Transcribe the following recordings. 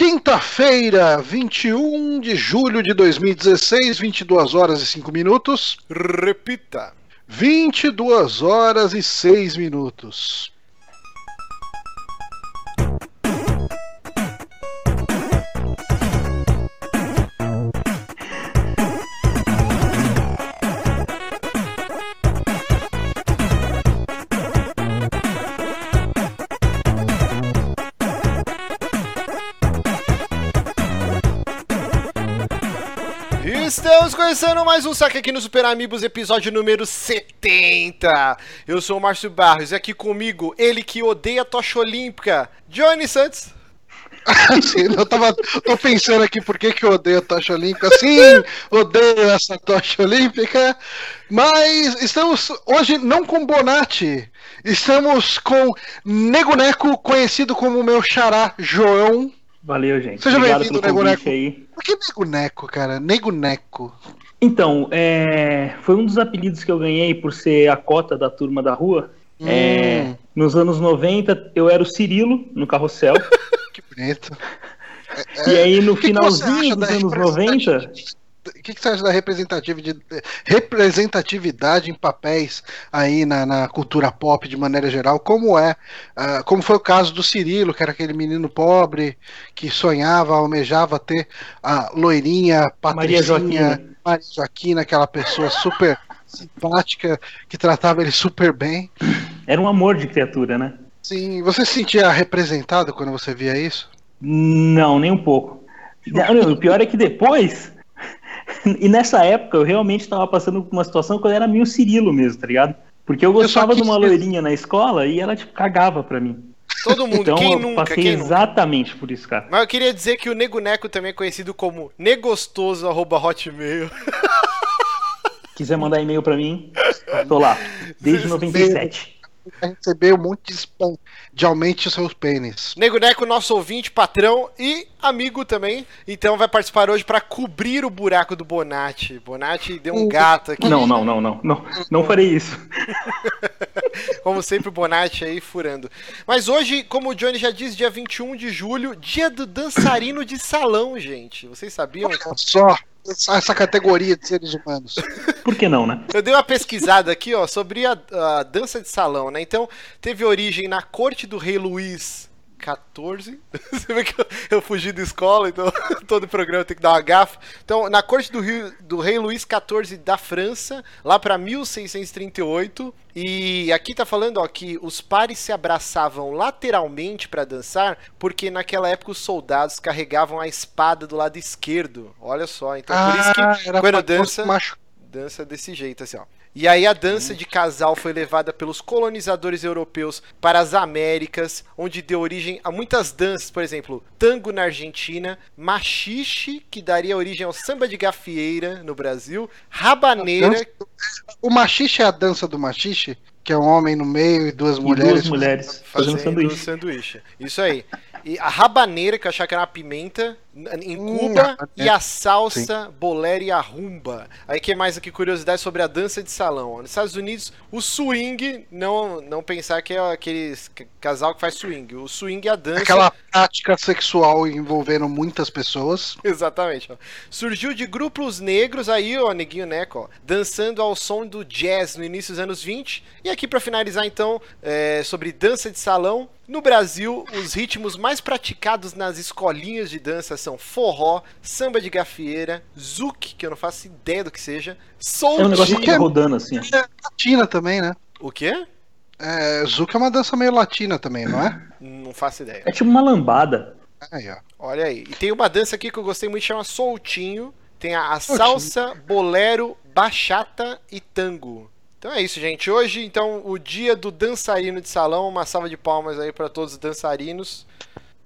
Quinta-feira, 21 de julho de 2016, 22 horas e 5 minutos. Repita. 22 horas e 6 minutos. Estamos começando mais um saque aqui no Super Amigos, episódio número 70. Eu sou o Márcio Barros e aqui comigo, ele que odeia tocha olímpica, Johnny Santos. Sim, eu tava tô pensando aqui por que, que eu odeio a tocha olímpica. Sim, odeio essa tocha olímpica. Mas estamos hoje não com Bonatti. Estamos com Nego Neco, conhecido como meu xará João. Valeu, gente. Seja Obrigado bem-vindo, pelo Nego convite Neco. aí. Por que Nego Neco, cara? Nego Neco. Então, é, foi um dos apelidos que eu ganhei por ser a cota da turma da rua. É, Hum, nos anos 90, eu era o Cirilo no carrossel. que bonito. e aí, no É, que que finalzinho dos da anos 90, representatividade- O que, que você acha da representatividade, representatividade em papéis aí na, na cultura pop de maneira geral? Como é? ah, como foi o caso do Cirilo, que era aquele menino pobre que sonhava, almejava ter a loirinha, Maria Patricinha, Joaquina. Maria Joaquina, aquela pessoa super simpática que tratava ele super bem. era um amor de criatura, né? Sim, você se sentia representado quando você via isso? Não, nem um pouco. O pior é que depois. E nessa época eu realmente estava passando por uma situação que eu era meio Cirilo mesmo, tá ligado? Porque eu gostava de quis- uma loirinha na escola e ela, tipo, cagava pra mim. Todo mundo, Então quem eu nunca, passei quem nunca? exatamente por isso, cara. Mas eu queria dizer que o Nego Neco também é conhecido como negostoso.hotmail. Quiser mandar e-mail pra mim, tô lá. Desde 97. Vai receber um monte de spam de aumente os seus pênis. Nego Neco, nosso ouvinte, patrão e amigo também. Então vai participar hoje para cobrir o buraco do Bonatti. Bonatti deu um gato aqui. Não, não, não, não. Não, não farei isso. Como sempre, o Bonatti aí furando. Mas hoje, como o Johnny já disse, dia 21 de julho, dia do dançarino de salão, gente. Vocês sabiam? Olha só essa, essa categoria de seres humanos. Por que não, né? Eu dei uma pesquisada aqui, ó, sobre a, a dança de salão, né? Então, teve origem na corte do rei Luís XIV. Você vê que eu, eu fugi da escola, então todo programa tem que dar uma gafa. Então, na corte do, rio- do rei Luís XIV da França, lá para 1638. E aqui tá falando, ó, que os pares se abraçavam lateralmente para dançar, porque naquela época os soldados carregavam a espada do lado esquerdo. Olha só, então por isso que Ah, era quando dança machu- dança desse jeito, assim, ó. E aí a dança de casal foi levada pelos colonizadores europeus para as Américas, onde deu origem a muitas danças, por exemplo, tango na Argentina, machixe, que daria origem ao samba de gafieira no Brasil, rabaneira, O machixe é a dança do machixe, que é um homem no meio e duas E mulheres. duas mulheres fazendo, fazendo sanduíche. sanduíche. Isso aí. E a rabaneira, que eu achava que era uma pimenta, em Hum, Cuba, rabaneira. e a salsa, bolero e a rumba. Aí que mais aqui curiosidade sobre a dança de salão. Nos Estados Unidos, o swing, não, não pensar que é aquele casal que faz swing. O swing é a dança. Aquela prática sexual envolvendo muitas pessoas. Exatamente, ó. Surgiu de grupos negros aí, ó, neguinho Neco, ó, dançando ao som do jazz no início dos anos 20. E aqui pra finalizar então, é, sobre dança de salão. No Brasil, os ritmos mais praticados nas escolinhas de dança são forró, samba de gafieira, zouk, que eu não faço ideia do que seja, É um negócio que soltinho. fica rodando assim, ó. É latina também, né? O quê? É, Zuka é uma dança meio latina também, não é? Não faço ideia. É tipo uma lambada. Aí, ó. Olha aí. E tem uma dança aqui que eu gostei muito, chama Soltinho. Tem a, a salsa, bolero, bachata e tango. Então é isso, gente. Hoje, então, o dia do dançarino de salão. Uma salva de palmas aí para todos os dançarinos.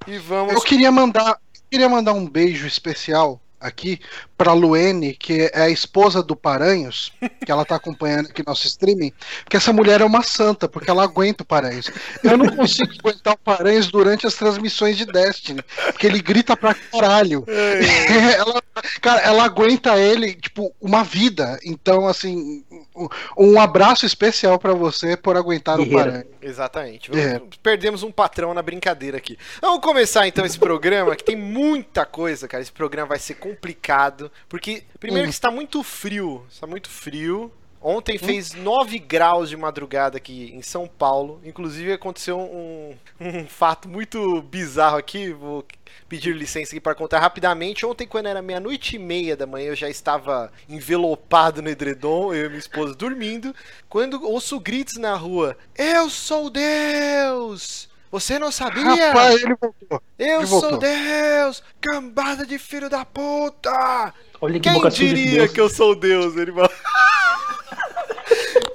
E vamos. Eu queria mandar, queria mandar um beijo especial aqui pra Luene, que é a esposa do Paranhos, que ela tá acompanhando aqui nosso streaming, porque essa mulher é uma santa, porque ela aguenta o Paranhos. Eu não consigo aguentar o Paranhos durante as transmissões de Destiny, porque ele grita pra caralho. ela Cara, ela aguenta ele, tipo, uma vida. Então, assim, um, um abraço especial para você por aguentar o Paranha. Exatamente. É. Perdemos um patrão na brincadeira aqui. Vamos começar então esse programa, que tem muita coisa, cara. Esse programa vai ser complicado. Porque, primeiro, hum. que está muito frio. Está muito frio. Ontem fez 9 graus de madrugada aqui em São Paulo. Inclusive aconteceu um, um fato muito bizarro aqui. Vou pedir licença aqui para contar rapidamente. Ontem, quando era meia-noite e meia da manhã, eu já estava envelopado no edredom, eu e minha esposa dormindo. Quando ouço gritos na rua: Eu sou Deus! Você não sabia? Rapaz, ele voltou. Eu ele sou voltou. Deus! Cambada de filho da puta! Olha que Quem diria que eu sou Deus? Ele falou.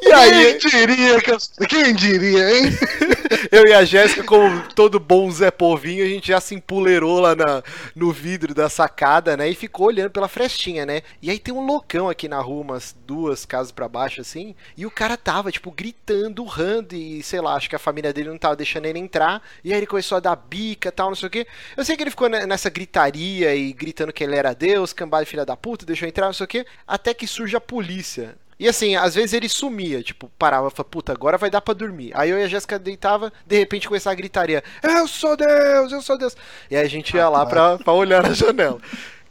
E aí, quem diria, que eu... quem diria, hein? eu e a Jéssica, como todo bom Zé Povinho, a gente já se empolerou lá na, no vidro da sacada, né? E ficou olhando pela frestinha, né? E aí tem um loucão aqui na rua, umas duas casas para baixo, assim. E o cara tava, tipo, gritando, urrando. E sei lá, acho que a família dele não tava deixando ele entrar. E aí ele começou a dar bica tal, não sei o quê. Eu sei que ele ficou nessa gritaria e gritando que ele era Deus, cambada filha da puta, deixou entrar, não sei o quê. Até que surge a polícia. E assim, às vezes ele sumia, tipo, parava, falava, puta, agora vai dar pra dormir. Aí eu e a Jéssica deitava, de repente começava a gritaria: Eu sou Deus, eu sou Deus. E aí a gente ia lá pra, pra olhar na janela.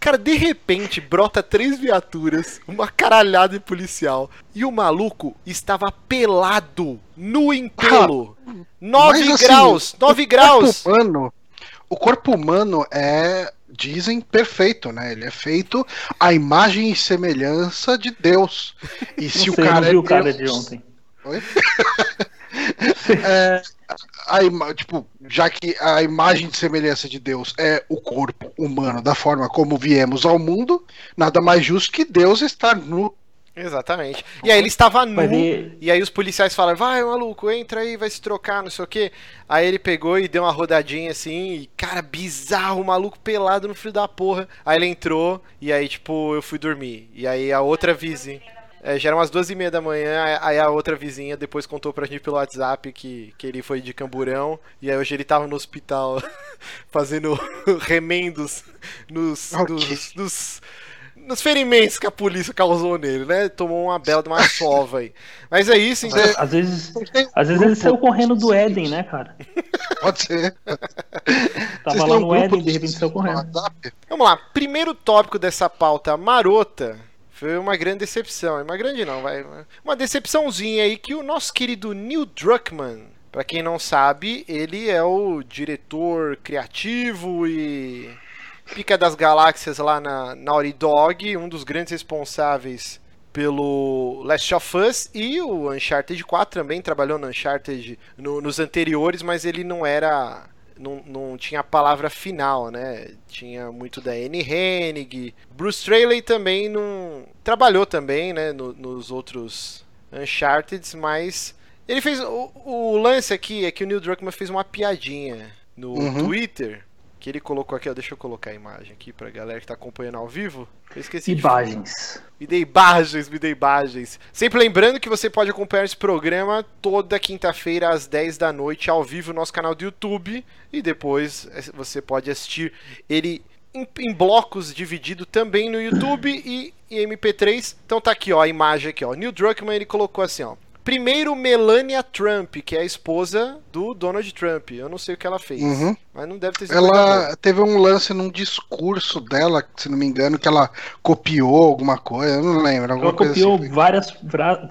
Cara, de repente brota três viaturas, uma caralhada de policial. E o maluco estava pelado, nu em pelo. 9 assim, graus, 9 graus. Humano, o corpo humano é dizem perfeito, né? Ele é feito à imagem e semelhança de Deus. E se o sei, cara não é vi o cara Deus... de ontem. Oi? é, a, tipo, já que a imagem de semelhança de Deus é o corpo humano da forma como viemos ao mundo, nada mais justo que Deus estar nu Exatamente. E aí ele estava nu, e aí os policiais falaram, vai maluco, entra aí, vai se trocar, não sei o que. Aí ele pegou e deu uma rodadinha assim, e cara, bizarro, o maluco pelado no frio da porra. Aí ele entrou, e aí tipo, eu fui dormir. E aí a outra vizinha... É, já eram umas duas e meia da manhã, aí a outra vizinha depois contou pra gente pelo WhatsApp que, que ele foi de Camburão, e aí hoje ele tava no hospital fazendo remendos nos, okay. nos, nos nos ferimentos que a polícia causou nele, né? Tomou uma bela de uma sova aí. Mas é isso, então. Às vezes, às vezes ele saiu correndo do Éden, né, cara? Pode ser. Tava lá no Éden e de repente saiu correndo. Vamos lá. Primeiro tópico dessa pauta marota foi uma grande decepção. Uma grande não, vai. Uma decepçãozinha aí que o nosso querido Neil Druckmann, para quem não sabe, ele é o diretor criativo e Pica das Galáxias lá na Naughty Dog, um dos grandes responsáveis pelo Last of Us e o Uncharted 4 também trabalhou no Uncharted no, nos anteriores, mas ele não era não, não tinha a palavra final, né? Tinha muito da Anne Hennig. Bruce Straley também não trabalhou também, né? No, nos outros Uncharted, mas ele fez o, o, lance aqui é que o Neil Druckmann fez uma piadinha no uhum. Twitter que ele colocou aqui, ó, deixa eu colocar a imagem aqui pra galera que tá acompanhando ao vivo. Eu esqueci imagens. Me dê imagens, me dê imagens. Sempre lembrando que você pode acompanhar esse programa toda quinta-feira às 10 da noite ao vivo no nosso canal do YouTube e depois eh, você pode assistir ele em, em blocos dividido também no YouTube e em MP3. Então tá aqui, ó, a imagem aqui, ó. Neil Druckmann ele colocou assim, ó. Primeiro, Melania Trump, que é a esposa do Donald Trump. Eu não sei o que ela fez, uhum. mas não deve ter sido. Ela teve um lance num discurso dela, se não me engano, que ela copiou alguma coisa, eu não lembro. Ela copiou assim. várias,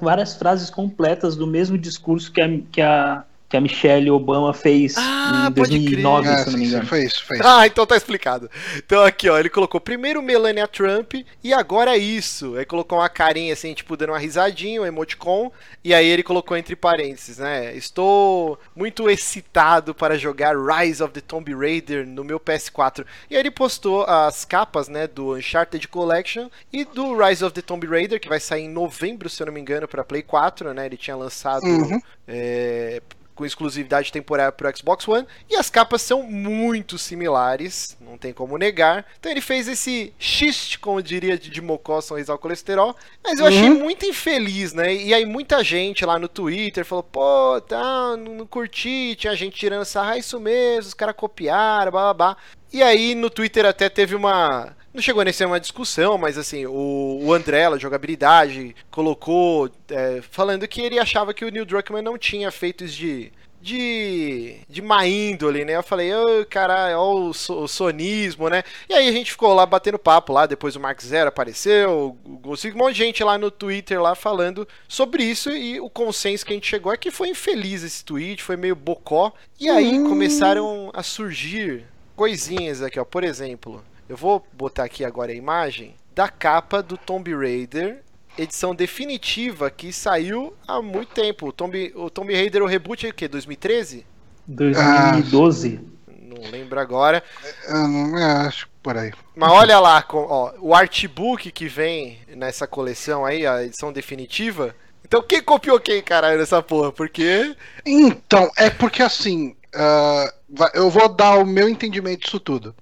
várias frases completas do mesmo discurso que a, que a que a Michelle Obama fez ah, em 2009, se não me engano. Foi isso, foi isso. Ah, então tá explicado. Então aqui, ó, ele colocou primeiro Melania Trump e agora isso. Aí colocou uma carinha assim, tipo, dando uma risadinha, um emoticon, e aí ele colocou entre parênteses, né? Estou muito excitado para jogar Rise of the Tomb Raider no meu PS4. E aí ele postou as capas, né, do Uncharted Collection e do Rise of the Tomb Raider, que vai sair em novembro, se eu não me engano, para Play 4, né? Ele tinha lançado uhum. é, com exclusividade temporária para o Xbox One, e as capas são muito similares, não tem como negar. Então ele fez esse xiste, como diria de Mocó, sorriso ao colesterol, mas eu uhum. achei muito infeliz, né? E aí muita gente lá no Twitter falou, pô, tá, não, não curti, tinha gente tirando sarra, ah, isso mesmo, os caras copiaram, blá blá blá. E aí no Twitter até teve uma não chegou nem a ser uma discussão, mas assim, o, o André, la jogabilidade, colocou é, falando que ele achava que o Neil Druckmann não tinha feitos de de, de má índole, né? Eu falei, oh, caralho, ó o, so, o, sonismo, né? E aí a gente ficou lá batendo papo lá, depois o Mark Zero apareceu, o um monte de gente lá no Twitter lá falando sobre isso e o consenso que a gente chegou é que foi infeliz esse tweet, foi meio bocó. E aí hum. começaram a surgir coisinhas aqui, ó. Por exemplo, eu vou botar aqui agora a imagem da capa do Tomb Raider edição definitiva que saiu há muito tempo. O Tomb, o Tomb Raider, o reboot é o quê? 2013? 2012. Ah, não lembro agora. Eu não acho por aí. Mas olha lá, ó, o artbook que vem nessa coleção aí, a edição definitiva. Então quem copiou quem, caralho, nessa porra? Porque. Então, é porque assim. Uh, eu vou dar o meu entendimento disso tudo.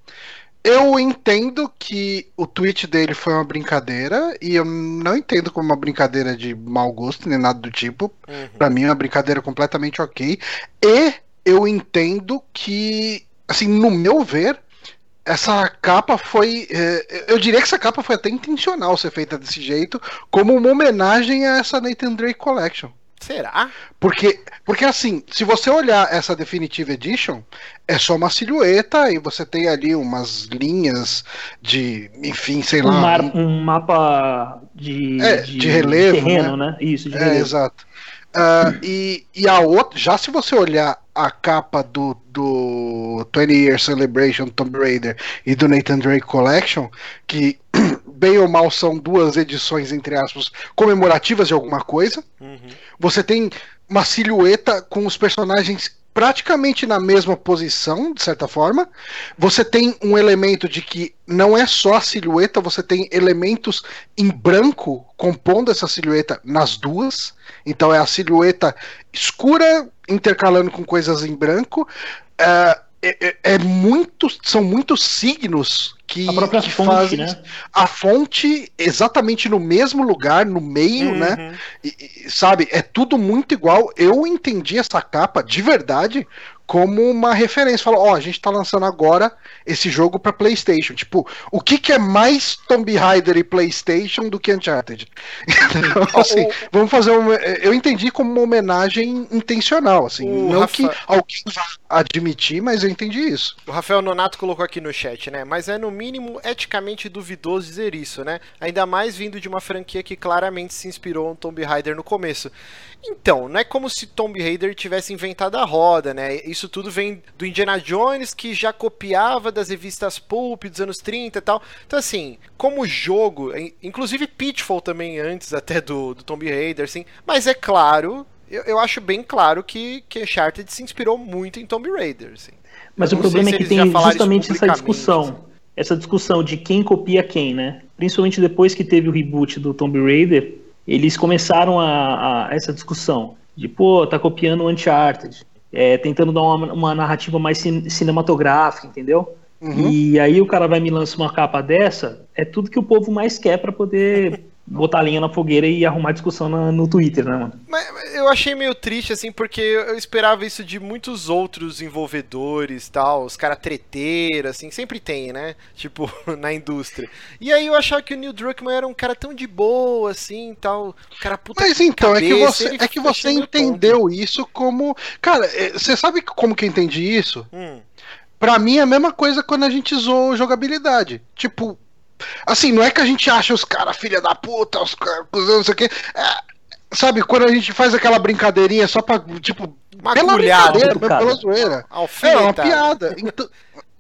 Eu entendo que o tweet dele foi uma brincadeira e eu não entendo como uma brincadeira de mau gosto nem nada do tipo. Uhum. Para mim é uma brincadeira completamente ok. E eu entendo que, assim, no meu ver, essa capa foi. Eh, eu diria que essa capa foi até intencional ser feita desse jeito, como uma homenagem a essa Nathan Drake Collection. Será? Porque, porque assim, se você olhar essa Definitive Edition, é só uma silhueta e você tem ali umas linhas de, enfim, sei um lá. Mar, um mapa de, é, de, de relevo. terreno, né? né? Isso, de é, relevo. Exato. Uh, e, e a outra, já se você olhar a capa do, do 20 Year Celebration Tomb Raider e do Nathan Drake Collection, que bem ou mal são duas edições, entre aspas, comemorativas de alguma coisa. Uhum. Você tem uma silhueta com os personagens praticamente na mesma posição, de certa forma. Você tem um elemento de que não é só a silhueta, você tem elementos em branco compondo essa silhueta nas duas. Então é a silhueta escura intercalando com coisas em branco. É, é, é muito, são muitos signos que, a própria que fonte, fazem né? a fonte exatamente no mesmo lugar, no meio, Uhum. né? E- e, sabe, é tudo muito igual. Eu entendi essa capa de verdade como uma referência. Falou, ó, a gente tá lançando agora esse jogo pra PlayStation. Tipo, o que que é mais Tomb Raider e PlayStation do que Uncharted? Então, assim, vamos fazer uma. Eu entendi como uma homenagem intencional, assim. O não Rafa- que alguém vá admitir, mas eu entendi isso. O Rafael Nonato colocou aqui no chat, né? Mas é no mínimo eticamente duvidoso dizer isso, né? Ainda mais vindo de uma franquia que claramente se inspirou no Tomb Raider no começo. Então, não é como se Tomb Raider tivesse inventado a roda, né? Isso tudo vem do Indiana Jones, que já copiava das revistas Pulp dos anos 30 e tal. Então, assim, como jogo, in- inclusive Pitfall também antes até do, do Tomb Raider, assim. Mas é claro, eu, eu acho bem claro que, que Uncharted se inspirou muito em Tomb Raider, assim. Mas o problema é que tem justamente essa discussão. assim. Essa discussão de quem copia quem, né? Principalmente depois que teve o reboot do Tomb Raider, eles começaram a, a- essa discussão de, pô, tá copiando o Uncharted, é, tentando dar uma, uma narrativa mais cin- cinematográfica, entendeu? Uhum. E aí o cara vai me lança uma capa dessa, é tudo que o povo mais quer pra poder botar a linha na fogueira e arrumar discussão na- no Twitter, né, mano? Mas eu achei meio triste, assim, porque eu esperava isso de muitos outros envolvedores, tal, os caras treteiros, assim, sempre tem, né? Tipo, na indústria. E aí eu achava que o Neil Druckmann era um cara tão de boa, assim, tal, um cara puta Mas então, é que cabeça, você, é que você entendeu isso como. Cara, é, você sabe como que eu entendi isso? Hum, Pra mim é a mesma coisa quando a gente zoou jogabilidade. Tipo, assim, não é que a gente acha os caras filha da puta, os caras, não sei o quê. É, sabe, quando a gente faz aquela brincadeirinha só pra, tipo, Uma pela agulhada, brincadeira, cutucada. pela zoeira. É uma piada. Então,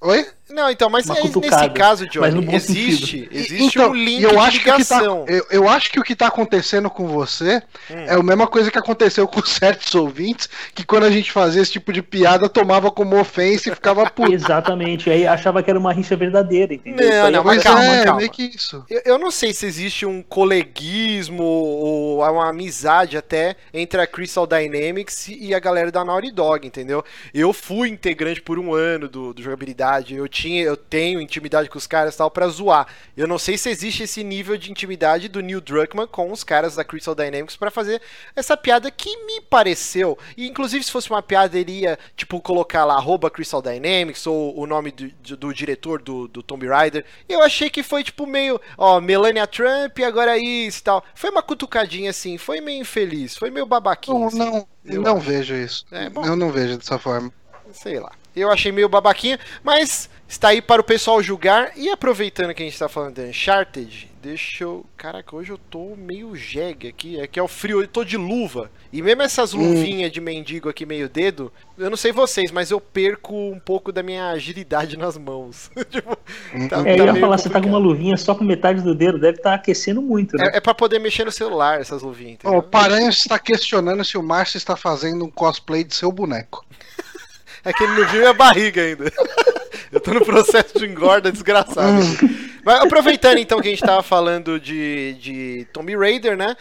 oi? Não, então, mas é- nesse caso, mas no Johnny, existe, existe então, um link eu de acho que o que tá, ligação. eu, eu acho que o que tá acontecendo com você Hum. é a mesma coisa que aconteceu com certos ouvintes, que quando a gente fazia esse tipo de piada, tomava como ofensa e ficava puto. Exatamente, aí achava que era uma rixa verdadeira, entendeu? Não, não, é mas Mas calma, é, calma. meio que isso. Eu, eu não sei se existe um coleguismo ou uma amizade até entre a Crystal Dynamics e a galera da Naughty Dog, entendeu? Eu fui integrante por um ano do, do jogabilidade, eu tinha, eu tenho intimidade com os caras tal para zoar. Eu não sei se existe esse nível de intimidade do Neil Druckmann com os caras da Crystal Dynamics para fazer essa piada que me pareceu. E inclusive se fosse uma piada ele ia tipo colocar lá arroba Crystal Dynamics ou o nome do, do, do diretor do, do Tomb Raider. Eu achei que foi tipo meio, ó, Melania Trump agora isso e tal. Foi uma cutucadinha assim, foi meio infeliz, foi meio babaquinho. Não, assim, não, não vejo isso. É, bom. eu não vejo dessa forma. Sei lá. Eu achei meio babaquinha, mas está aí para o pessoal julgar. E aproveitando que a gente está falando de Uncharted, deixa eu. Caraca, hoje eu tô meio jegue aqui. É que é o frio, eu tô de luva. E mesmo essas luvinhas de mendigo aqui, meio dedo, eu não sei vocês, mas eu perco um pouco da minha agilidade nas mãos. tipo, tá, É, eu ia falar, você tá com uma complicado. luvinha só com metade do dedo, deve estar aquecendo muito, né? É, é pra poder mexer no celular, essas luvinhas, entendeu? O Paranhos está questionando se o Márcio está fazendo um cosplay de seu boneco. É que ele não viu minha barriga ainda. Eu tô no processo de engorda desgraçado. Mas aproveitando então que a gente tava falando de, de Tomb Raider, né?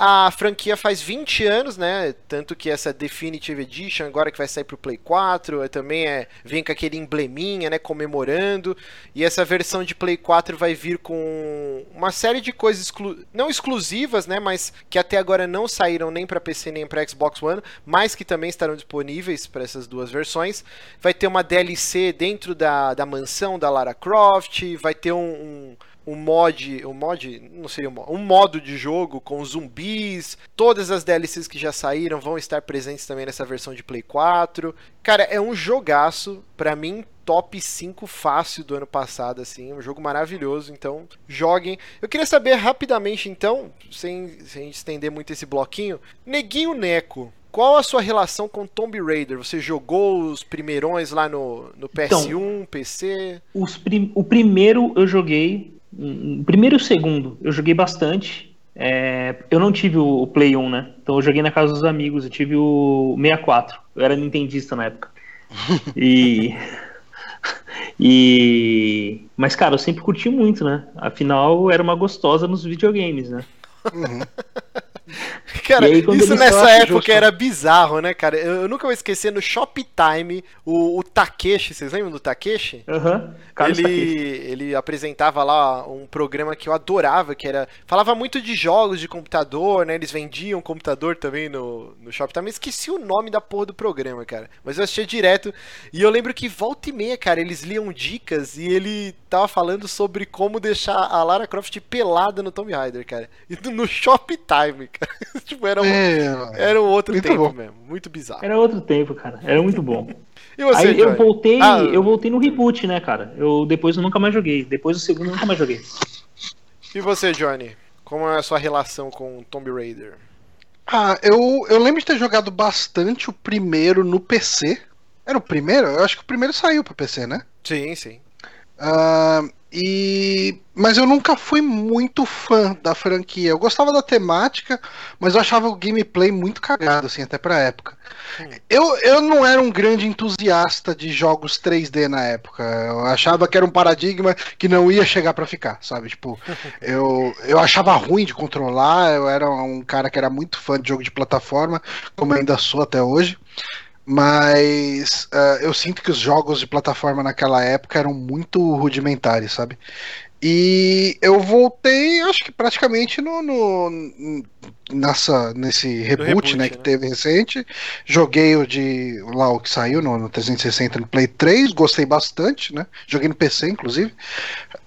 A franquia faz 20 anos, né? Tanto que essa Definitive Edition, agora que vai sair pro Play 4, é, também é, vem com aquele embleminha, né? Comemorando. E essa versão de Play 4 vai vir com uma série de coisas exclu não exclusivas, né? Mas que até agora não saíram nem para PC nem para Xbox One, mas que também estarão disponíveis para essas duas versões. Vai ter uma DLC dentro da, da mansão da Lara Croft, vai ter um, um um mod, um mod, não seria um mod, um modo de jogo com zumbis, todas as DLCs que já saíram vão estar presentes também nessa versão de Play 4. Cara, é um jogaço, pra mim top 5 fácil do ano passado assim, um jogo maravilhoso, então joguem. Eu queria saber rapidamente então, sem, sem estender muito esse bloquinho, Neguinho Neco, qual a sua relação com Tomb Raider? Você jogou os primeirões lá no, no PS1, PC? Os prim- O primeiro eu joguei, primeiro e o segundo eu joguei bastante. É, eu não tive o Play 1, né? Então eu joguei na casa dos amigos, eu tive o 64. Eu era nintendista na época. E. E. Mas, cara, eu sempre curti muito, né? Afinal, era uma gostosa nos videogames, né? Cara, aí, isso nessa época justo. era bizarro, né, cara? Eu, eu nunca vou esquecer no Shoptime, o, o Takeshi, vocês lembram do Takeshi? Aham. Carlos ele, Takeshi. ele apresentava lá um programa que eu adorava, que era. Falava muito de jogos de computador, né? Eles vendiam computador também no, no Shoptime. Esqueci o nome da porra do programa, cara. Mas eu assistia direto. E eu lembro que volta e meia, cara, eles liam dicas e ele tava falando sobre como deixar a Lara Croft pelada no Tomb Raider, cara. E no Shoptime, cara. tipo, era um, É, era um outro Muito tempo bom. mesmo. Muito bizarro. Era outro tempo, cara. Era muito bom. E você, Aí eu voltei, Ah, eu voltei no reboot, né, cara? Eu depois eu nunca mais joguei. Depois do segundo eu nunca mais joguei. E você, Johnny? Como é a sua relação com Tomb Raider? Ah, eu, eu lembro de ter jogado bastante o primeiro no PC. Era o primeiro? Eu acho que o primeiro saiu pra PC, né? Sim, sim. Ah, e mas eu nunca fui muito fã da franquia. Eu gostava da temática, mas eu achava o gameplay muito cagado assim até pra época. Eu, eu não era um grande entusiasta de jogos 3D na época. Eu achava que era um paradigma que não ia chegar pra ficar, sabe? Tipo, eu, eu achava ruim de controlar. Eu era um cara que era muito fã de jogo de plataforma, como ainda sou até hoje. Mas eh, eu sinto que os jogos de plataforma naquela época eram muito rudimentares, sabe? E eu voltei, acho que praticamente no, no- nessa, nesse reboot, reboot, né, né? que teve recente. Joguei o de lá o que saiu no, no 360 no Play 3, gostei bastante, né? Joguei no PC, inclusive.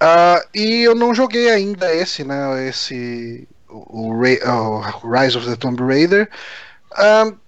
Ah, e eu não joguei ainda esse, né? Esse o, o o Rise of the Tomb Raider.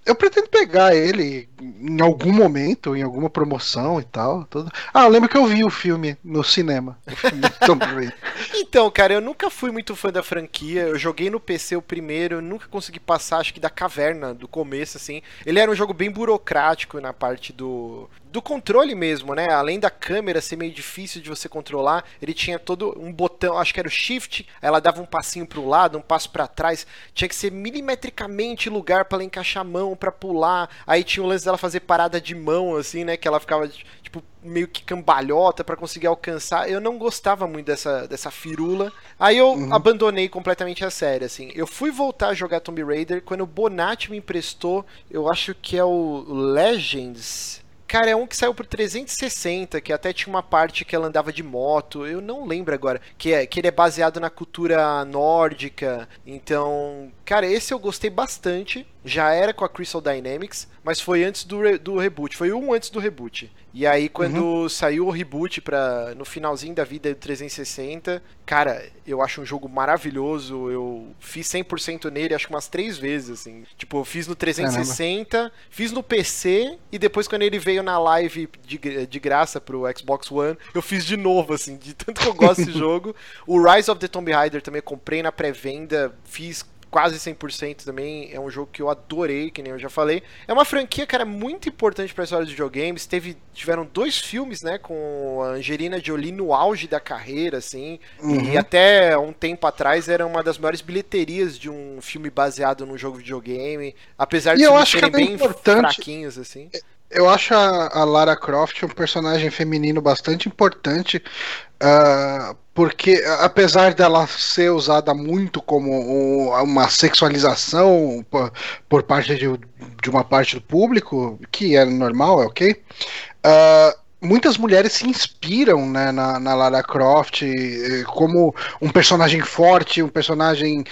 Eu pretendo pegar ele em algum momento, em alguma promoção e tal. Tudo. Ah, eu lembro que eu vi o filme no cinema. Filme. Então, cara, eu nunca fui muito fã da franquia. Eu joguei no PC o primeiro, eu nunca consegui passar, acho que da caverna do começo, assim. Ele era um jogo bem burocrático na parte do, do controle mesmo, né? Além da câmera ser meio difícil de você controlar, ele tinha todo um botão, acho que era o shift, ela dava um passinho pro lado, um passo pra trás, tinha que ser milimetricamente lugar pra ela encaixar a mão pra pular. Aí tinha o lance dela fazer parada de mão assim, né, que ela ficava tipo meio que cambalhota pra conseguir alcançar. Eu não gostava muito dessa dessa firula. Aí eu abandonei completamente a série, assim. Eu fui voltar a jogar Tomb Raider quando o Bonatti me emprestou, eu acho que é o Legends Cara, é um que saiu pro 360, que até tinha uma parte que ela andava de moto. Eu não lembro agora. Que, é, que ele é baseado na cultura nórdica. Então, cara, esse eu gostei bastante. Já era com a Crystal Dynamics, mas foi antes do, re, do reboot. Foi um antes do reboot. E aí, quando uhum. saiu o reboot pra, no finalzinho da vida do 360, cara, eu acho um jogo maravilhoso. Eu fiz 100% nele, acho que umas três vezes, assim. Tipo, eu fiz no 360, Caramba. fiz no PC, e depois, quando ele veio na live de, de graça pro Xbox One, eu fiz de novo, assim, de tanto que eu gosto desse jogo. O Rise of the Tomb Raider também comprei na pré-venda, fiz quase 100% também. É um jogo que eu adorei, que nem eu já falei. É uma franquia, cara, muito importante para a história dos videogames. Teve, tiveram dois filmes, né, com a Angelina Jolie no auge da carreira, assim. Uhum. E até um tempo atrás era uma das maiores bilheterias de um filme baseado num jogo de videogame. Apesar de serem bem importante. fraquinhos, assim eu acho a, a, Lara Croft um personagem feminino bastante importante, uh, porque apesar dela ser usada muito como uma sexualização por, parte de, de, uma parte do público, que é normal, é ok. Uh, muitas mulheres se inspiram né, na, na, Lara Croft como um personagem forte, um personagem,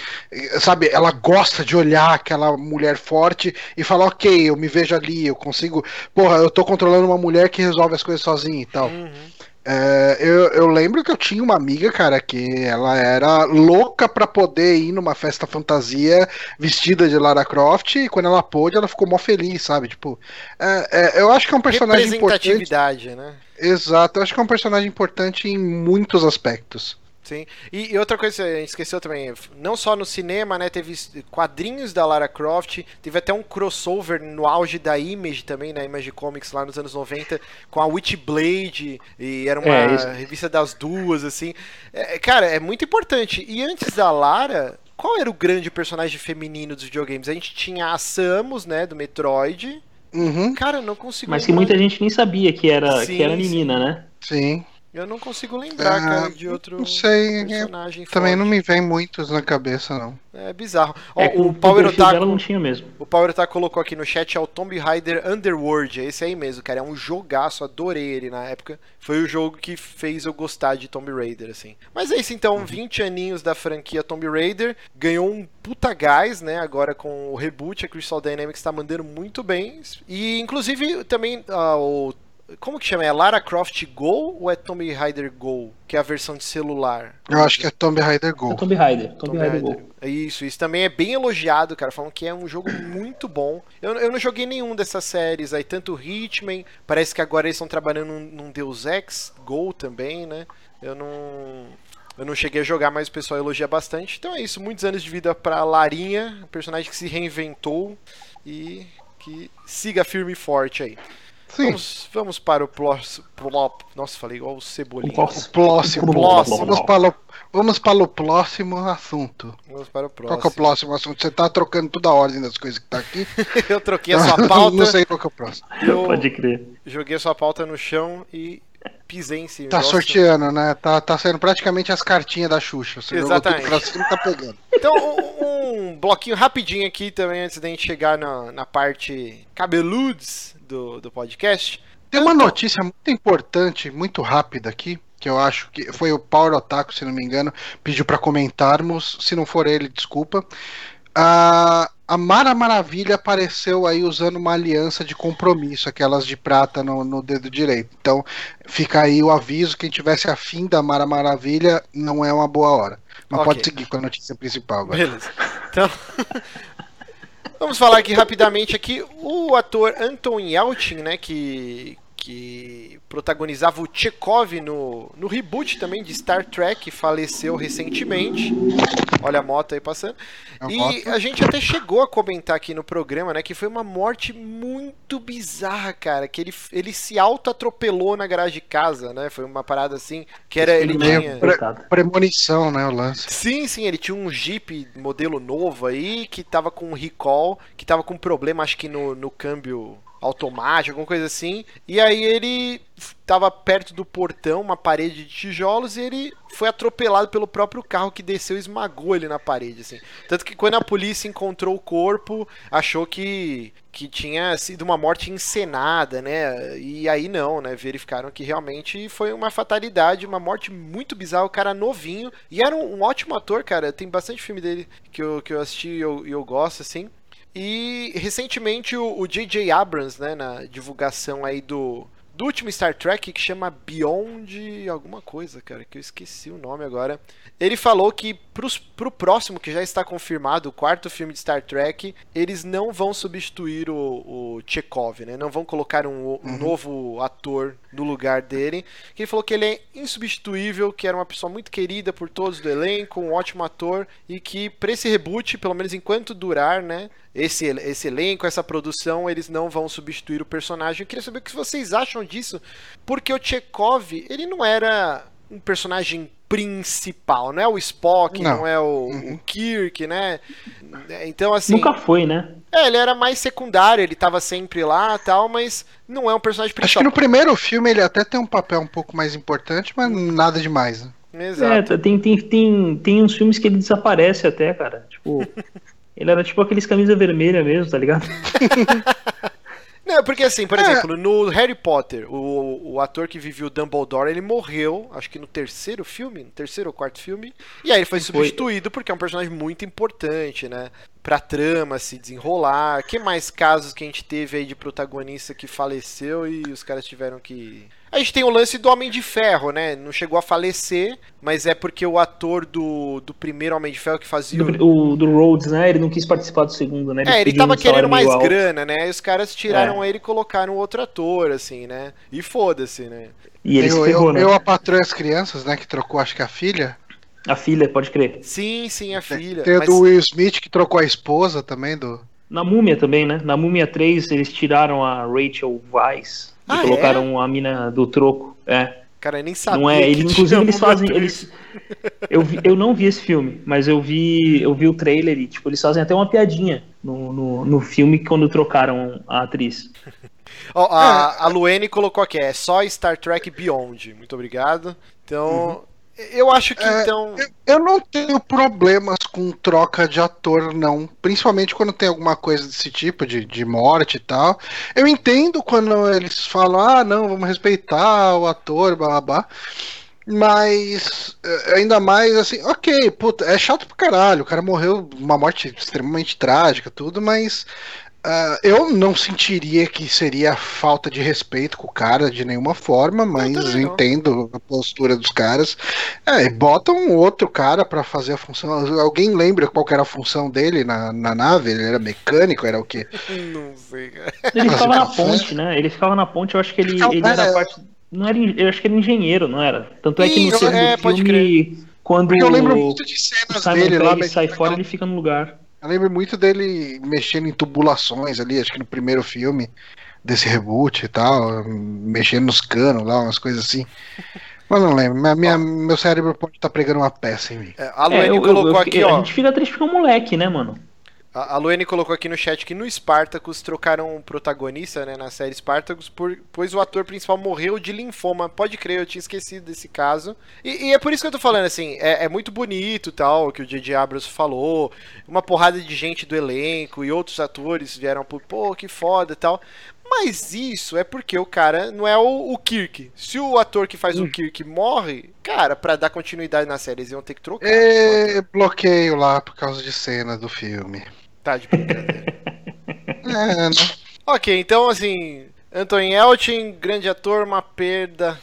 sabe, ela gosta de olhar aquela mulher forte e falar, ok, eu me vejo ali, eu consigo, porra, eu tô controlando uma mulher que resolve as coisas sozinha e tal. Uhum. É, eu, eu, lembro que eu tinha uma amiga, cara, que ela era louca pra poder ir numa festa fantasia vestida de Lara Croft e quando ela pôde, ela ficou mó feliz, sabe? Tipo, é, é, eu acho que é um personagem Representatividade, importante. né? Exato, eu acho que é um personagem importante em muitos aspectos. Sim. E, e, outra coisa a gente esqueceu também, não só no cinema, né? Teve quadrinhos da Lara Croft, teve até um crossover no auge da Image também, na né, Image Comics lá nos anos 90, com a Witchblade, e era uma é, revista das duas, assim. É, cara, é muito importante. E antes da Lara, qual era o grande personagem feminino dos videogames? A gente tinha a Samus, né, do Metroid. Uhum. Cara, não consigo. Mas que muita gente nem sabia que era, sim, que era menina, sim. né? Sim. Eu não consigo lembrar, ah, cara, de outro não sei, personagem Também não me vem muitos na cabeça, não. É bizarro. É, Ó, o, o Power Otaku. não tinha mesmo. O Power Otaku colocou aqui no chat é o Tomb Raider Underworld. É esse aí mesmo, cara. É um jogaço, adorei ele na época. Foi o jogo que fez eu gostar de Tomb Raider, assim. Mas é isso então, uhum. 20 aninhos da franquia Tomb Raider. Ganhou um puta gás, né? Agora com o reboot, a Crystal Dynamics tá mandando muito bem. E inclusive também uh, o como que chama? É Lara Croft Go ou é Tomb Raider Go? Que é a versão de celular? Eu acho que é Tomb Raider Go. É Tomb Raider. Tomb, Tomb Raider, Raider, Go. Isso, isso também é bem elogiado, cara. Falam que é um jogo muito bom. Eu, eu não joguei nenhum dessas séries aí, tanto Hitman, parece que agora eles estão trabalhando num, num Deus Ex Go também, né? Eu não. Eu não cheguei a jogar, mas o pessoal elogia bastante. Então é isso, muitos anos de vida pra Larinha, personagem que se reinventou e que siga firme e forte aí. Vamos, vamos para o próximo. Nossa, falei igual o Cebolinha. O próximo. Vamos, para o, vamos para o próximo assunto. Vamos para o próximo. Qual que é o próximo assunto? Você tá trocando toda a ordem das coisas que tá aqui. eu troquei a sua pauta. Não sei qual que é o próximo. Eu Pode crer. Joguei a sua pauta no chão e pisei em cima. Tá Nossa. sorteando, né? Tá, tá sendo praticamente as cartinhas da Xuxa. Você Exatamente. Pra cima, tá pegando. Então, um, um, bloquinho rapidinho aqui também, antes da gente chegar na, na parte cabeludos do, do podcast. Tem uma notícia muito importante, muito rápida aqui, que eu acho que foi o Power Otaku, se não me engano, pediu para comentarmos. Se não for ele, desculpa. A, a Mara Maravilha apareceu aí usando uma aliança de compromisso, aquelas de prata no, no dedo direito. Então fica aí o aviso: quem tivesse afim da Mara Maravilha, não é uma boa hora. Mas okay. pode seguir com a notícia principal. Agora. Beleza. Então, Vamos falar aqui rapidamente aqui o ator Anton Yelchin, né, que que protagonizava o Chekhov no, no reboot também de Star Trek, faleceu recentemente. Olha a moto aí passando. É e moto. a gente até chegou a comentar aqui no programa, né, que foi uma morte muito bizarra, cara, que ele, ele se auto-atropelou na garagem de casa, né? Foi uma parada assim, que era ele tinha pre premonição, né, o lance. Sim, sim, ele tinha um Jeep modelo novo aí que tava com recall, que tava com problema acho que no, no câmbio automático, alguma coisa assim. E aí ele estava perto do portão, uma parede de tijolos, e ele foi atropelado pelo próprio carro que desceu e esmagou ele na parede, assim. Tanto que quando a polícia encontrou o corpo, achou que, que tinha sido uma morte encenada, né? E aí não, né? Verificaram que realmente foi uma fatalidade, uma morte muito bizarra, o cara novinho. E era um, um ótimo ator, cara. Tem bastante filme dele que eu, que eu assisti e eu, eu gosto, assim. E recentemente o J.J. Abrams, né, na divulgação aí do, do último Star Trek que chama Beyond alguma coisa, cara, que eu esqueci o nome agora. Ele falou que pros, pro próximo, que já está confirmado, o quarto filme de Star Trek, eles não vão substituir o, o Chekhov, né? Não vão colocar um, um uhum. novo ator no lugar dele. Que ele falou que ele é insubstituível, que era uma pessoa muito querida por todos do elenco, um ótimo ator, e que para esse reboot, pelo menos enquanto durar, né? esse, esse elenco, essa produção, eles não vão substituir o personagem. Eu queria saber o que vocês acham disso, porque o Chekhov, ele não era um personagem principal, não é o Spock, não, não é o, uhum. o, Kirk, né? Então, assim. Nunca foi, né? É, ele era mais secundário, ele tava sempre lá tal, mas não é um personagem principal. Acho que no primeiro filme ele até tem um papel um pouco mais importante, mas nada demais, né? Exato. É, tem, tem, tem, tem uns filmes que ele desaparece até, cara. Tipo. Ele era tipo aqueles camisa vermelha mesmo, tá ligado? Não, porque assim, por é. exemplo, no Harry Potter, o, o ator que vivia o Dumbledore, ele morreu, acho que no terceiro filme, no terceiro ou quarto filme, e aí ele foi substituído porque é um personagem muito importante, né? Pra trama se desenrolar. Que mais casos que a gente teve aí de protagonista que faleceu e os caras tiveram que a gente tem o lance do Homem de Ferro, né? Não chegou a falecer, mas é porque o ator do, do primeiro Homem de Ferro que fazia. Do, o, do Rhodes, né? Ele não quis participar do segundo, né? Ele é, ele tava um querendo mais alto. grana, né? E os caras tiraram é. ele e colocaram outro ator, assim, né? E foda-se, né? E ele eu, ferrou, eu, né? eu, a patroa as crianças, né? Que trocou, acho que a filha. A filha, pode crer. Sim, sim, a filha. Tem, tem mas... do Will Smith que trocou a esposa também, do. Na Múmia também, né? Na Múmia 3 eles tiraram a Rachel Weisz ah, e colocaram é? a mina do troco. É. Cara, eu nem sabia. Não é, ele, inclusive eles fazem. Eles, eu, vi, eu não vi esse filme, mas eu vi, eu vi o trailer e tipo, eles fazem até uma piadinha no, no, no filme quando trocaram a atriz. Oh, a, a Luene colocou aqui, é só Star Trek Beyond. Muito obrigado. Então, uhum. Eu acho que é, então. Eu não tenho problemas com troca de ator, não. Principalmente quando tem alguma coisa desse tipo, de, de morte e tal. Eu entendo quando eles falam, ah, não, vamos respeitar o ator, blá blá blá. Mas é, ainda mais assim, ok, puta, é chato pro caralho. O cara morreu uma morte extremamente trágica, tudo, mas Uh, eu não sentiria que seria falta de respeito com o cara de nenhuma forma, mas eu entendo a postura dos caras. É, bota um outro cara para fazer a função. Alguém lembra qual era a função dele na, na nave? Ele era mecânico? Era o quê? Não sei, cara. Ele ficava na ponte, né? Ele ficava na ponte, eu acho que ele, ele era é... parte. Não era, eu acho que era engenheiro, não era? Tanto é que no segundo é, filme, quando eu lembro muito de cenas o Simon dele lá, sai fora, ele fica no lugar. Eu lembro muito dele mexendo em tubulações ali, acho que no primeiro filme desse reboot e tal, mexendo nos canos lá, umas coisas assim. Mas não lembro, minha, minha meu cérebro pode estar tá pregando uma peça em mim. É, a Luane é, colocou eu, eu, aqui, ó. A gente fica triste porque é um moleque, né, mano? A Luane colocou aqui no chat que no Spartacus trocaram um protagonista, né, na série Spartacus, por, pois o ator principal morreu de linfoma. Pode crer, eu tinha esquecido desse caso. E, e é por isso que eu tô falando, assim, é, é muito bonito tal, o que o J.J. Abrams falou, uma porrada de gente do elenco e outros atores vieram por, pô, que foda e tal. Mas isso é porque o cara não é o, o Kirk. Se o ator que faz hum. o Kirk morre, cara, para dar continuidade na série, eles iam ter que trocar. É, bloqueio lá por causa de cena do filme. Tá de brincadeira. é. Ok, então assim, Anthony Elton, grande ator, uma perda,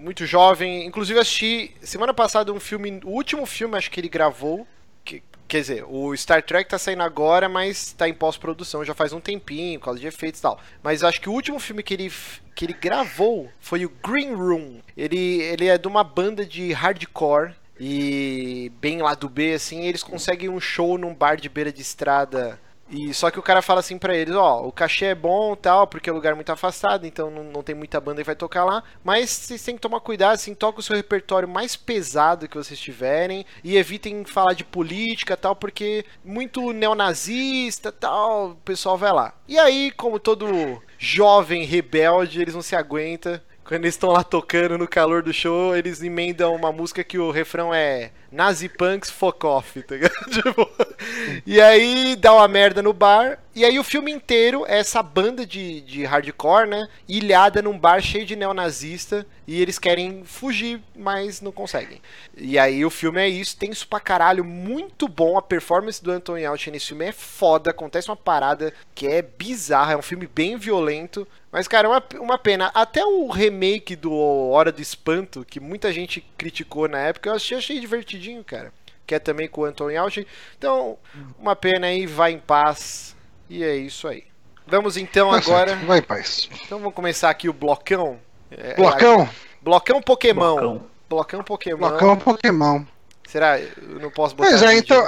muito jovem. Inclusive assisti semana passada um filme, o último filme acho que ele gravou, que, quer dizer, o Star Trek tá saindo agora, mas tá em pós-produção já faz um tempinho, por causa de efeitos e tal. Mas acho que o último filme que ele, que ele gravou foi o Green Room. Ele, ele é de uma banda de hardcore e bem lá do B, assim, eles conseguem um show num bar de beira de estrada. E só que o cara fala assim pra eles, ó, o cachê é bom tal, porque é um lugar muito afastado, então não, não tem muita banda que vai tocar lá, mas vocês têm que tomar cuidado, assim, toca o seu repertório mais pesado que vocês tiverem e evitem falar de política tal, porque muito neonazista tal, o pessoal vai lá. E aí, como todo jovem rebelde, eles não se aguentam quando eles estão lá tocando no calor do show, eles emendam uma música que o refrão é Nazi Punks Fuck Off, tá ligado? Tipo, e aí dá uma merda no bar. E aí o filme inteiro é essa banda de, de hardcore, né? Ilhada num bar cheio de neonazista. E eles querem fugir, mas não conseguem. E aí o filme é isso, tem isso pra caralho. Muito bom. A performance do Anthony Yelchin nesse filme é foda. Acontece uma parada que é bizarra. É um filme bem violento. Mas, cara, é uma, uma pena. Até o remake do Hora do Espanto, que muita gente criticou na época, eu achei, achei divertidinho, cara. Que é também com o Anthony Yelchin. Então, uma pena aí, vai em paz. E é isso aí. Vamos então Tá agora. certo, Vai em paz. Então vamos começar aqui o blocão. É, Blocão? Blocão Pokémon. Blocão. Blocão Pokémon. Blocão Pokémon. Será? Eu não posso botar. Pois é, então.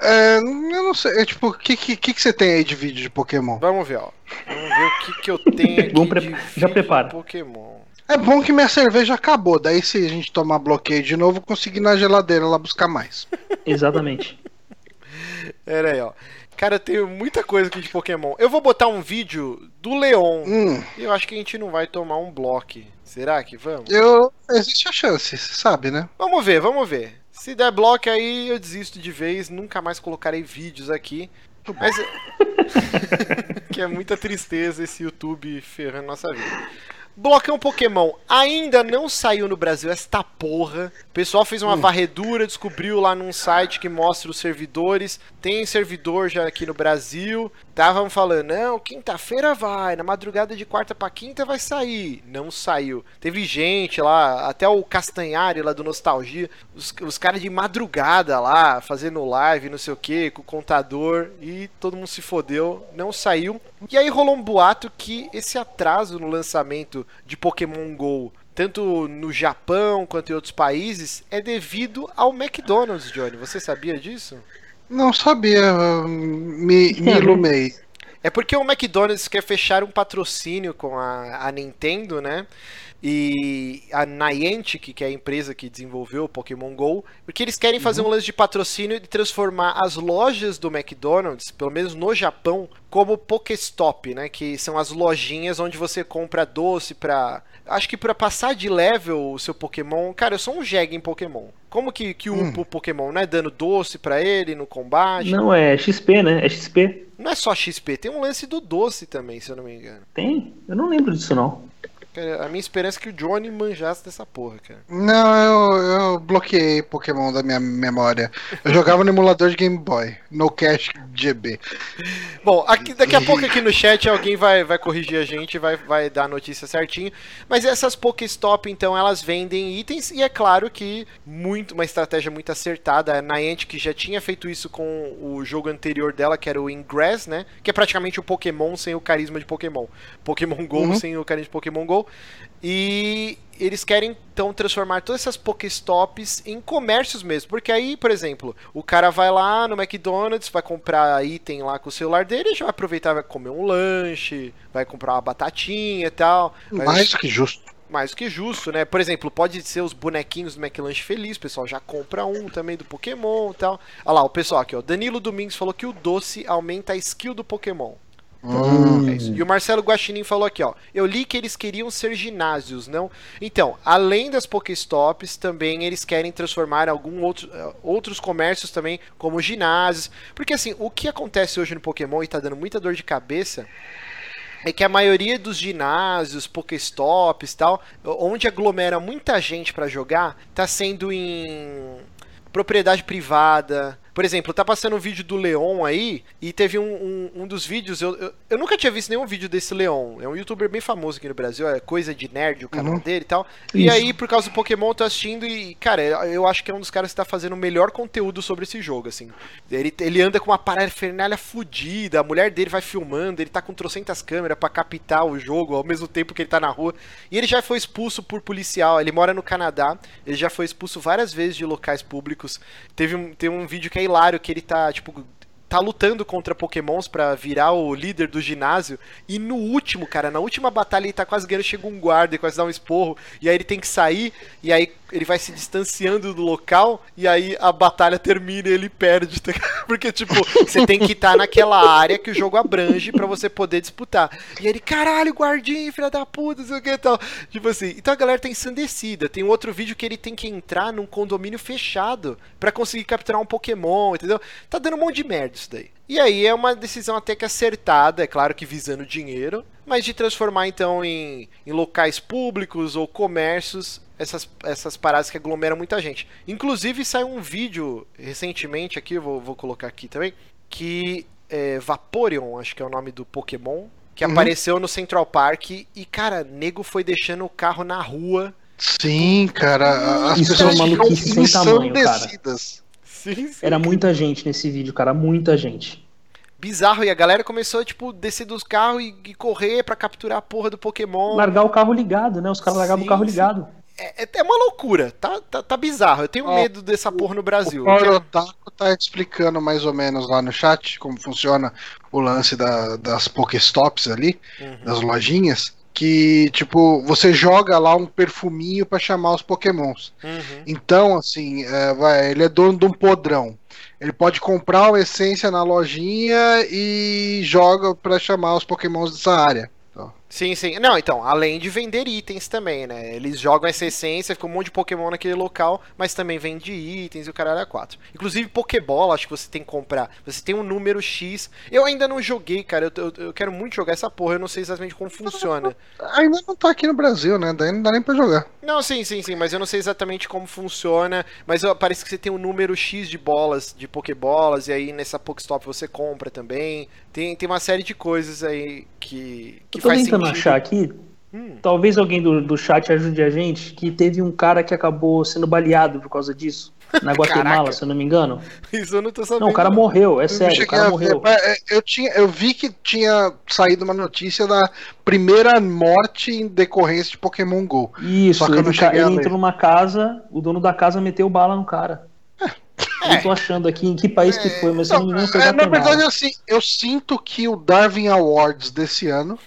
É, eu não sei. É, tipo, o que, que, que que você tem aí de vídeo de Pokémon? Vamos ver, ó. Vamos ver o que, que eu tenho aqui. Vamos pre- de já prepara. de Pokémon. É bom que minha cerveja acabou. Daí, se a gente tomar bloqueio de novo, eu consigo ir na geladeira lá buscar mais. Exatamente. Pera aí, ó. Cara, eu tenho muita coisa aqui de Pokémon. Eu vou botar um vídeo do Leon. Hum, Eu acho que a gente não vai tomar um bloco. Será que vamos? eu. Existe a chance, você sabe, né? Vamos ver, vamos ver. Se der bloco aí, eu desisto de vez. Nunca mais colocarei vídeos aqui. Mas. que é muita tristeza esse YouTube ferrando nossa vida. Blocão Pokémon ainda não saiu no Brasil esta porra. O pessoal fez uma varredura, descobriu lá num site que mostra os servidores. Tem servidor já aqui no Brasil. Estavam falando, não, quinta-feira vai, na madrugada de quarta pra quinta vai sair. Não saiu. Teve gente lá, até o Castanhari lá do Nostalgia, os, os caras de madrugada lá, fazendo live, não sei o que, com o contador, e todo mundo se fodeu, não saiu. E aí rolou um boato que esse atraso no lançamento de Pokémon GO tanto no Japão quanto em outros países, é devido ao McDonald's, Johnny. Você sabia disso? Não sabia. Me, me ilumei. É porque o McDonald's quer fechar um patrocínio com a, a Nintendo, né? E a Niantic, que é a empresa que desenvolveu o Pokémon GO, porque eles querem fazer um lance de patrocínio e transformar as lojas do McDonald's, pelo menos no Japão, como Pokéstop, né? Que são as lojinhas onde você compra doce pra. Acho que pra passar de level o seu Pokémon. Cara, eu sou um jegue em Pokémon. Como que, que upa o Pokémon, né? Dando doce pra ele no combate. Não, é XP, né? É XP. Não é só XP, tem um lance do doce também, se eu não me engano. Tem? Eu não lembro disso, não. Cara, a minha esperança é que o Johnny manjasse dessa porra, cara. Não, eu, eu bloqueei Pokémon da minha memória. Eu jogava no emulador de Game Boy, no Cash GB. Bom, aqui, daqui a pouco aqui no chat alguém vai, vai corrigir a gente, vai, vai dar a notícia certinho. Mas essas Pokéstop, então, elas vendem itens e é claro que muito uma estratégia muito acertada. A Niantic já tinha feito isso com o jogo anterior dela, que era o Ingress, né? Que é praticamente o Pokémon sem o carisma de Pokémon. Pokémon GO Uhum. sem o carisma de Pokémon GO. E eles querem então transformar todas essas Pokéstops em comércios mesmo. Porque aí, por exemplo, o cara vai lá no McDonald's, vai comprar item lá com o celular dele, já vai aproveitar, vai comer um lanche, vai comprar uma batatinha e tal. Vai- Mais do que justo. mais que justo, né? Por exemplo, pode ser os bonequinhos do McLanche Feliz, o pessoal já compra um também do Pokémon e tal. Olha lá, o pessoal aqui, ó. Danilo Domingos falou que o doce aumenta a skill do Pokémon. Hum. É. E o Marcelo Guaxinim falou aqui, ó. Eu li que eles queriam ser ginásios, não? Então, além das Pokéstops, também eles querem transformar algum outro, eh, outros comércios também como ginásios. Porque assim, o que acontece hoje no Pokémon e tá dando muita dor de cabeça é que a maioria dos ginásios, Pokéstops e tal, onde aglomera muita gente pra jogar, tá sendo em propriedade privada. Por exemplo, tá passando um vídeo do Leon aí, e teve um, um, um dos vídeos. Eu, eu, eu nunca tinha visto nenhum vídeo desse Leon. É um youtuber bem famoso aqui no Brasil, é coisa de nerd o canal Uhum. dele e tal. E Isso. aí, por causa do Pokémon, eu tô assistindo e, cara, eu acho que é um dos caras que tá fazendo o melhor conteúdo sobre esse jogo, assim. Ele, ele anda com uma parafernália fodida, a mulher dele vai filmando, ele tá com trocentas câmeras pra captar o jogo ao mesmo tempo que ele tá na rua. E ele já foi expulso por policial, ele mora no Canadá, ele já foi expulso várias vezes de locais públicos. Teve um, tem um vídeo que é hilário, que ele tá, tipo, tá lutando contra pokémons pra virar o líder do ginásio. E no último, cara, na última batalha ele tá quase ganhando, chega um guarda e quase dá um esporro. E aí ele tem que sair, e aí ele vai se distanciando do local, e aí a batalha termina e ele perde. tá? Porque, tipo, você tem que estar naquela área que o jogo abrange pra você poder disputar. E ele, caralho, guardinha, filha da puta, não sei o que e tal. Tipo assim, então a galera tá ensandecida. Tem um outro vídeo que ele tem que entrar num condomínio fechado pra conseguir capturar um Pokémon, entendeu? Tá dando um monte de merda isso daí. E aí é uma decisão até que acertada, é claro que visando dinheiro, mas de transformar então em, em locais públicos ou comércios essas, essas paradas que aglomeram muita gente. Inclusive saiu um vídeo recentemente aqui, eu vou, vou colocar aqui também, que é Vaporeon, acho que é o nome do Pokémon, que Uhum. apareceu no Central Park e, cara, nego foi deixando o carro na rua. Sim, cara. As Isso pessoas é uma ficam maluquice sem tamanho, cara. Sim, sim. Era muita gente nesse vídeo, cara, muita gente. Bizarro, e a galera começou, tipo, descer dos carros e, e correr pra capturar a porra do Pokémon. Largar o carro ligado, né? Os caras largavam o carro sim. ligado. É, é- é uma loucura, tá, tá, tá bizarro. Eu tenho Ó, medo dessa porra no Brasil. O Paulo Otaku tá explicando mais ou menos lá no chat como funciona o lance da- das Pokéstops ali, Uhum. das lojinhas. Que, tipo, você joga lá um perfuminho pra chamar os Pokémons. Uhum. Então, assim, é, vai, ele é dono de um podrão. Ele pode comprar uma essência na lojinha e joga pra chamar os Pokémons dessa área. Sim, sim. Não, então, além de vender itens também, né? Eles jogam essa essência, fica um monte de Pokémon naquele local, mas também vende itens e o caralho é 4. Inclusive, Pokébola, acho que você tem que comprar. Você tem um número X. Eu ainda não joguei, cara. Eu, eu- eu quero muito jogar essa porra, eu não sei exatamente como funciona. ainda não tá aqui no Brasil, né? Daí não dá nem pra jogar. Não, sim, sim, sim, mas eu não sei exatamente como funciona. Mas ó, parece que você tem um número X de bolas, de Pokébolas, e aí nessa Pokestop você compra também. Tem, tem uma série de coisas aí que, que Eu tô faz tentando sentido. achar aqui. Hum. Talvez alguém do, do chat ajude a gente, que teve um cara que acabou sendo baleado por causa disso. Na Guatemala, Caraca. se eu não me engano. Isso eu não tô sabendo. Não, o cara morreu, é Eu sério, o cara a morreu. é, Eu, tinha, eu vi que tinha saído uma notícia da primeira morte em decorrência de Pokémon GO. Isso, Só que eu não ele, entrou numa casa, o dono da casa meteu bala no cara. É. Eu tô achando aqui em que país que foi, mas se eu não foi É, na verdade, assim, eu sinto que o Darwin Awards desse ano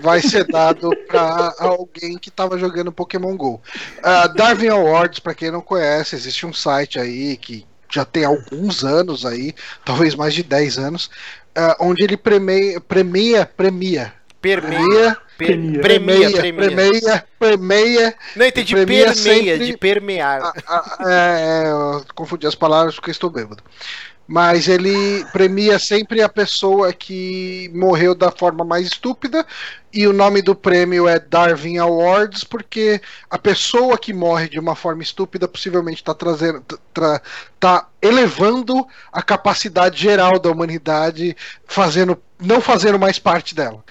vai ser dado pra alguém que tava jogando Pokémon GO. Ah, Darwin Awards, pra quem não conhece, existe um site aí que já tem alguns anos aí, talvez mais de 10 anos, ah, onde ele premia, premia, premia, Permeia. Premia. Premia, premia. premia, premia, Não, entendi premia permeia, sempre- de permear. Ah, ah, é, é, eu confundi as palavras porque estou bêbado. Mas ele premia sempre a pessoa que morreu da forma mais estúpida. E o nome do prêmio é Darwin Awards, porque a pessoa que morre de uma forma estúpida possivelmente está trazendo. Tra, tá elevando a capacidade geral da humanidade, fazendo. não fazendo mais parte dela.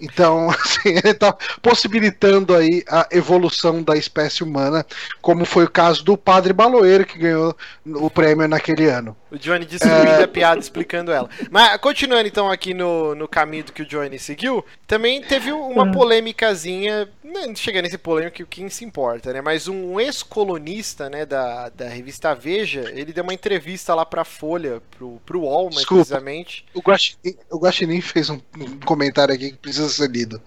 Então, assim, ele está possibilitando aí a evolução da espécie humana, como foi o caso do Padre Baloeiro, que ganhou o prêmio naquele ano. O Johnny destruindo a piada explicando ela. Mas continuando então aqui no, no caminho que o Johnny seguiu, também teve uma polêmicazinha, não chega nesse polêmico que quem se importa, né? Mas um ex-colunista, né, da, da revista Veja, ele deu uma entrevista lá pra Folha, pro, pro UOL, mais Desculpa. precisamente. O Guaxinim, o Guaxinim fez um, um comentário aqui que precisa ser lido.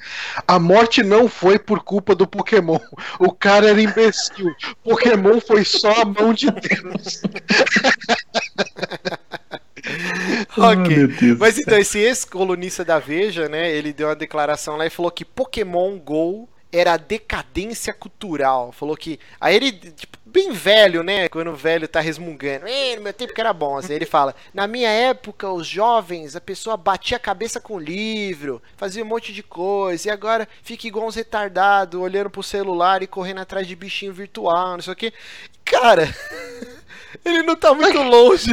A morte não foi por culpa do Pokémon. O cara era imbecil. Pokémon foi só a mão de Deus. ok. Mas então, esse ex-colunista da Veja, né, ele deu uma declaração lá e falou que Pokémon GO era a decadência cultural. Falou que. Aí ele, tipo, bem velho, né? Quando o velho tá resmungando. "Eh, no meu tempo que era bom. Assim, ele fala: Na minha época, os jovens, a pessoa batia a cabeça com livro, fazia um monte de coisa. E agora fica igual uns retardados, olhando pro celular e correndo atrás de bichinho virtual, não sei o que. Cara, ele não tá muito longe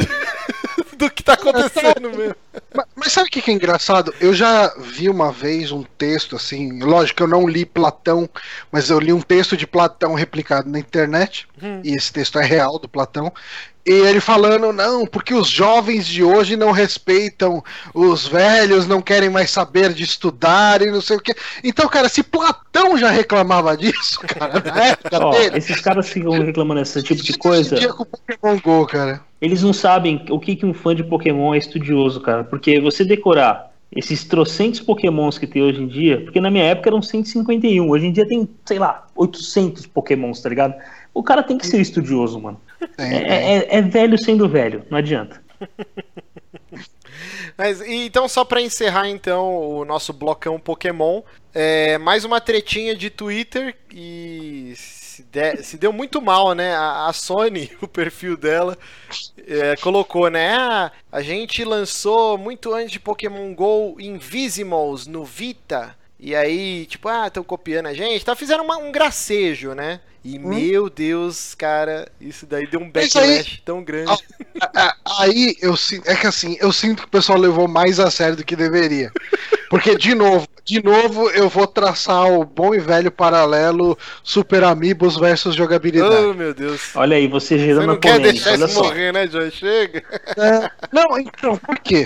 do que tá acontecendo mesmo. Mas, mas sabe o que, que é engraçado? Eu já vi uma vez um texto assim, lógico que eu não li Platão, mas eu li um texto de Platão replicado na internet, e esse texto é real do Platão, e ele falando, não, porque os jovens de hoje não respeitam os velhos, não querem mais saber de estudar e não sei o quê. Então, cara, se Platão já reclamava disso, cara, na época Ó, dele. esses caras ficam reclamando desse tipo de coisa. com Pokémon Go, cara. Eles não sabem o que, que um fã de Pokémon é estudioso, cara. Porque você decorar esses trocentos Pokémons que tem hoje em dia, porque na minha época eram 151, hoje em dia tem, sei lá, 800 Pokémons, tá ligado? O cara tem que ser estudioso, mano. É, é- é velho sendo velho, não adianta. Mas, então, só pra encerrar então o nosso blocão Pokémon, é, mais uma tretinha de Twitter e se, de- se deu muito mal, né? A, a Sony, o perfil dela, é, colocou, né? Ah, a gente lançou muito antes de Pokémon GO Invisimals no Vita. E aí, tipo, ah, estão copiando a gente. Tá fazendo uma- um gracejo, né? E meu Deus, cara, isso daí deu um Mas aí- backlash tão grande. Ah, Aí eu sinto. É que assim, eu sinto que o pessoal levou mais a sério do que deveria. Porque, de novo, de novo, eu vou traçar o bom e velho paralelo Super Amiibos versus jogabilidade. Oh, meu Deus. Olha aí, você Você gerando não a quer polêmica, deixar olha isso só. morrer, né, John? Chega. É, não, então, por quê?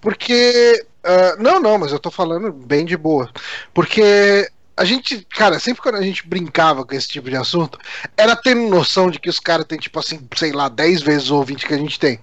Porque. Ah, não, não, mas eu tô falando bem de boa. Porque a gente, cara, sempre quando a gente brincava com esse tipo de assunto, era tendo noção de que os caras têm, tipo assim, sei lá, 10 vezes o ouvinte que a gente tem.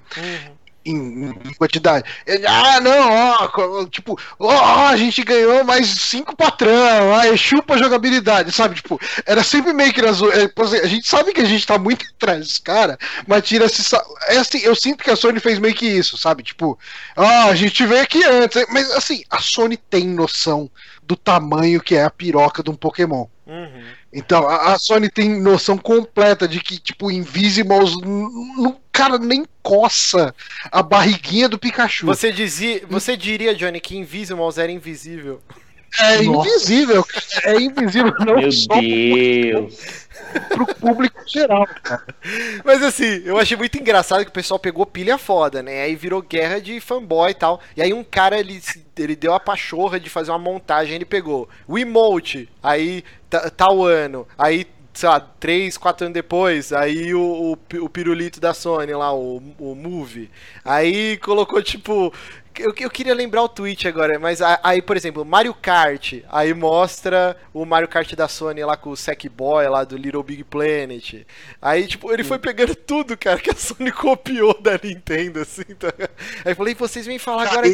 Em, em quantidade. Ele, ah, não, ó, tipo, ó, a gente ganhou mais cinco patrão, aí chupa jogabilidade, sabe? Tipo, era sempre meio que na zo- é, por exemplo, A gente sabe que a gente tá muito atrás dos caras, mas tira sa- É assim, eu sinto que a Sony fez meio que isso, sabe? Tipo, ah, a gente veio aqui antes, mas assim, a Sony tem noção do tamanho que é a piroca de um Pokémon. Uhum. Então, a, a Sony tem noção completa de que, tipo, Invisimals, n- n- cara, nem coça a barriguinha do Pikachu. Você, dizia, você diria, Johnny, que Invisimals era invisível. É Nossa. invisível, cara. É invisível não Meu só Deus. pro público geral, cara. Mas assim, eu achei muito engraçado que o pessoal pegou pilha foda, né? Aí virou guerra de fanboy e tal. E aí um cara, ele, ele deu a pachorra de fazer uma montagem, ele pegou o emote, aí tal ano, aí, sei lá, 3, 4 anos depois, aí o, o, o pirulito da Sony lá, o, o Move. Aí colocou tipo. Eu, eu queria lembrar o tweet agora, mas aí, por exemplo, Mario Kart, aí mostra o Mario Kart da Sony lá com o Sackboy lá do Little Big Planet. Aí, tipo, ele foi pegando tudo, cara, que a Sony copiou da Nintendo, assim. Tá? Aí eu falei, vocês vêm falar agora.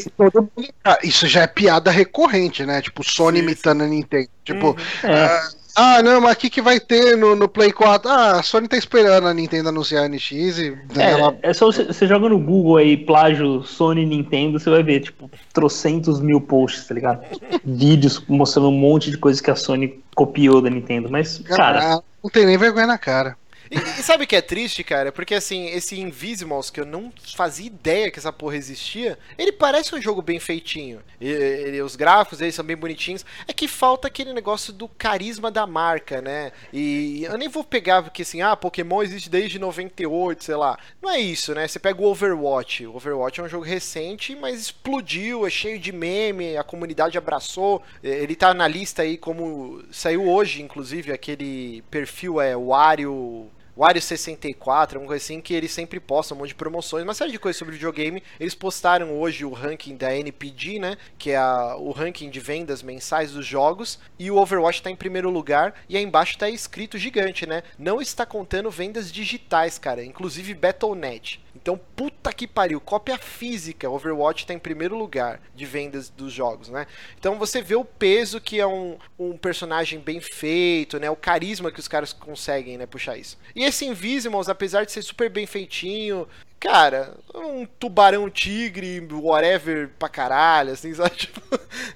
Isso já é piada recorrente, né? Tipo, Sony Sim, imitando a Nintendo. Tipo, Uhum. É. ah, ah, não, mas o que, que vai ter no, no Play 4? Ah, a Sony tá esperando a Nintendo anunciar a NX e ela É, é só você, você joga no Google aí, plágio Sony Nintendo, você vai ver, tipo, trocentos mil posts, tá ligado? Vídeos mostrando um monte de coisas que a Sony copiou da Nintendo. Mas, cara, Ah, não tem nem vergonha na cara. E, e sabe o que é triste, cara? Porque assim, esse Invisimals, que eu não fazia ideia que essa porra existia, ele parece um jogo bem feitinho. E- os gráficos deles são bem bonitinhos. É que falta aquele negócio do carisma da marca, né? E eu nem vou pegar porque assim, ah, Pokémon existe desde 98, sei lá. Não é isso, né? Você pega o Overwatch. O Overwatch é um jogo recente, mas explodiu, é cheio de meme, a comunidade abraçou. Ele tá na lista aí como. Saiu hoje, inclusive, aquele perfil é Wario. Wario 64, alguma coisa assim, que eles sempre postam um monte de promoções, uma série de coisas sobre videogame. Eles postaram hoje o ranking da NPD, né? Que é a- o ranking de vendas mensais dos jogos. E o Overwatch tá em primeiro lugar. E aí embaixo tá escrito gigante, né? Não está contando vendas digitais, cara. Inclusive Battle.net. Então, puta que pariu, cópia física, Overwatch tá em primeiro lugar de vendas dos jogos, né? Então você vê o peso que é um, um personagem bem feito, né? O carisma que os caras conseguem, né, puxar isso. E esse Invisimals, apesar de ser super bem feitinho, cara, um tubarão tigre, whatever pra caralho, assim, sabe? Tipo,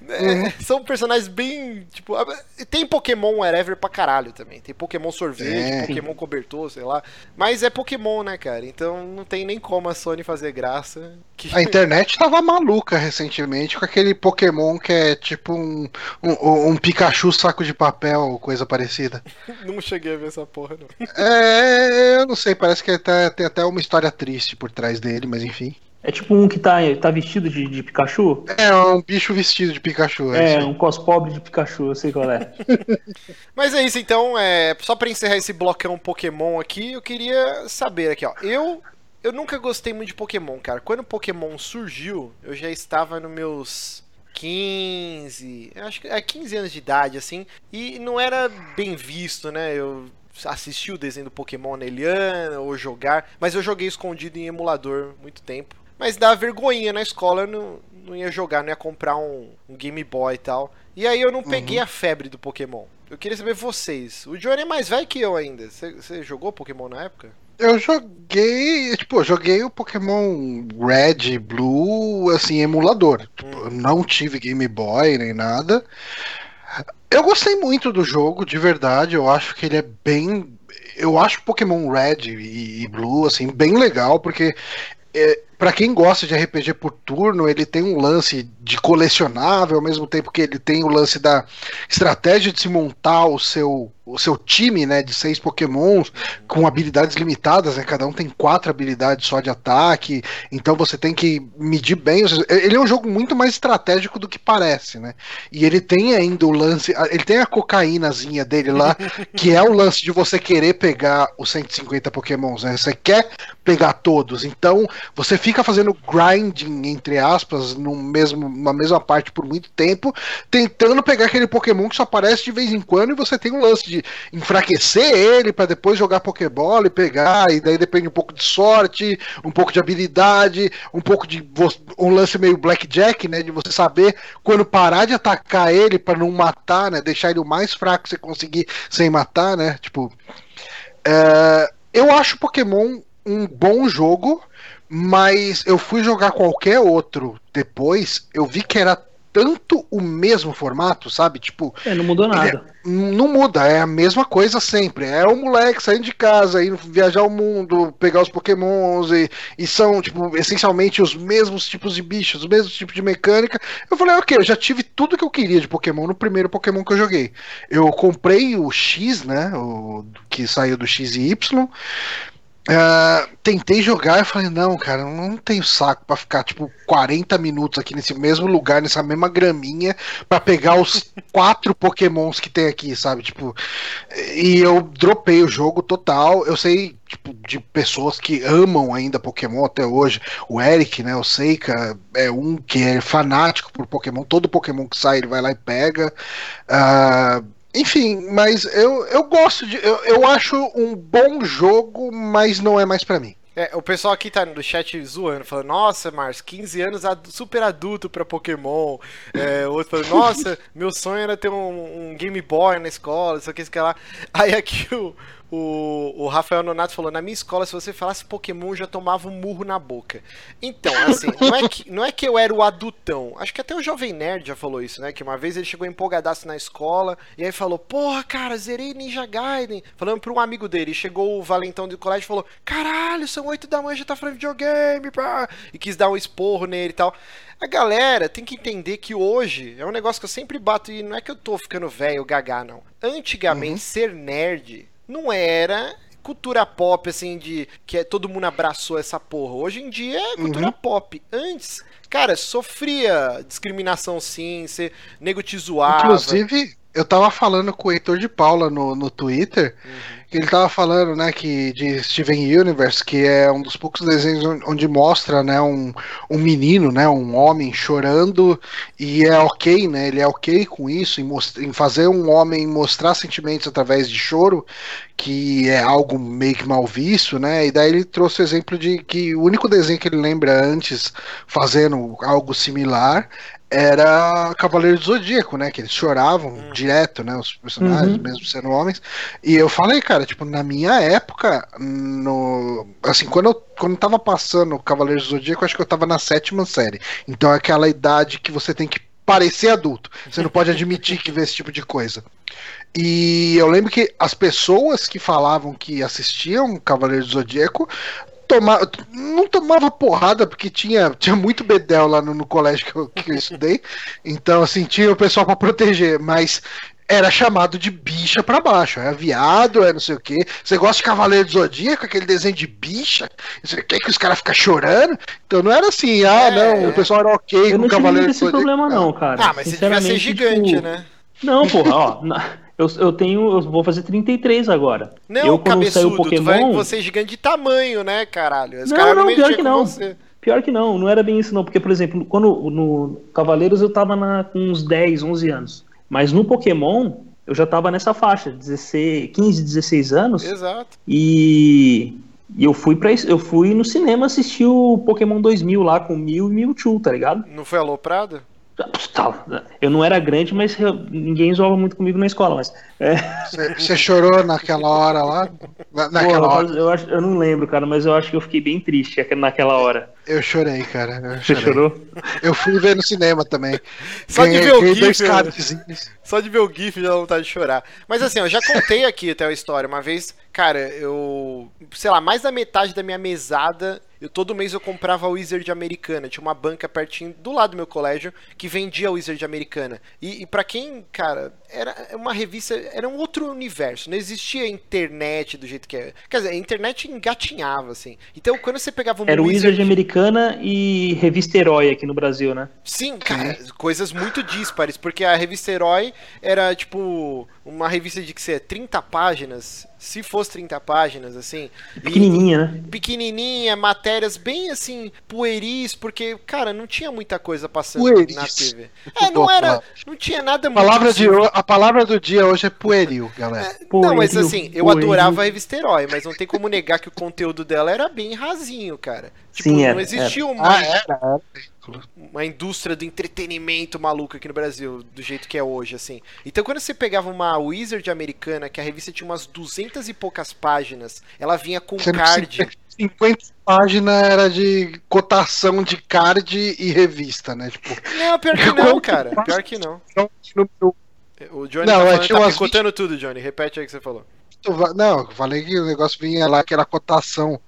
é, São personagens bem, tipo, tem Pokémon whatever pra caralho também. Tem Pokémon sorvete, É. Pokémon cobertor, sei lá. Mas é Pokémon, né, cara? Então não tem nem como a Sony fazer graça. Que... A internet tava maluca recentemente com aquele Pokémon que é tipo um, um, um Pikachu saco de papel, coisa parecida. não cheguei a ver essa porra, não. É, eu não sei, parece que até- tem até uma história triste por trás dele, mas enfim. É tipo um que tá, tá vestido de, de Pikachu? É, um bicho vestido de Pikachu. É, é um cos pobre de Pikachu, eu sei qual é. Mas é isso, então, é, só pra encerrar esse blocão Pokémon aqui, eu queria saber aqui, ó. Eu, eu nunca gostei muito de Pokémon, cara. Quando o Pokémon surgiu, eu já estava nos meus 15, acho que é 15 anos de idade, assim, e não era bem visto, né? Eu assisti o desenho do Pokémon na Eliana, ou jogar, mas eu joguei escondido em emulador muito tempo. Mas dá vergonha na escola, eu não, não ia jogar, não ia comprar um, um Game Boy e tal. E aí eu não peguei uhum. a febre do Pokémon. Eu queria saber vocês. O Johnny é mais velho que eu ainda. Você jogou Pokémon na época? Eu joguei, tipo, eu joguei o Pokémon Red, Blue, assim, emulador. Tipo, hum. não tive Game Boy nem nada. Eu gostei muito do jogo, de verdade. Eu acho que ele é bem. Eu acho Pokémon Red e Blue, assim, bem legal, porque é, para quem gosta de RPG por turno, ele tem um lance de colecionável, ao mesmo tempo que ele tem o lance da estratégia de se montar o seu o seu time, né, de seis pokémons com habilidades limitadas, né, cada um tem quatro habilidades só de ataque, então você tem que medir bem, ele é um jogo muito mais estratégico do que parece, né, e ele tem ainda o lance, ele tem a cocaínazinha dele lá, que é o lance de você querer pegar os 150 pokémons, né, você quer pegar todos, então você fica fazendo grinding, entre aspas, no mesmo, na mesma parte por muito tempo, tentando pegar aquele pokémon que só aparece de vez em quando e você tem o lance de enfraquecer ele para depois jogar Pokébola e pegar, e daí depende um pouco de sorte, um pouco de habilidade, um pouco de um lance meio blackjack, né, de você saber quando parar de atacar ele para não matar, né, deixar ele o mais fraco que você conseguir sem matar, né, tipo, é, eu acho Pokémon um bom jogo, mas eu fui jogar qualquer outro depois, eu vi que era tanto o mesmo formato, sabe? Tipo. É, não mudou nada. É, não muda, é a mesma coisa sempre. É o moleque saindo de casa, indo viajar o mundo, pegar os pokémons e, e são, tipo, essencialmente os mesmos tipos de bichos, os mesmos tipos de mecânica. Eu falei, ok, eu já tive tudo que eu queria de Pokémon no primeiro Pokémon que eu joguei. Eu comprei o X, né? O que saiu do X e Y. Uh, tentei jogar e falei, não, cara, não tenho saco para ficar tipo 40 minutos aqui nesse mesmo lugar, nessa mesma graminha, para pegar os quatro pokémons que tem aqui, sabe? Tipo, e eu dropei o jogo total. Eu sei tipo, de pessoas que amam ainda Pokémon até hoje. O Eric, né? O Seika é um que é fanático por Pokémon. Todo Pokémon que sai, ele vai lá e pega. Uh, enfim, mas eu, eu gosto de. Eu, eu acho um bom jogo, mas não é mais para mim. É, o pessoal aqui tá no chat zoando, falando, nossa, Márcio, 15 anos super adulto pra Pokémon. É, outro falando, nossa, meu sonho era ter um, um Game Boy na escola, isso aqui, isso aqui lá. Aí aqui o, o, o Rafael Nonato falou: na minha escola, se você falasse Pokémon, eu já tomava um murro na boca. Então, assim, não é, que, não é que eu era o adultão. Acho que até o Jovem Nerd já falou isso, né? Que uma vez ele chegou empolgadaço na escola e aí falou: Porra, cara, zerei Ninja Gaiden. Falando pra um amigo dele. chegou o valentão do colégio e falou: Caralho, são oito da manhã, já tá falando videogame. Pá. E quis dar um esporro nele e tal. A galera tem que entender que hoje é um negócio que eu sempre bato e não é que eu tô ficando velho, gaga, não. Antigamente, uhum. ser nerd não era cultura pop, assim, de que é, todo mundo abraçou essa porra. Hoje em dia é cultura uhum. pop. Antes, cara, sofria discriminação sim, ser nego te zoava. Inclusive, eu tava falando com o Heitor de Paula no, no Twitter. Uhum ele tava falando, né, que de Steven Universe, que é um dos poucos desenhos onde mostra, né, um, um menino, né, um homem chorando e é ok, né, ele é ok com isso, em, em fazer um homem mostrar sentimentos através de choro, que é algo meio que mal visto, né, e daí ele trouxe o exemplo de que o único desenho que ele lembra antes fazendo algo similar era Cavaleiro do Zodíaco, né? Que eles choravam hum. direto, né? Os personagens, uhum. mesmo sendo homens. E eu falei, cara, tipo, na minha época, no. Assim, quando eu quando tava passando Cavaleiro do Zodíaco, acho que eu tava na sétima série. Então é aquela idade que você tem que parecer adulto. Você não pode admitir que vê esse tipo de coisa. E eu lembro que as pessoas que falavam que assistiam Cavaleiro do Zodíaco tomava, não tomava porrada, porque tinha, tinha muito bedel lá no, no colégio que eu, que eu estudei. Então, assim, tinha o pessoal para proteger. Mas era chamado de bicha pra baixo. É viado, é não sei o quê. Você gosta de Cavaleiro do Zodíaco, aquele desenho de bicha? Você quer que os caras ficam chorando? Então não era assim, ah, É, não, o pessoal era ok Eu com não tive Cavaleiro do esse Zodíaco. problema, não, cara. Ah, mas você devia ser gigante, tipo, né? Não, porra, ó. na- Eu, eu tenho. Eu vou fazer 33 agora. Não, eu, quando saiu cabeçudo, o tu vai Pokémon. você é gigante de tamanho, né, caralho? Os Não, caras não, mexiam pior que não. você. Pior que não, não era bem isso não, porque, por exemplo, quando no Cavaleiros eu tava na, com uns 10, 11 anos, mas no Pokémon eu já tava nessa faixa, 16, 15, 16 anos, Exato. e, e eu fui para eu fui no cinema assistir o Pokémon 2000 lá com Mew e Mewtwo, tá ligado? Não foi aloprado? Eu não era grande, mas eu- ninguém zoava muito comigo na escola, mas é, Você, você chorou naquela hora lá? Na- naquela Porra, hora. eu, acho, eu não lembro, cara, mas eu acho que eu fiquei bem triste naquela hora. Eu chorei, cara. Eu Você chorei. chorou? Eu fui ver no cinema também. Só de Ganhei- ver o GIF, dois né? cardzinhos. Só de ver o GIF já dá vontade de chorar. Mas assim, eu já contei aqui até a história. Uma vez, cara, eu. Sei lá, mais da metade da minha mesada. Eu, todo mês eu comprava Wizard Americana. Tinha uma banca pertinho do lado do meu colégio que vendia Wizard Americana. E, e para quem, cara, era uma revista. Era um outro universo. Não existia internet do jeito que é. Quer dizer, a internet engatinhava, assim. Então, quando você pegava uma Era o Wizard Americana e Revista Herói aqui no Brasil, né? Sim, cara, coisas muito díspares, porque a revista Herói era tipo uma revista de que você 30 páginas, se fosse 30 páginas, assim. e- Pequenininha, né? pequenininha, matérias bem assim, pueris, porque, cara, não tinha muita coisa passando Pueris. na TV. Muito É, não era, não tinha nada muito palavra, de, a palavra do dia hoje é pueril, galera. Não, mas Pueril, assim, eu pueril. adorava a revista Herói, mas não tem como negar que o conteúdo dela era bem rasinho, cara. Tipo, Sim, não era, existia uma Ah, era, era. uma indústria do entretenimento maluca aqui no Brasil, do jeito que é hoje, assim. Então, quando você pegava uma Wizard americana, que a revista tinha umas duzentas e poucas páginas, ela vinha com card. 50 páginas era de cotação de card e revista, né? Tipo, Não, pior que não, cara. Pior que não. então, número O Johnny Não, tá, é, falando, tá umas picotando tudo, Johnny. Repete aí o que você falou. Não, eu falei que o negócio vinha lá, que era cotação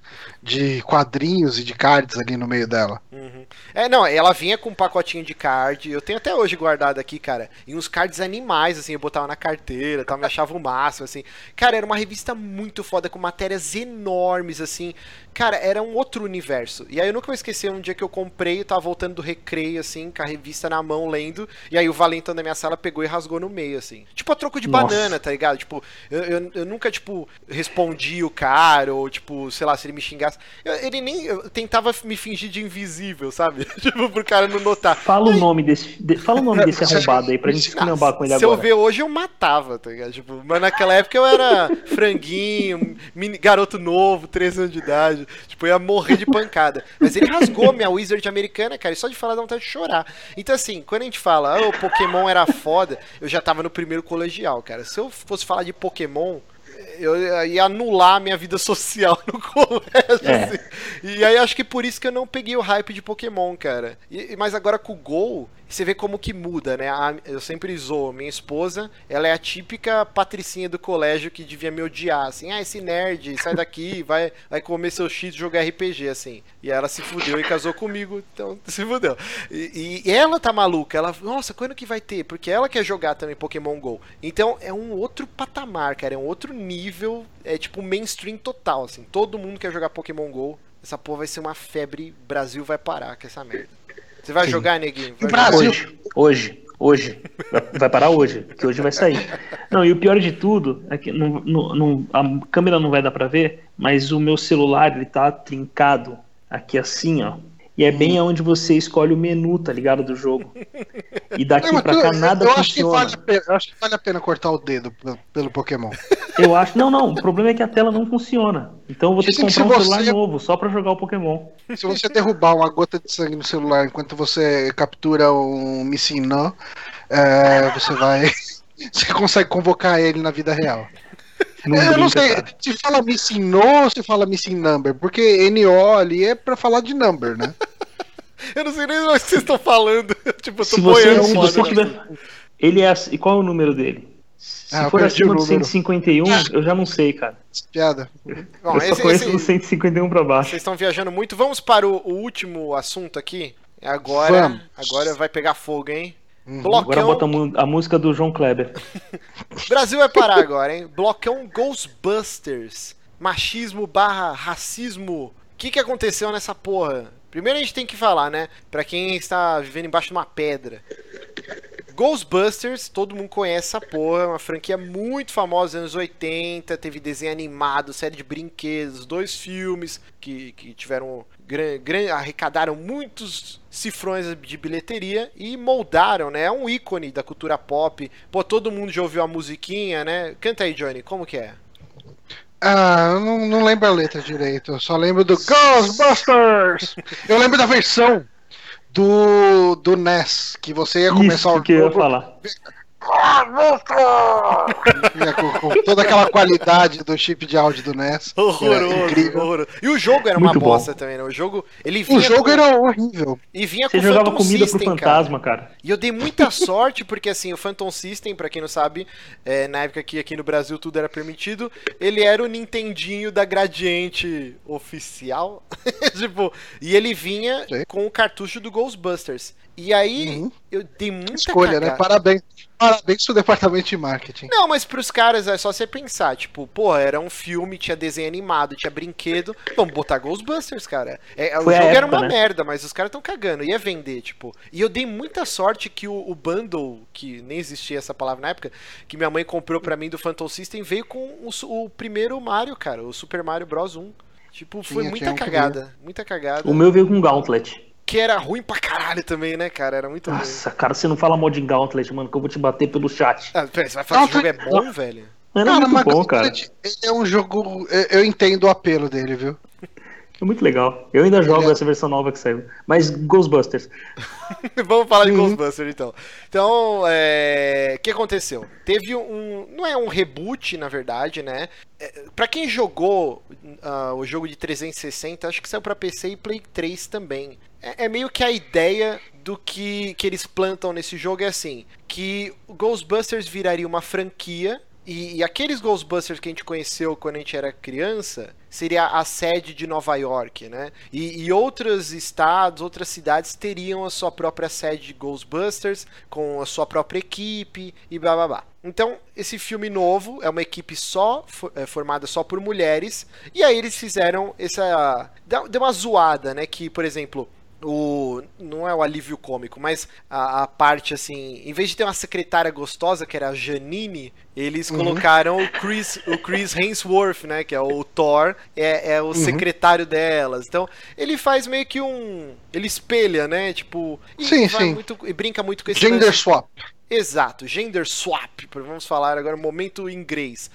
de quadrinhos e de cards ali no meio dela. Uhum. É, não, ela vinha com um pacotinho de card. Eu tenho até hoje guardado aqui, cara. E uns cards animais, assim, eu botava na carteira, tal, me achava o máximo, assim. Cara, era uma revista muito foda, com matérias enormes, assim. Cara, era um outro universo. E aí eu nunca vou esquecer um dia que eu comprei, eu tava voltando do recreio, assim, com a revista na mão, lendo. E aí o Valentão da minha sala pegou e rasgou no meio, assim. Tipo a troco de Nossa. banana, tá ligado? Tipo, eu, eu, eu nunca, tipo, respondi o cara, ou, tipo, sei lá, se ele me xingasse. Eu- ele nem. Eu tentava me fingir de invisível, sabe? tipo, pro cara não notar. Fala o nome desse. de- fala o nome desse arrombado aí pra gente esculhambar com ele se eu agora. ver hoje, eu matava, tá ligado? Tipo, mas naquela época eu era franguinho, mini- garoto novo, 13 anos de idade. Tipo, eu ia morrer de pancada. Mas ele rasgou minha Wizard americana, cara, e só de falar dá vontade de chorar. Então, assim, quando a gente fala, ah, o Pokémon era foda, eu já tava no primeiro colegial, cara. Se eu fosse falar de Pokémon. Eu ia anular a minha vida social no colégio. É. assim. E aí acho que por isso que eu não peguei o hype de Pokémon, cara. E- mas agora com o Gol, você vê como que muda, né? A- eu sempre zoo minha esposa, ela é a típica patricinha do colégio que devia me odiar, assim, ah, esse nerd, sai daqui, vai, vai comer seu X e jogar RPG, assim. E ela se fudeu e casou comigo, então se fudeu. E, e ela tá maluca, ela, nossa, quando que vai ter? Porque ela quer jogar também Pokémon GO. Então é um outro patamar, cara, é um outro nível, é tipo mainstream total, assim. Todo mundo quer jogar Pokémon GO. Essa porra vai ser uma febre, Brasil vai parar com essa merda. Você vai jogar, neguinho? Vai jogar? Brasil. Hoje, hoje, hoje. Vai- Vai parar hoje, porque hoje vai sair. Não, e o pior de tudo é que não, não- não- a câmera não vai dar pra ver, mas o meu celular ele tá trincado aqui assim, ó. E é bem onde você escolhe o menu, tá ligado? Do jogo. E daqui Não, pra tu- cá nada eu, acho que funciona. vale a pena, eu acho que vale a pena cortar o dedo pelo, Pokémon. Eu acho. Não, não. O problema é que a tela não funciona. Então eu vou ter que Dizem que comprar um celular você- novo só pra jogar o Pokémon. Se você derrubar uma gota de sangue no celular enquanto você captura um Missinó, é, você vai. Você consegue convocar ele na vida real. Não eu não sei se fala Missinó ou se fala Missing Number, porque NO ali é pra falar de number, né? Eu não sei nem o que vocês estão falando. tipo, eu tô Se você, boiando se fora, você né? tiver. Ele é. E qual é o número dele? Se Ah, for acima do número. 151, eu já não sei, cara. Piada. Bom, eu só esse- conheço esse- do 151 pra baixo. Vocês estão viajando muito. Vamos para o, o último assunto aqui. Agora, Vamos. agora vai pegar fogo, hein? Uhum. Blocão... Agora bota a música do João Kleber. Brasil vai parar agora, hein? Blocão Ghostbusters. Machismo barra racismo. O que, que aconteceu nessa porra? Primeiro a gente tem que falar, né? Pra quem está vivendo embaixo de uma pedra. Ghostbusters, todo mundo conhece essa porra, uma franquia muito famosa nos anos 80, teve desenho animado, série de brinquedos, dois filmes que, que tiveram gran, gran, arrecadaram muitos cifrões de bilheteria e moldaram, né? É um ícone da cultura pop. Pô, todo mundo já ouviu a musiquinha, né? Canta aí, Johnny, como que é? Ah, eu não, não lembro a letra direito, eu só lembro do Ghostbusters! eu lembro da versão do, do NES, que você ia começar Isso o que jogo. Eu ia falar. Com, com, toda aquela qualidade do chip de áudio do NES. Horroroso, horroroso. E o jogo era Muito uma bosta bom. também, né? O jogo, ele vinha O jogo com... era horrível. E vinha Você com jogava Phantom comida System, pro fantasma, cara. cara. E eu dei muita sorte, porque assim, o Phantom System, pra quem não sabe, é, na época que aqui no Brasil tudo era permitido, ele era o Nintendinho da Gradiente oficial. tipo, e ele vinha Sim. com o cartucho do Ghostbusters. E aí, uhum. eu dei muita Escolha, né? cagada. né? Parabéns. Parabéns pro departamento de marketing. Não, mas pros caras é só você pensar, tipo, pô, era um filme, tinha desenho animado, tinha brinquedo. Vamos botar Ghostbusters, cara. É, o jogo época, era uma né? merda, mas os caras tão cagando. Ia vender, tipo. E eu dei muita sorte que o, o, bundle, que nem existia essa palavra na época, que minha mãe comprou para mim do Phantom System, veio com o, o, primeiro Mario, cara, o Super Mario Bros 1. Tipo, foi Sim, muita cagada. Muita cagada. O meu veio com Gauntlet que era ruim pra caralho também, né, cara? Era muito Nossa, ruim. cara, você não fala mal de Gauntlet, mano, que eu vou te bater pelo chat. Ah, pera, você vai falar que o jogo é bom, velho? Era cara, muito bom, cara. Ele é um jogo. Eu entendo o apelo dele, viu? É muito legal. Eu ainda jogo é... essa versão nova que saiu. Mas Ghostbusters. Vamos falar de uhum. Ghostbusters então. Então, é... o que aconteceu? Teve um. Não é um reboot, na verdade, né? É, pra quem jogou uh, o jogo de 360, acho que saiu pra PC e Play 3 também. É, é meio que a ideia do que, que eles plantam nesse jogo é assim: que Ghostbusters viraria uma franquia e, e, aqueles Ghostbusters que a gente conheceu quando a gente era criança seria a sede de Nova York, né? E, e, outros estados, outras cidades teriam a sua própria sede de Ghostbusters, com a sua própria equipe e blá blá blá. Então, esse filme novo é uma equipe só, é, formada só por mulheres, e aí eles fizeram essa. Deu uma zoada, né? Que, por exemplo o não é o alívio cômico, mas a, a, parte assim, em vez de ter uma secretária gostosa que era a Janine, eles uhum. colocaram o Chris, o Chris Hemsworth, né, que é o Thor, é, é o uhum. secretário delas. Então, ele faz meio que um, ele espelha, né, tipo, e sim, sim. Muito, e brinca muito com esse gender lance. swap. Exato, gender swap, vamos falar agora momento inglês.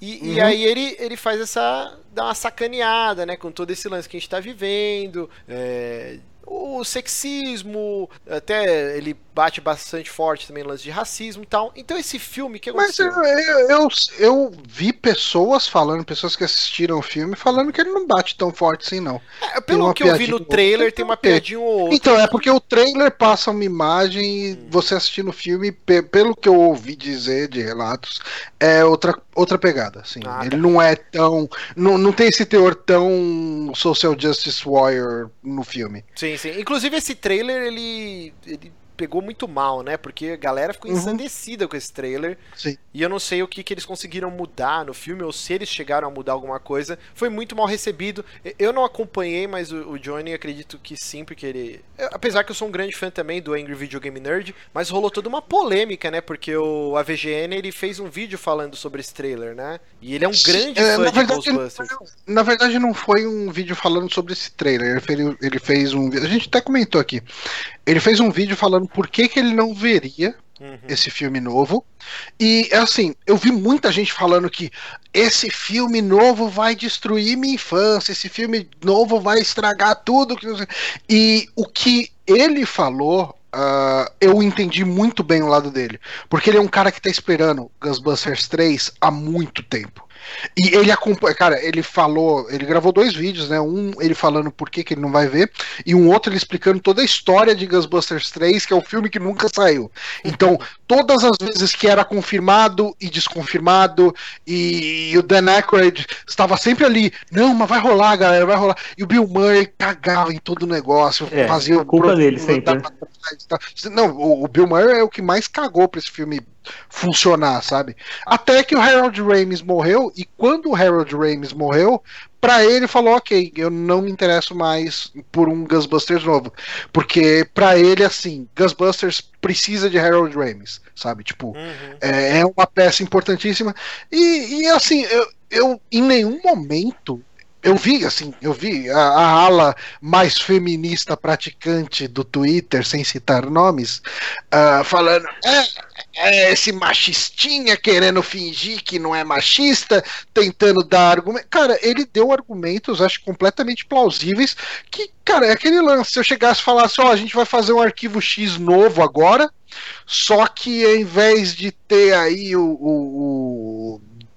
E, uhum. e aí ele, ele faz essa. dá uma sacaneada, né? Com todo esse lance que a gente tá vivendo. É, o sexismo, até ele bate bastante forte também no lance de racismo e tal. Então esse filme que aconteceu? Mas eu, eu, eu, vi pessoas falando, pessoas que assistiram o filme, falando que ele não bate tão forte assim, não. É, pelo que eu vi no trailer, tem uma piadinha ou outra. Então, é porque o trailer passa uma imagem e hum. você assistindo o filme, pelo que eu ouvi dizer de relatos, é outra, outra pegada. Assim. Ah, ele tá. não é tão. Não, não tem esse teor tão social justice warrior no filme. Sim, sim. Inclusive esse trailer, ele, ele pegou muito mal, né? Porque a galera ficou uhum. ensandecida com esse trailer. Sim. E eu não sei o que, que eles conseguiram mudar no filme, ou se eles chegaram a mudar alguma coisa. Foi muito mal recebido. Eu não acompanhei, mas o, o Johnny acredito que sim, porque ele. Apesar que eu sou um grande fã também do Angry Video Game Nerd, mas rolou toda uma polêmica, né? Porque o AVGN ele fez um vídeo falando sobre esse trailer, né? E ele é um grande é, fã de verdade, Ghostbusters. Na verdade, não foi um vídeo falando sobre esse trailer. Ele fez, ele fez um. A gente até comentou aqui. Ele fez um vídeo falando por que, que ele não veria uhum. esse filme novo. E é assim, eu vi muita gente falando que esse filme novo vai destruir minha infância, esse filme novo vai estragar tudo. E o que ele falou Uh, eu entendi muito bem o lado dele. Porque ele é um cara que tá esperando Ghostbusters 3 há muito tempo. E ele acompanha, cara, ele falou, ele gravou dois vídeos, né? Um ele falando por que, que ele não vai ver, e um outro ele explicando toda a história de Ghostbusters 3, que é o um filme que nunca saiu. Então, todas as vezes que era confirmado e desconfirmado, e, e o Dan Aykroyd estava sempre ali, não, mas vai rolar, galera, vai rolar. E o Bill Murray cagava em todo o negócio, É, fazia o culpa pro- dele sempre, né? Não, o, o Bill Murray é o que mais cagou pra esse filme funcionar, sabe? Até que o Harold Ramis morreu, e quando o Harold Ramis morreu, pra ele falou, ok, eu não me interesso mais por um Ghostbusters novo. Porque pra ele, assim, Ghostbusters precisa de Harold Ramis, sabe? Tipo, Uhum. é, é uma peça importantíssima. E, e, assim, eu, eu em nenhum momento. Eu vi, assim, eu vi a, a ala mais feminista praticante do Twitter, sem citar nomes, ah, falando: é, é esse machistinha querendo fingir que não é machista, tentando dar argumentos. Cara, ele deu argumentos, acho, completamente plausíveis. Que, cara, é aquele lance. Se eu chegasse e falasse: ó, a gente vai fazer um arquivo X novo agora, só que ao invés de ter aí o, o- o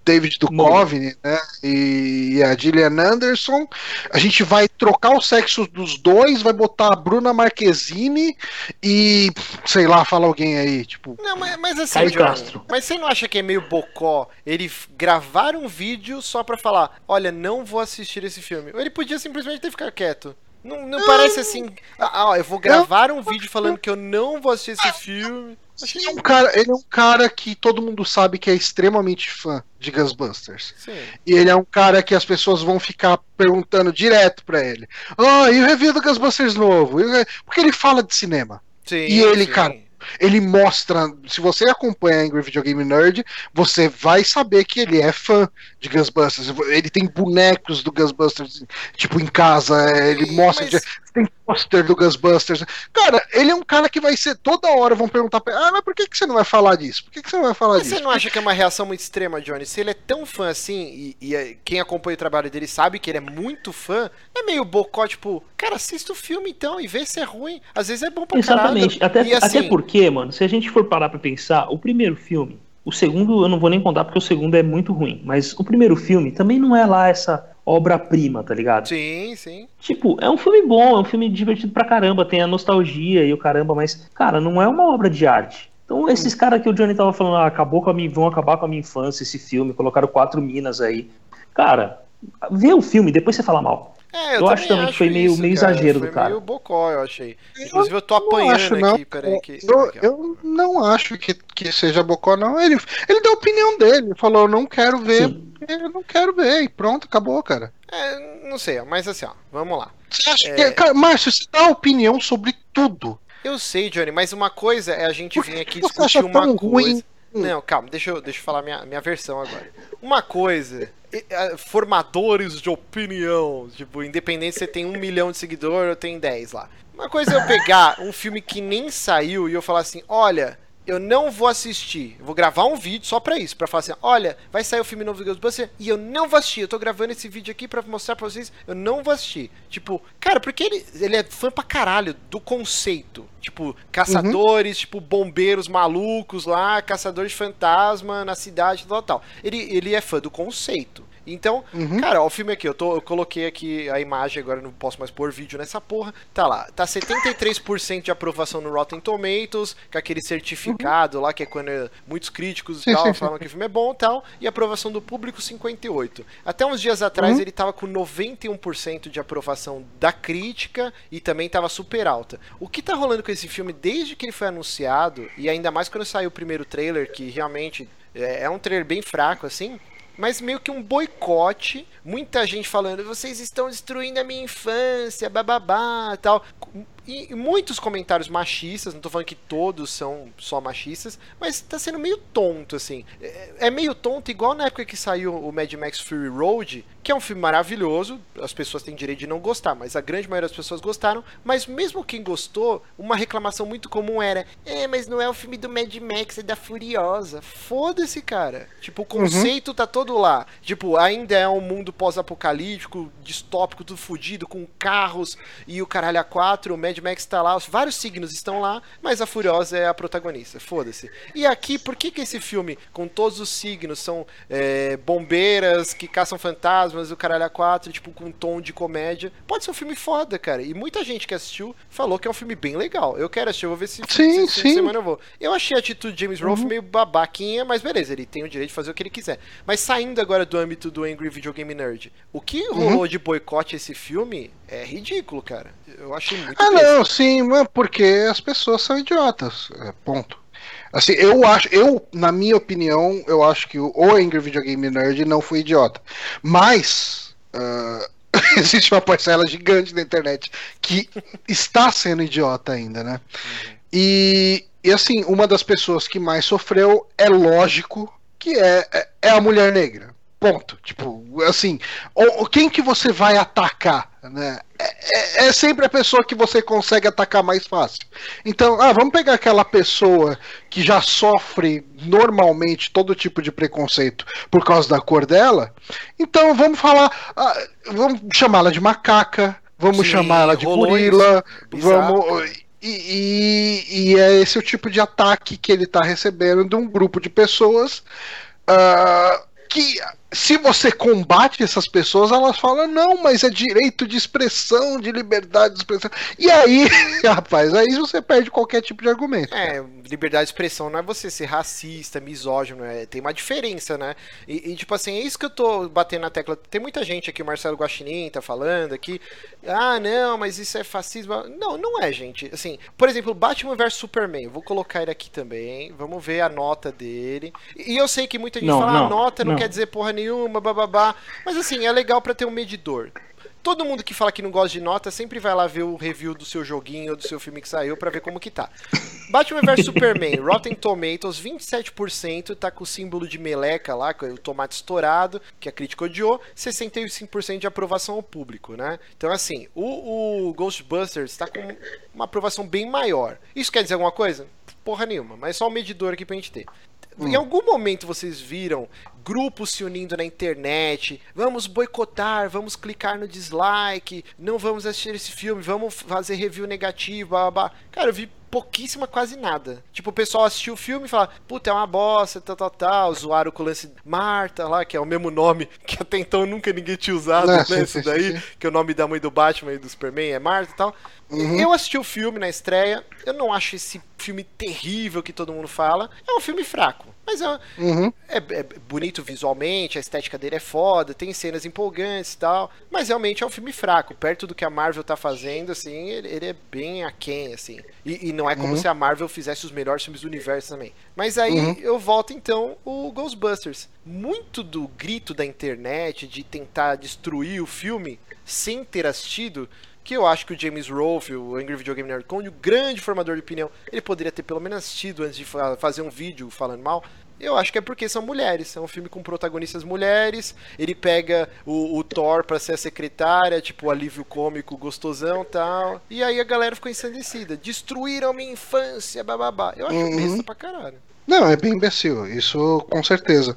David Duchovny né, e, a Gillian Anderson, a gente vai trocar o sexo dos dois, vai botar a Bruna Marquezine e sei lá, fala alguém aí, tipo. Não, mas, mas assim, Caio Castro. mas você não acha que é meio bocó ele gravar um vídeo só pra falar, olha, não vou assistir esse filme? Ou ele podia simplesmente ter ficado quieto? Não, não parece assim, ah, ó, eu vou gravar um vídeo falando que eu não vou assistir esse filme. Ele é, um cara, ele é um cara que todo mundo sabe que é extremamente fã de Ghostbusters. Sim. E ele é um cara que as pessoas vão ficar perguntando direto pra ele: Ah, e o review do Ghostbusters novo? E o re-" Porque ele fala de cinema. Sim, E ele, sim. cara, Ele mostra. Se você acompanha Angry Video Game Nerd, você vai saber que ele é fã de Ghostbusters. Ele tem bonecos do Ghostbusters, tipo, em casa. Ele mostra. mas- Tem pôster do Ghostbusters. Cara, ele é um cara que vai ser. Toda hora vão perguntar pra ele: Ah, mas por que, que você não vai falar disso? Por que, que você não vai falar Mas disso? você não acha que é uma reação muito extrema, Johnny? Se ele é tão fã assim, e, e, eh, quem acompanha o trabalho dele sabe que ele é muito fã, é meio bocó, tipo, cara, assista o filme então e vê se é ruim. Às vezes é bom pra Exatamente. caralho. Até, E, assim, até porque, mano, se a gente for parar pra pensar, o primeiro filme, o segundo eu não vou nem contar porque o segundo é muito ruim, mas o primeiro filme também não é lá essa obra-prima, tá ligado? Sim, sim. Tipo, é um filme bom, é um filme divertido pra caramba, tem a nostalgia e o caramba, mas, cara, não é uma obra de arte. Então, esses caras que o Johnny tava falando, ah, acabou com a minha, vão acabar com a minha infância esse filme, colocaram quatro minas aí. Cara, vê o filme, depois você fala mal. É, Eu acho também que foi meio- meio exagero foi do cara. meio bocó, eu achei. Inclusive, eu tô não apanhando acho, não. aqui, peraí. Que... Eu, eu não acho que, que seja Bocó, não. Ele, ele deu a opinião dele. Ele falou: Eu não quero ver. Sim. Eu não quero ver. E pronto, acabou, cara. É, não sei, mas assim, ó, vamos lá. Você acha É. que. Cara, Márcio, você dá opinião sobre tudo. Eu sei, Johnny, mas uma coisa é a gente vir aqui discutir uma coisa. ruim? Não, calma, deixa eu, deixa eu falar minha, minha versão agora. Uma coisa, eh, formadores de opinião, tipo, independente se você tem um milhão de seguidores ou tem 10 lá. Uma coisa é eu pegar um filme que nem saiu e eu falar assim, olha, eu não vou assistir, eu vou gravar um vídeo só pra isso, pra falar assim, olha, vai sair o filme novo do Ghostbusters e eu não vou assistir, eu tô gravando esse vídeo aqui pra mostrar pra vocês, eu não vou assistir. Tipo, cara, porque ele, ele é fã pra caralho do conceito. Tipo, caçadores, tipo, bombeiros malucos lá, caçadores de fantasma na cidade, tal, tal. Ele, ele é fã do conceito. Então, Uhum. cara, ó, o filme aqui, eu, tô, eu coloquei aqui a imagem, agora não posso mais pôr vídeo nessa porra. Tá lá, tá 73% de aprovação no Rotten Tomatoes, com aquele certificado lá, que é quando eh, muitos críticos e tal falam que o filme é bom e tal, e aprovação do público 58%. Até uns dias atrás Uhum. ele tava com 91% de aprovação da crítica e também tava super alta. O que tá rolando com esse filme desde que ele foi anunciado, e ainda mais quando saiu o primeiro trailer, que realmente é, é um trailer bem fraco assim, mas meio que um boicote, muita gente falando, vocês estão destruindo a minha infância, bababá, tal. E, muitos comentários machistas, não tô falando que todos são só machistas, mas tá sendo meio tonto, assim. É, é meio tonto, igual na época que saiu o Mad Max Fury Road, que é um filme maravilhoso, as pessoas têm direito de não gostar, mas a grande maioria das pessoas gostaram, mas mesmo quem gostou, uma reclamação muito comum era: "É, mas não é o filme do Mad Max, é da Furiosa". Foda-se, cara. Tipo, o conceito uhum. tá todo lá. Tipo, ainda é um mundo pós-apocalíptico, distópico, tudo fudido com carros e o caralho a quatro, o Mad Max tá lá, vários signos estão lá, mas a Furiosa é a protagonista. Foda-se. E aqui, por que que esse filme com todos os signos são é, bombeiras que caçam fantasmas, o caralho a quatro, tipo, com um tom de comédia. Pode ser um filme foda, cara. E muita gente que assistiu falou que é um filme bem legal. Eu quero assistir, eu vou ver se, sim, se, sim. semana eu vou. Eu achei a atitude de James Rolfe uhum. meio babaquinha, mas beleza, ele tem o direito de fazer o que ele quiser. Mas saindo agora do âmbito do Angry Video Game Nerd, o que uhum. rolou de boicote esse filme é ridículo, cara. Eu achei muito. Ah, não, sim, porque as pessoas são idiotas. É, ponto. Assim, eu acho, eu, na minha opinião, eu acho que o Angry Video Game Nerd não foi idiota. Mas. Uh, existe uma parcela gigante da internet que está sendo idiota ainda, né? Uhum. E, e assim, uma das pessoas que mais sofreu é lógico que é, é, é a mulher negra. Ponto. Tipo, assim, quem que você vai atacar, né? É, é, é, sempre a pessoa que você consegue atacar mais fácil. Então, ah, vamos pegar aquela pessoa que já sofre normalmente todo tipo de preconceito por causa da cor dela. Então, vamos falar, ah, vamos chamá-la de macaca, vamos chamá-la de gorila, vamos e, e, e, é esse o tipo de ataque que ele está recebendo de um grupo de pessoas uh, que se você combate essas pessoas, elas falam, não, mas é direito de expressão, de liberdade de expressão. E aí, rapaz, aí você perde qualquer tipo de argumento. É, liberdade de expressão não é você ser racista, misógino, é, tem uma diferença, né? E, e, tipo assim, é isso que eu tô batendo na tecla. Tem muita gente aqui, o Marcelo Guaxinim tá falando aqui, ah, não, mas isso é fascismo. Não, não é, gente. Assim, por exemplo, Batman vs Superman, vou colocar ele aqui também, vamos ver a nota dele. E eu sei que muita gente não, fala, não, a nota não, não quer dizer porra nenhuma nenhuma, bababá. Mas assim, é legal para ter um medidor. Todo mundo que fala que não gosta de nota sempre vai lá ver o review do seu joguinho ou do seu filme que saiu para ver como que tá. Batman vs Superman, Rotten Tomatoes, 27%, tá com o símbolo de meleca lá, com o tomate estourado, que a crítica odiou, 65% de aprovação ao público, né? Então, assim, o, o Ghostbusters tá com uma aprovação bem maior. Isso quer dizer alguma coisa? Porra nenhuma, mas só um medidor aqui pra gente ter. Hum. Em algum momento vocês viram grupos se unindo na internet, vamos boicotar, vamos clicar no dislike, não vamos assistir esse filme, vamos fazer review negativo, blá, blá. Cara, eu vi pouquíssima, quase nada. Tipo, o pessoal assistiu o filme e fala, puta, é uma bosta, tal, tal, tal. Zoaram com o lance Marta lá, que é o mesmo nome que até então nunca ninguém tinha usado, não, né? Sim, isso daí, sim. que é o nome da mãe do Batman e do Superman é Marta e tal. Uhum. Eu assisti o filme na estreia, eu não acho esse filme terrível que todo mundo fala. É um filme fraco. Mas é, uhum. é, é, bonito visualmente, a estética dele é foda, tem cenas empolgantes e tal. Mas realmente é um filme fraco. Perto do que a Marvel tá fazendo, assim, ele, ele é bem aquém, assim. E, e não é como uhum. se a Marvel fizesse os melhores filmes do universo também. Mas aí uhum. eu volto então o Ghostbusters. Muito do grito da internet de tentar destruir o filme sem ter assistido que eu acho que o James Rolfe, o Angry Video Game Nerd, como um grande formador de opinião, ele poderia ter pelo menos assistido antes de fazer um vídeo falando mal. Eu acho que é porque são mulheres. É um filme com protagonistas mulheres. Ele pega o, o Thor pra ser a secretária, tipo, o alívio cômico gostosão tal. E aí a galera ficou ensandecida. Destruíram minha infância, bababá. Eu acho uhum. besta pra caralho. Não, é bem imbecil, isso com certeza.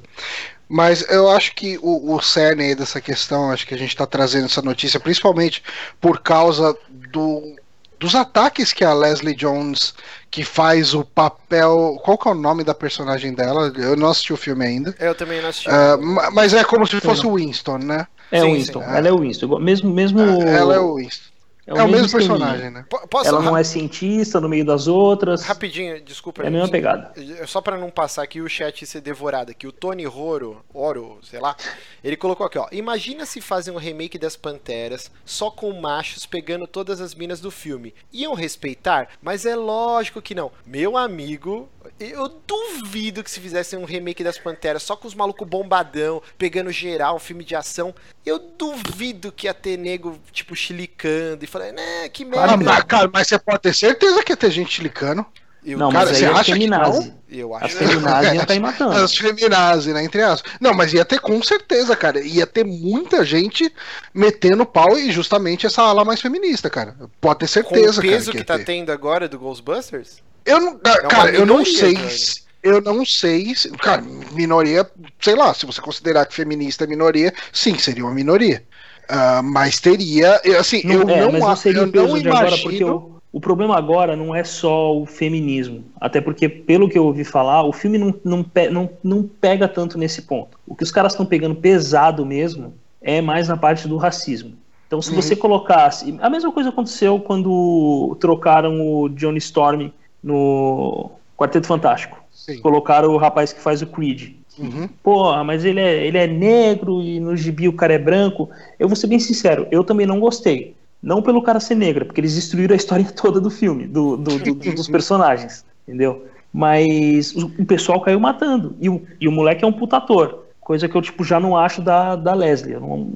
Mas eu acho que o, o cerne aí dessa questão, acho que a gente está trazendo essa notícia, principalmente por causa do, dos ataques que a Leslie Jones, que faz o papel. Qual que é o nome da personagem dela? Eu não assisti o filme ainda. Eu também não assisti. Uh, mas é como se fosse o Winston, né? É o Winston, sim. ela é o Winston. Mesmo, mesmo... Ela é o Winston. É o, é o mesmo, personagem, né? Posso... Ela não é cientista no meio das outras. Rapidinho, desculpa. É a mesma pegada. Só para não passar aqui o chat ser devorado aqui. O Tony Roro, Oro, sei lá, ele colocou aqui, ó. Imagina se fazem um remake das Panteras só com machos pegando todas as minas do filme. Iam respeitar? Mas é lógico que não. Meu amigo, eu duvido que se fizessem um remake das Panteras só com os malucos bombadão, pegando geral, um filme de ação. Eu duvido que ia ter nego, tipo, chilicando e falando, né, que merda. Ah, mas, cara, mas você pode ter certeza que ia ter gente chilicando. Eu, Não, cara, mas você aí é acha que feminazi. eu As feminazes iam cair matando. As feminazes, né? Entre aspas. Não, mas ia ter com certeza, cara. Ia ter muita gente metendo pau e justamente essa ala mais feminista, cara. Pode ter Com certeza, o peso cara. que ia tá ter. tendo agora do Ghostbusters? Eu não, uma cara, eu não sei. se- Eu não sei. se- Cara, minoria, sei lá, se você considerar que feminista é minoria, sim, seria uma minoria. Ah, mas teria. eu, Assim, eu Não, é, não, mas não seria eu não de agora, imagino. porque o, o problema agora não é só o feminismo. Até porque, pelo que eu ouvi falar, o filme não, não, pe- não, não pega tanto nesse ponto. O que os caras estão pegando pesado mesmo é mais na parte do racismo. Então, se Uhum. você colocasse. A mesma coisa aconteceu quando trocaram o Johnny Storm no Quarteto Fantástico. Sim. Colocaram o rapaz que faz o Creed. Uhum. Porra, mas ele é, ele é negro e no gibi o cara é branco. Eu vou ser bem sincero, eu também não gostei. Não pelo cara ser negro, porque eles destruíram a história toda do filme, do, do- do- do- dos personagens, entendeu? Mas o, o pessoal caiu matando. E o, e o moleque é um puta ator. Coisa que eu tipo, já não acho da, da Leslie. Eu não,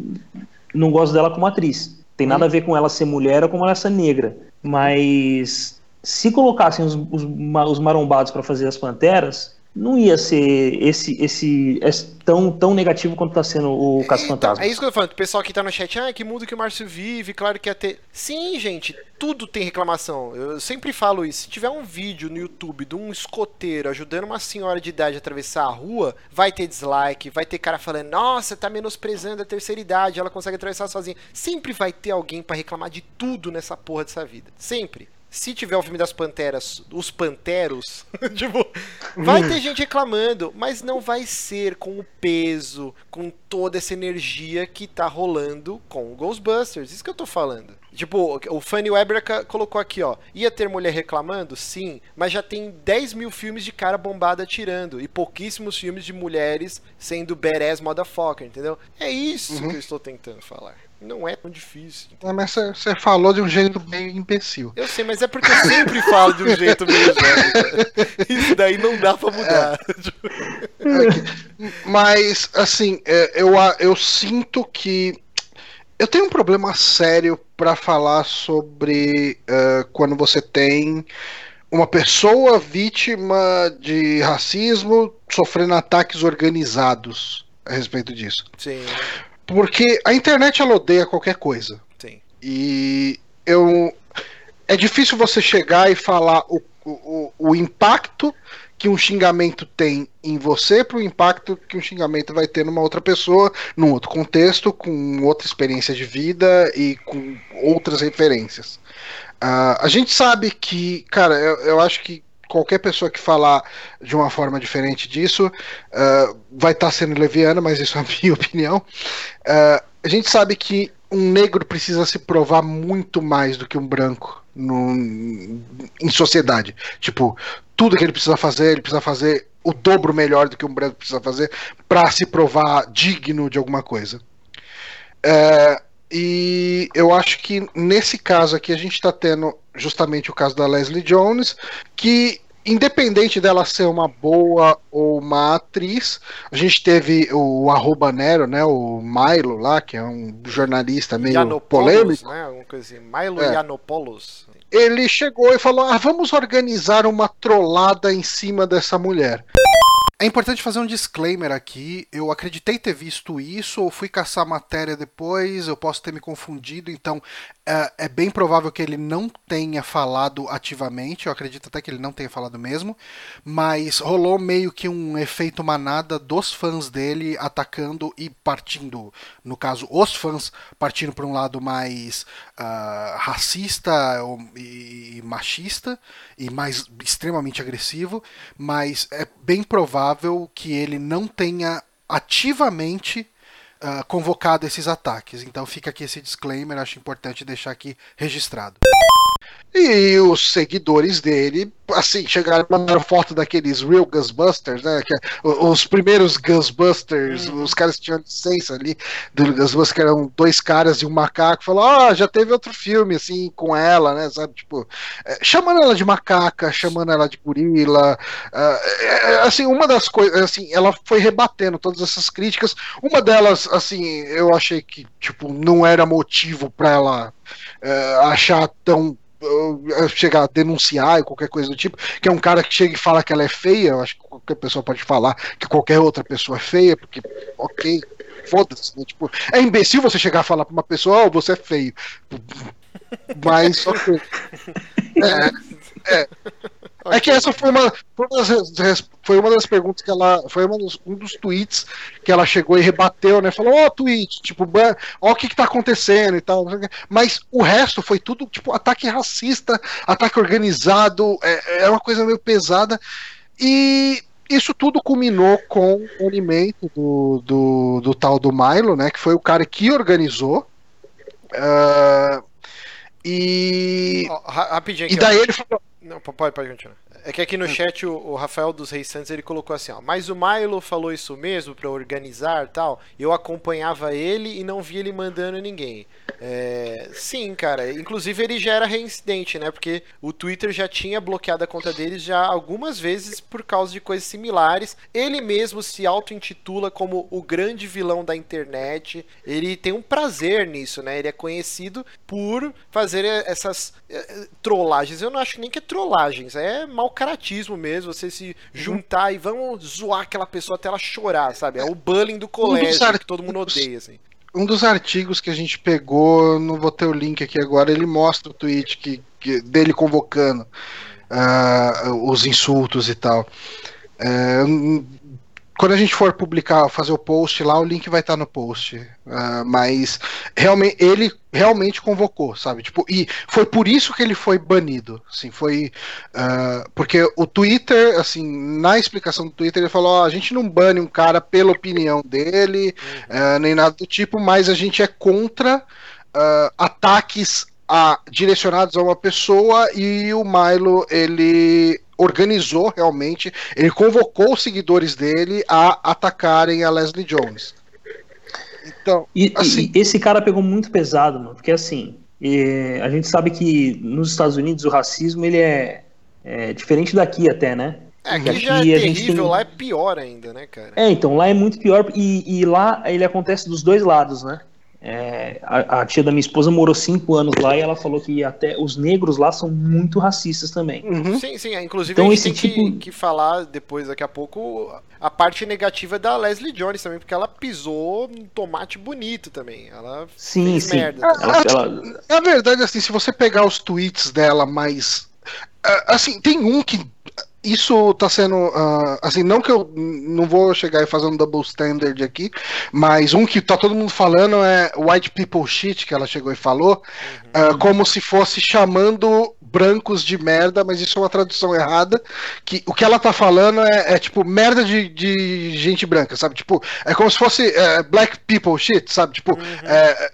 não gosto dela como atriz. Tem nada a ver com ela ser mulher ou com ela ser negra. Mas se colocassem os, os, os marombados para fazer as panteras, não ia ser esse, esse, esse tão, tão negativo quanto tá sendo o Caso Fantasma. É isso que eu tô falando. O pessoal que tá no chat, ah, que mundo que o Márcio vive, claro que ia ter. Sim, gente, tudo tem reclamação. Eu sempre falo isso. Se tiver um vídeo no YouTube de um escoteiro ajudando uma senhora de idade a atravessar a rua, vai ter dislike, vai ter cara falando, nossa, tá menosprezando a terceira idade, ela consegue atravessar sozinha. Sempre vai ter alguém pra reclamar de tudo nessa porra dessa vida. Sempre. Se tiver o filme das Panteras, os Panteros, tipo, vai ter gente reclamando, mas não vai ser com o peso, com toda essa energia que tá rolando com o Ghostbusters. Isso que eu tô falando. Tipo, o Fanny Weber ca- colocou aqui, ó. Ia ter mulher reclamando? Sim, mas já tem 10 mil filmes de cara bombada atirando e pouquíssimos filmes de mulheres sendo badass motherfucker, entendeu? É isso que eu estou tentando falar. Não é tão difícil. É, mas você- falou de um jeito bem imbecil. Eu sei, mas é porque eu sempre falo de um jeito meio jovem. Isso daí não dá pra mudar. Mas, assim, é, eu, eu sinto que. Eu tenho um problema sério pra falar sobre é, quando você tem uma pessoa vítima de racismo sofrendo ataques organizados a respeito disso. Sim, Porque a internet ela odeia qualquer coisa. sim. E eu. É difícil você chegar e falar o, o, o impacto que um xingamento tem em você para o impacto que um xingamento vai ter numa outra pessoa, num outro contexto, com outra experiência de vida e com outras referências. Ah, a gente sabe que, cara, eu, eu acho que qualquer pessoa que falar de uma forma diferente disso ah, vai estar sendo leviana, mas isso é a minha opinião. Ah, a gente sabe que um negro precisa se provar muito mais do que um branco no, em sociedade. Tipo, tudo que ele precisa fazer, ele precisa fazer o dobro melhor do que um branco precisa fazer para se provar digno de alguma coisa. É, e eu acho que nesse caso aqui a gente está tendo justamente o caso da Leslie Jones, que independente dela ser uma boa ou uma atriz, a gente teve o arroba Nero, né, o Milo lá, que é um jornalista meio polêmico, né? Alguma coisa assim. Milo É. Yiannopoulos. ele chegou e falou: ah, vamos organizar uma trollada em cima dessa mulher. É importante fazer um disclaimer aqui. Eu acreditei ter visto isso, ou fui caçar matéria depois, eu posso ter me confundido, então é, é bem provável que ele não tenha falado ativamente, eu acredito até que ele não tenha falado mesmo, mas rolou meio que um efeito manada dos fãs dele atacando e partindo, no caso, os fãs partindo para um lado mais ah, racista e machista e mais extremamente agressivo, mas é bem provável que ele não tenha ativamente ah, convocado esses ataques. Então fica aqui esse disclaimer, acho importante deixar aqui registrado. E os seguidores dele, assim, chegaram e mandaram foto daqueles Real Ghostbusters, né? Que é os primeiros Ghostbusters, os caras que tinham licença ali do Ghostbusters, que eram dois caras e um macaco, falou, ah, já teve outro filme, assim, com ela, né? Sabe, tipo, é, chamando ela de macaca, chamando ela de gorila. ah, é, assim, uma das coisas, assim, ela foi rebatendo todas essas críticas. Uma delas, assim, eu achei que, tipo, não era motivo pra ela achar tão chegar a denunciar e qualquer coisa do tipo, que é um cara que chega e fala que ela é feia, eu acho que qualquer pessoa pode falar que qualquer outra pessoa é feia, porque, ok, foda-se, né? Tipo, é imbecil você chegar a falar pra uma pessoa, oh, você é feio. Mas, ok. É, é. É que essa foi uma, foi uma, das, foi uma das perguntas que ela. Foi dos, um dos tweets que ela chegou e rebateu, né? Falou, ó, oh, tweet, tipo, ó, o que, que tá acontecendo e tal. Mas o resto foi tudo, tipo, ataque racista, ataque organizado, é, é uma coisa meio pesada. E isso tudo culminou com o alimento do, do, do, tal do Milo, né? Que foi o cara que organizou. Uh, e. Oh, rapidinho e daí ele falou. Não, pode, pode continuar. É que aqui no chat o, o, Rafael dos Reis Santos ele colocou assim, ó, mas o Milo falou isso mesmo para organizar tal. Eu acompanhava ele e não vi ele mandando ninguém. É, sim, cara. Inclusive ele já era reincidente, né? Porque o Twitter já tinha bloqueado a conta deles já algumas vezes por causa de coisas similares. Ele mesmo se auto-intitula como o grande vilão da internet. Ele tem um prazer nisso, né? Ele é conhecido por fazer essas é, trollagens. Eu não acho nem que é trollagens, é mau caratismo mesmo. Você se juntar uhum. e vamos zoar aquela pessoa até ela chorar, sabe? É o bullying do colégio um que todo mundo odeia, assim um dos artigos que a gente pegou, não vou ter o link aqui agora, ele mostra o tweet que, que dele convocando uh, os insultos e tal. Uh, quando a gente for publicar, fazer o post lá, o link vai estar no post. Uh, mas realmente ele realmente convocou, sabe? Tipo, e foi por isso que ele foi banido. Assim, foi uh, porque o Twitter, assim, na explicação do Twitter ele falou: oh, a gente não bane um cara pela opinião dele, uhum. uh, nem nada do tipo, mas a gente é contra ataques a, direcionados a uma pessoa e o Milo ele organizou realmente, ele convocou os seguidores dele a atacarem a Leslie Jones. Então, e, assim, e esse cara pegou muito pesado, mano, porque assim, a gente sabe que nos Estados Unidos o racismo ele é, é diferente daqui até, né? É, aqui, aqui já é terrível, tem... lá é pior ainda, né, cara? É, então, lá é muito pior e, e lá ele acontece dos dois lados, né? É, a, a, tia da minha esposa morou cinco anos lá e ela falou que até os negros lá são muito racistas também. Uhum. Sim, sim. Inclusive então, a gente esse tem tipo... que, que, falar depois, daqui a pouco, a parte negativa da Leslie Jones também, porque ela pisou um tomate bonito também. Ela sim, fez sim. merda. Ela, ela... Na verdade, assim, se você pegar os tweets dela mais. Assim, tem um que isso tá sendo. Uh, assim, não que eu não vou chegar e fazer um double standard aqui, mas um que tá todo mundo falando é white people shit, que ela chegou e falou, uhum. uh, como se fosse chamando brancos de merda, mas isso é uma tradução errada. Que o que ela tá falando é, é tipo merda de, de gente branca, sabe? Tipo, é como se fosse uh, black people shit, sabe? Tipo, uhum. é,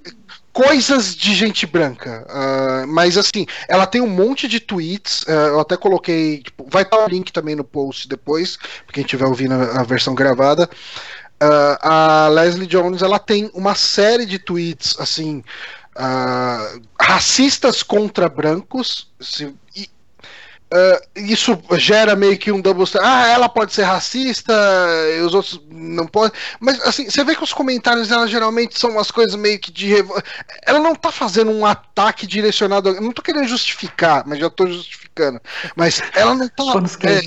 coisas de gente branca. Uh, mas assim, ela tem um monte de tweets. Uh, eu até coloquei. Tipo, vai estar o link também no post depois, para quem estiver ouvindo a, a, versão gravada. Uh, a Leslie Jones ela tem uma série de tweets assim. racistas contra brancos, assim, e, Uh, isso gera meio que um double Ah, ela pode ser racista, e os outros não podem. Mas assim, você vê que os comentários dela geralmente são umas coisas meio que de. Ela não tá fazendo um ataque direcionado. Eu não tô querendo justificar, mas já tô justificando. Mas ela não tá. é,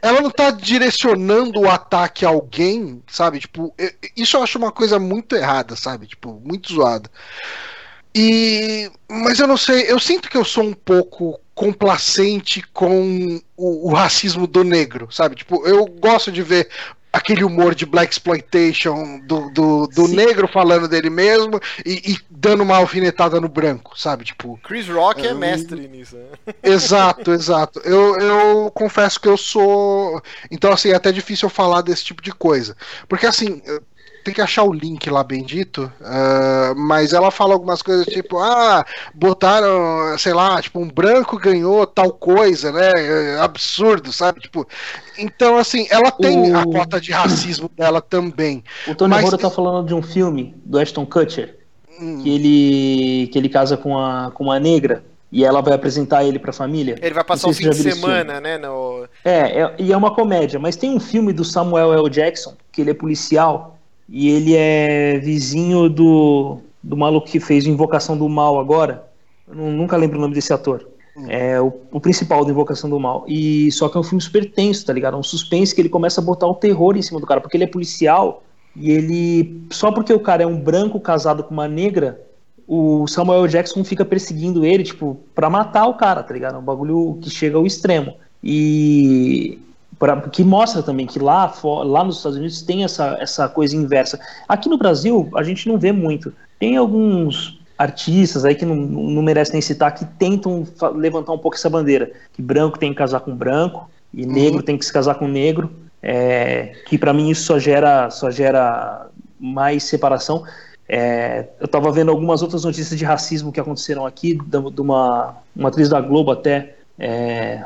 ela não tá direcionando o ataque a alguém, sabe? Tipo, isso eu acho uma coisa muito errada, sabe? Tipo, muito zoada. E, mas eu não sei, eu sinto que eu sou um pouco complacente com o, o, racismo do negro, sabe? Tipo, eu gosto de ver aquele humor de black exploitation do, do, do negro falando dele mesmo e, e, dando uma alfinetada no branco, sabe? Tipo. Chris Rock é mestre nisso. Né? Exato, exato. Eu, eu confesso que eu sou. Então, assim, é até difícil eu falar desse tipo de coisa. Porque, assim, tem que achar o link lá bendito, uh, mas ela fala algumas coisas tipo, ah, botaram, sei lá, tipo, um branco ganhou tal coisa, né? É absurdo, sabe? Tipo, então, assim, ela tem o... a cota de racismo dela também. O Tony mas... Roro tá falando de um filme do Ashton Kutcher, hum. que ele que ele casa com a com uma negra. E ela vai apresentar ele pra família. Ele vai passar o fim de semana, né? No... É, é, e é uma comédia. Mas tem um filme do Samuel L. Jackson, que ele é policial, e ele é vizinho do, do maluco que fez Invocação do Mal agora. Eu não, nunca lembro o nome desse ator. É o, o, principal da Invocação do Mal. E só que é um filme super tenso, tá ligado? É um suspense que ele começa a botar o terror em cima do cara, porque ele é policial e ele só porque o cara é um branco casado com uma negra, o Samuel Jackson fica perseguindo ele, tipo, para matar o cara, tá ligado? É um bagulho que chega ao extremo. E pra, que mostra também que lá, lá nos Estados Unidos tem essa, essa coisa inversa. Aqui no Brasil, a gente não vê muito. Tem alguns artistas aí que não, não merecem nem citar, que tentam levantar um pouco essa bandeira, que branco tem que casar com branco e uhum. negro tem que se casar com negro, é, que para mim isso só gera, só gera mais separação. É, eu estava vendo algumas outras notícias de racismo que aconteceram aqui, de uma, uma atriz da Globo até, é,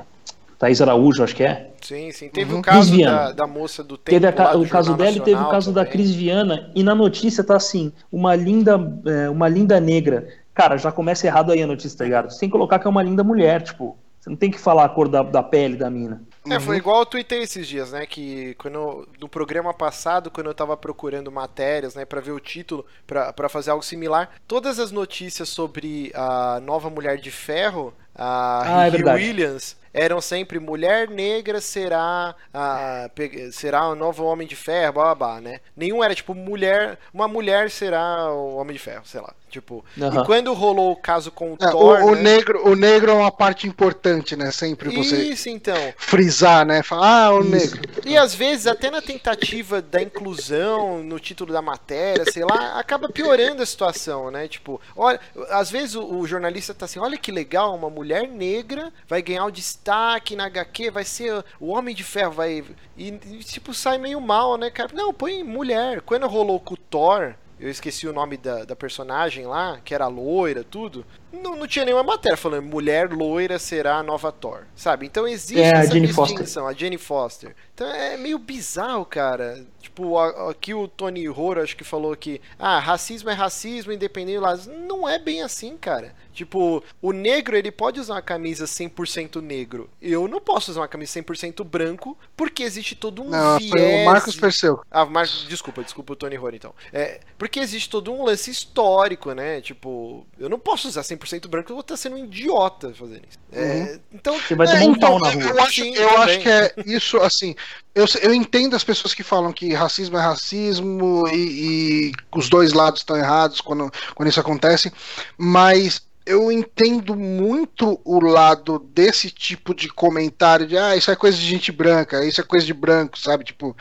Thaís Araújo, acho que é. Sim, sim. Teve uhum. o caso da, da, moça do tempo. Teve a, o caso dela e teve o caso também. da Cris Viana. E na notícia tá assim: uma linda, é, uma linda negra. Cara, já começa errado aí a notícia, tá ligado? Que colocar que é uma linda mulher, tipo. Você não tem que falar a cor da, da pele da mina. É, foi uhum. igual eu tuitei esses dias, né? Que quando, no programa passado, quando eu tava procurando matérias, né, para ver o título, para fazer algo similar, todas as notícias sobre a nova Mulher de Ferro, a ah, é Williams, eram sempre mulher negra será a, será o novo homem de ferro, blá, blá, blá, né? Nenhum era tipo mulher, uma mulher será o homem de ferro, sei lá. Tipo, uhum. e quando rolou o caso com o é, Thor, o, o né? negro, o negro é uma parte importante, né? Sempre você Isso, então. frisar, né? Falar, ah, o Isso. negro. E às vezes até na tentativa da inclusão no título da matéria, sei lá, acaba piorando a situação, né? Tipo, olha, às vezes o, o jornalista tá assim, olha que legal, uma mulher negra vai ganhar o destaque na HQ, vai ser o Homem de Ferro, vai e, e tipo sai meio mal, né, cara? Não, põe mulher. Quando rolou com o Thor, eu esqueci o nome da, da personagem lá, que era loira, tudo. Não, não tinha nenhuma matéria falando mulher loira será a nova Thor, sabe? Então existe é, essa distinção, Foster. a Jenny Foster. Então é meio bizarro, cara. Tipo, aqui o Tony Horror acho que falou que ah, racismo é racismo, independente lá. Não é bem assim, cara. Tipo, o negro ele pode usar uma camisa 100% negro. Eu não posso usar uma camisa 100% branco, porque existe todo um não, viés. O Marcos Perseu. Ah, Marcos, desculpa, desculpa o Tony Horror então. É, porque existe todo um lance histórico, né? Tipo, eu não posso usar 100% branco, eu vou estar sendo um idiota fazendo isso. É, uhum. então, você vai ter é, um então, na rua. Eu acho, Sim, eu acho que é isso, assim, eu, eu entendo as pessoas que falam que racismo é racismo e, e os dois lados estão errados quando, quando isso acontece, mas eu entendo muito o lado desse tipo de comentário de ah, isso é coisa de gente branca, isso é coisa de branco, sabe? Tipo,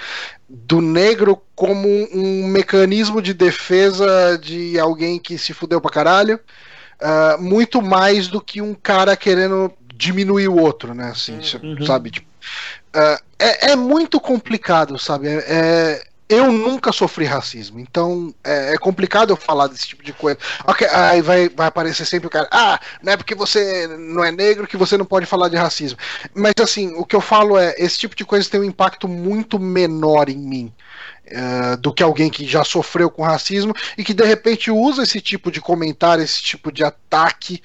do negro como um, um mecanismo de defesa de alguém que se fudeu pra caralho, uh, muito mais do que um cara querendo diminuir o outro, né? Assim, uhum. sabe? Tipo, Uh, é, é, muito complicado, sabe? É, é, eu nunca sofri racismo, então é, é, complicado eu falar desse tipo de coisa. Okay, aí vai, vai aparecer sempre o cara, ah, não é porque você não é negro que você não pode falar de racismo. Mas assim, o que eu falo é, esse tipo de coisa tem um impacto muito menor em mim. Uh, do que alguém que já sofreu com racismo e que de repente usa esse tipo de comentário, esse tipo de ataque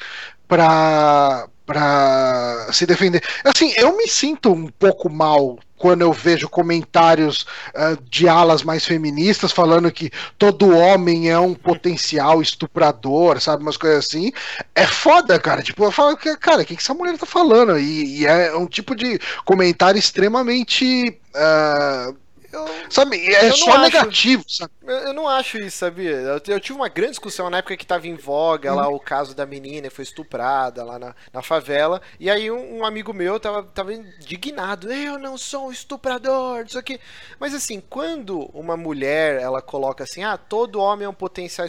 para para se defender. Assim, eu me sinto um pouco mal quando eu vejo comentários uh, de alas mais feministas falando que todo homem é um potencial estuprador, sabe? Umas coisas assim. É foda, cara. Tipo, eu falo, cara, o que, que essa mulher tá falando? E, e é um tipo de comentário extremamente. Uh, eu, sabe, é só acho, negativo, sabe? Eu, não acho isso, sabia? Eu, eu, tive uma grande discussão na época que tava em voga lá o caso da menina que foi estuprada lá na, na favela. E aí um, um, amigo meu tava, tava indignado. Eu não sou um estuprador, isso aqui. Mas assim, quando uma mulher ela coloca assim, ah, todo homem é um potencial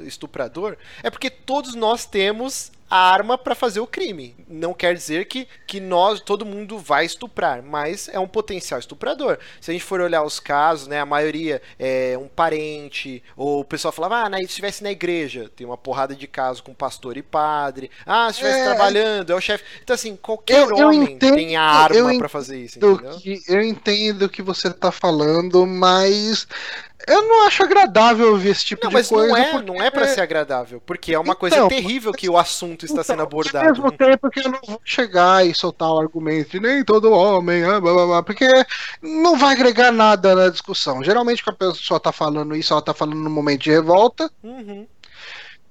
estuprador, é porque todos nós temos a arma para fazer o crime. Não quer dizer que, que nós, todo mundo vai estuprar, mas é um potencial estuprador. Se a gente for olhar os casos, né, a maioria é um parente, ou o pessoal falava, ah, se estivesse na igreja, tem uma porrada de casos com pastor e padre. Ah, se estivesse é... trabalhando, é o chefe. Então, assim, qualquer eu, eu homem entendo, tem a arma para fazer isso, entendeu? Que, eu entendo o que você tá falando, mas eu não acho agradável ouvir esse tipo não, de coisa. Não, mas porque... não é para ser agradável, porque é uma então, coisa terrível que o assunto está então, sendo abordado. Ao mesmo tempo que eu não vou chegar e soltar o argumento de nem todo homem, blá, blá, blá, porque não vai agregar nada na discussão. Geralmente, quando a pessoa está falando isso, ela está falando no momento de revolta. Uhum.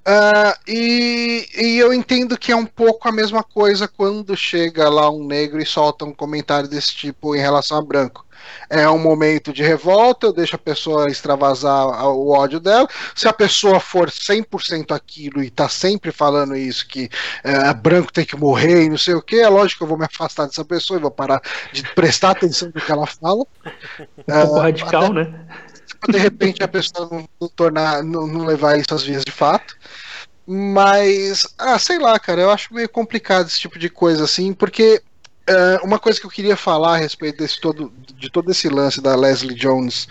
Uh, e, e, eu entendo que é um pouco a mesma coisa quando chega lá um negro e solta um comentário desse tipo em relação a branco. É um momento de revolta, eu deixo a pessoa extravasar o ódio dela. Se a pessoa for 100% aquilo e tá sempre falando isso, que é, branco tem que morrer e não sei o que, é lógico que eu vou me afastar dessa pessoa e vou parar de prestar atenção no que ela fala. Um pouco uh, radical, até, né? de repente a pessoa não, não tornar, não, não, levar isso às vias de fato. Mas, ah, sei lá, cara, eu acho meio complicado esse tipo de coisa assim, porque uh, uma coisa que eu queria falar a respeito desse todo, de todo esse lance da Leslie Jones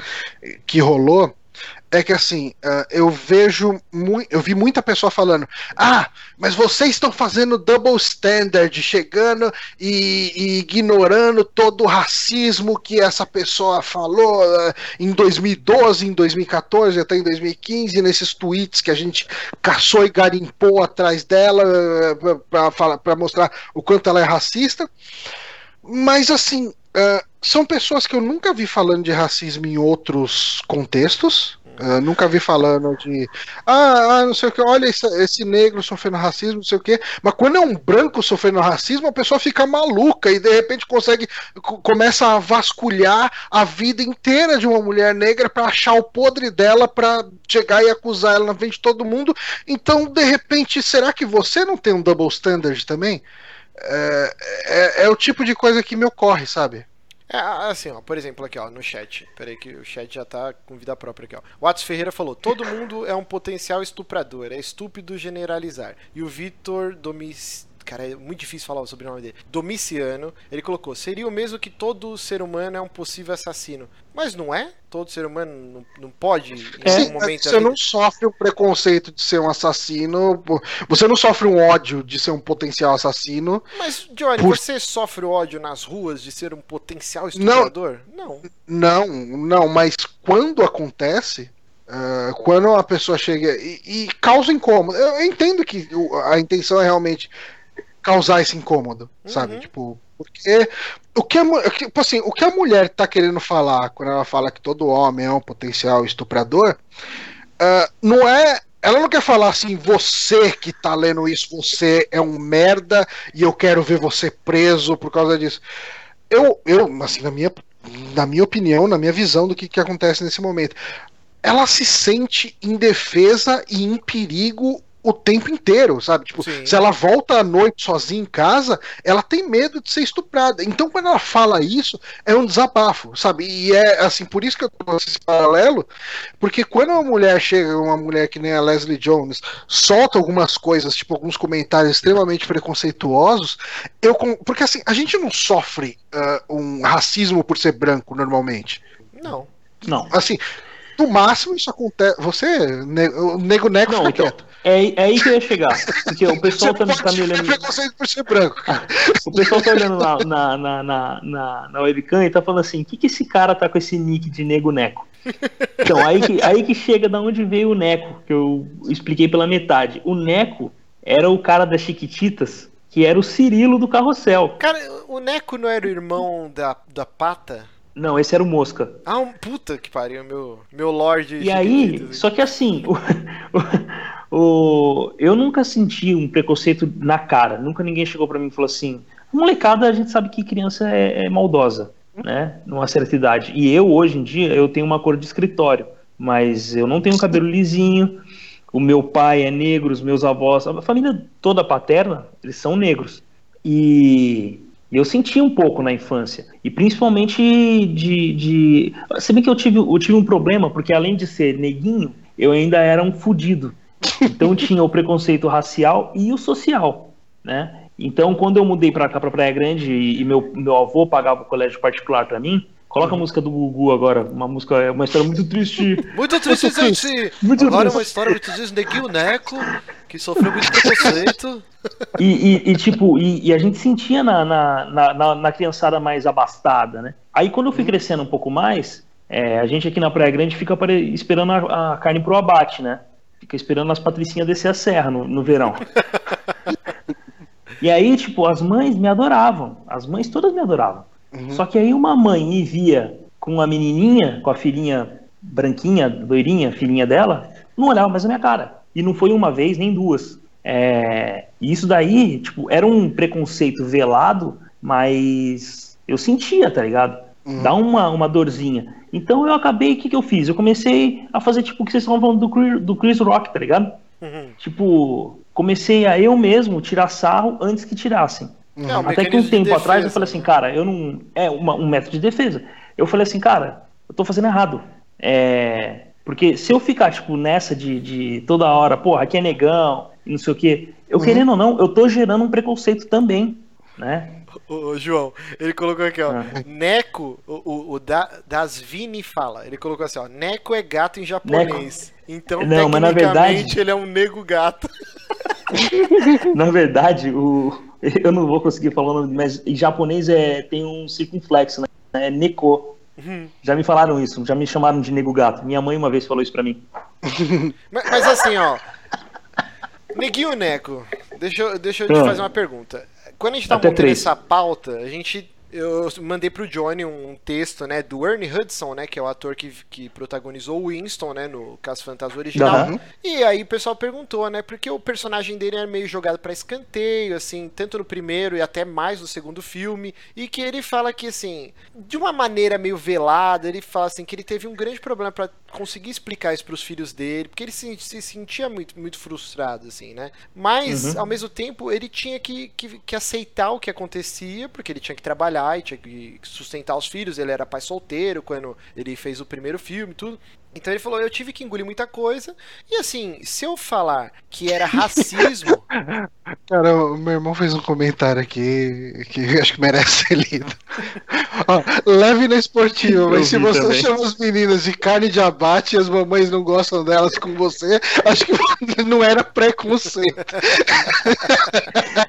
que rolou é que assim, uh, eu vejo eu vi muita pessoa falando, ah, mas vocês estão fazendo double standard, chegando e, e, ignorando todo o racismo que essa pessoa falou uh, em 2012, em 2014, até em 2015, nesses tweets que a gente caçou e garimpou atrás dela uh, para mostrar o quanto ela é racista. Mas assim, são pessoas que eu nunca vi falando de racismo em outros contextos. Uh, nunca vi falando de ah, ah, não sei o que, olha esse, esse, negro sofrendo racismo, não sei o que. Mas quando é um branco sofrendo racismo, a pessoa fica maluca e de repente consegue começa a vasculhar a vida inteira de uma mulher negra para achar o podre dela para chegar e acusar ela na frente de todo mundo. Então, de repente, será que você não tem um double standard também? É, é, é o tipo de coisa que me ocorre, sabe? É, assim, ó, por exemplo, aqui, ó, no chat. Peraí que o chat já tá com vida própria aqui, ó. O Atos Ferreira falou: todo mundo é um potencial estuprador, é estúpido generalizar. E o Vitor Domic cara, é muito difícil falar o sobrenome dele. Domiciano, ele colocou: seria o mesmo que todo ser humano é um possível assassino. Mas não é? Todo ser humano não, não pode, em é, algum momento. Você não sofre o preconceito de ser um assassino. Você não sofre um ódio de ser um potencial assassino. Mas, Johnny, por... você sofre ódio nas ruas de ser um potencial estuprador? Não. Não, não, não mas quando acontece. Uh, quando a pessoa chega e, e causa incômodo, eu entendo que a intenção é realmente causar esse incômodo, uhum. sabe? Tipo, porque o que, a, tipo assim, o que a mulher tá querendo falar quando ela fala que todo homem é um potencial estuprador, uh, não é. Ela não quer falar assim, você que tá lendo isso, você é um merda e eu quero ver você preso por causa disso. Eu, eu assim, na minha, na minha opinião, na minha visão do que, que acontece nesse momento, ela se sente indefesa e em perigo o tempo inteiro, sabe? Tipo, Sim. se ela volta à noite sozinha em casa, ela tem medo de ser estuprada. Então, quando ela fala isso, é um desabafo, sabe? E é assim, por isso que eu trouxe esse paralelo, porque quando uma mulher chega, uma mulher que nem a Leslie Jones, solta algumas coisas, tipo alguns comentários extremamente preconceituosos, eu porque assim, a gente não sofre uh, um racismo por ser branco normalmente. Não. Não. Assim, no máximo isso acontece. Você, o nego neco não, fica então, quieto. É, é aí que eu ia chegar. Porque o pessoal tá, tá me olhando. por ser branco, cara. O pessoal tá olhando na, na, na, na, na, na webcam e tá falando assim: o que, que esse cara tá com esse nick de nego neco? Então, aí que, aí que chega da onde veio o Neco, que eu expliquei pela metade. O Neco era o cara das Chiquititas, que era o Cirilo do Carrossel. Cara, o Neco não era o irmão da, da Pata? Não, esse era o Mosca. Ah, um puta que pariu, meu, meu Lorde. E aí, só que assim, o, o, o, eu nunca senti um preconceito na cara. Nunca ninguém chegou para mim e falou assim: molecada, a gente sabe que criança é, é maldosa, né? Numa certa idade. E eu, hoje em dia, eu tenho uma cor de escritório, mas eu não tenho cabelo lisinho. O meu pai é negro, os meus avós, a família toda paterna, eles são negros. E e eu senti um pouco na infância. E principalmente de. de... Se bem que eu tive, eu tive um problema, porque além de ser neguinho, eu ainda era um fudido. Então tinha o preconceito racial e o social, né? Então, quando eu mudei para cá, para Praia Grande, e meu, meu avô pagava o colégio particular para mim, Coloca a música do Gugu agora, uma música, é uma história muito triste. Muito triste, gente. Muito agora triste. uma história muito triste, Neguinho Neco, que sofreu muito preconceito. E, e, e tipo, e, e, a gente sentia na, na, na, na, criançada mais abastada, né? Aí quando eu fui uhum. crescendo um pouco mais, é, a gente aqui na Praia Grande fica esperando a, a, carne pro abate, né? Fica esperando as patricinhas descer a serra no, no verão. e aí, tipo, as mães me adoravam. As mães todas me adoravam. Uhum. Só que aí uma mãe me via com uma menininha, com a filhinha branquinha, loirinha, filhinha dela, não olhava mais a minha cara. E não foi uma vez nem duas. É, e isso daí, tipo, era um preconceito velado, mas eu sentia, tá ligado? Uhum. Dá uma, uma dorzinha. Então eu acabei, o que, que eu fiz? Eu comecei a fazer tipo o que vocês estavam falando do, do Chris Rock, tá ligado? Uhum. Tipo, comecei a eu mesmo tirar sarro antes que tirassem. Uhum. Até que um tempo defesa, atrás eu falei assim, cara, eu não. É uma, um método de defesa. Eu falei assim, cara, eu tô fazendo errado. É. Porque se eu ficar, tipo, nessa de, de toda hora, porra, aqui é negão, não sei o quê, eu uhum. querendo ou não, eu tô gerando um preconceito também, né? o, João, ele colocou aqui, ó. Ah. Neco, o, o, o da, das Vini fala. Ele colocou assim, ó. Neco é gato em japonês. Neco. Então, não, mas na verdade ele é um nego gato. na verdade, o, eu não vou conseguir falar o nome, mas em japonês é, tem um circunflexo, né? É neko. Uhum. Já me falaram isso, já me chamaram de nego gato. Minha mãe uma vez falou isso pra mim. mas, mas assim, ó. Neguinho Neco, deixa eu, deixa eu te ah. fazer uma pergunta. Quando a gente tá Até montando três. essa pauta, a gente eu mandei pro Johnny um texto, né, do Ernie Hudson, né, que é o ator que, que protagonizou o Winston, né, no Caso Fantasma original. Uhum. E aí o pessoal perguntou, né, porque o personagem dele era meio jogado para escanteio, assim, tanto no primeiro e até mais no segundo filme, e que ele fala que, assim, de uma maneira meio velada, ele fala, assim, que ele teve um grande problema para conseguir explicar isso pros filhos dele, porque ele se, se sentia muito, muito frustrado, assim, né. Mas, uhum. ao mesmo tempo, ele tinha que, que, que aceitar o que acontecia, porque ele tinha que trabalhar trabalhar e tinha que sustentar os filhos. Ele era pai solteiro quando ele fez o primeiro filme tudo. Então ele falou: eu tive que engolir muita coisa. E assim, se eu falar que era racismo. Cara, o meu irmão fez um comentário aqui que acho que merece ser lido. Ó, leve na esportiva, mas se você também. chama as meninas de carne de abate e as mamães não gostam delas com você, acho que não era preconceito.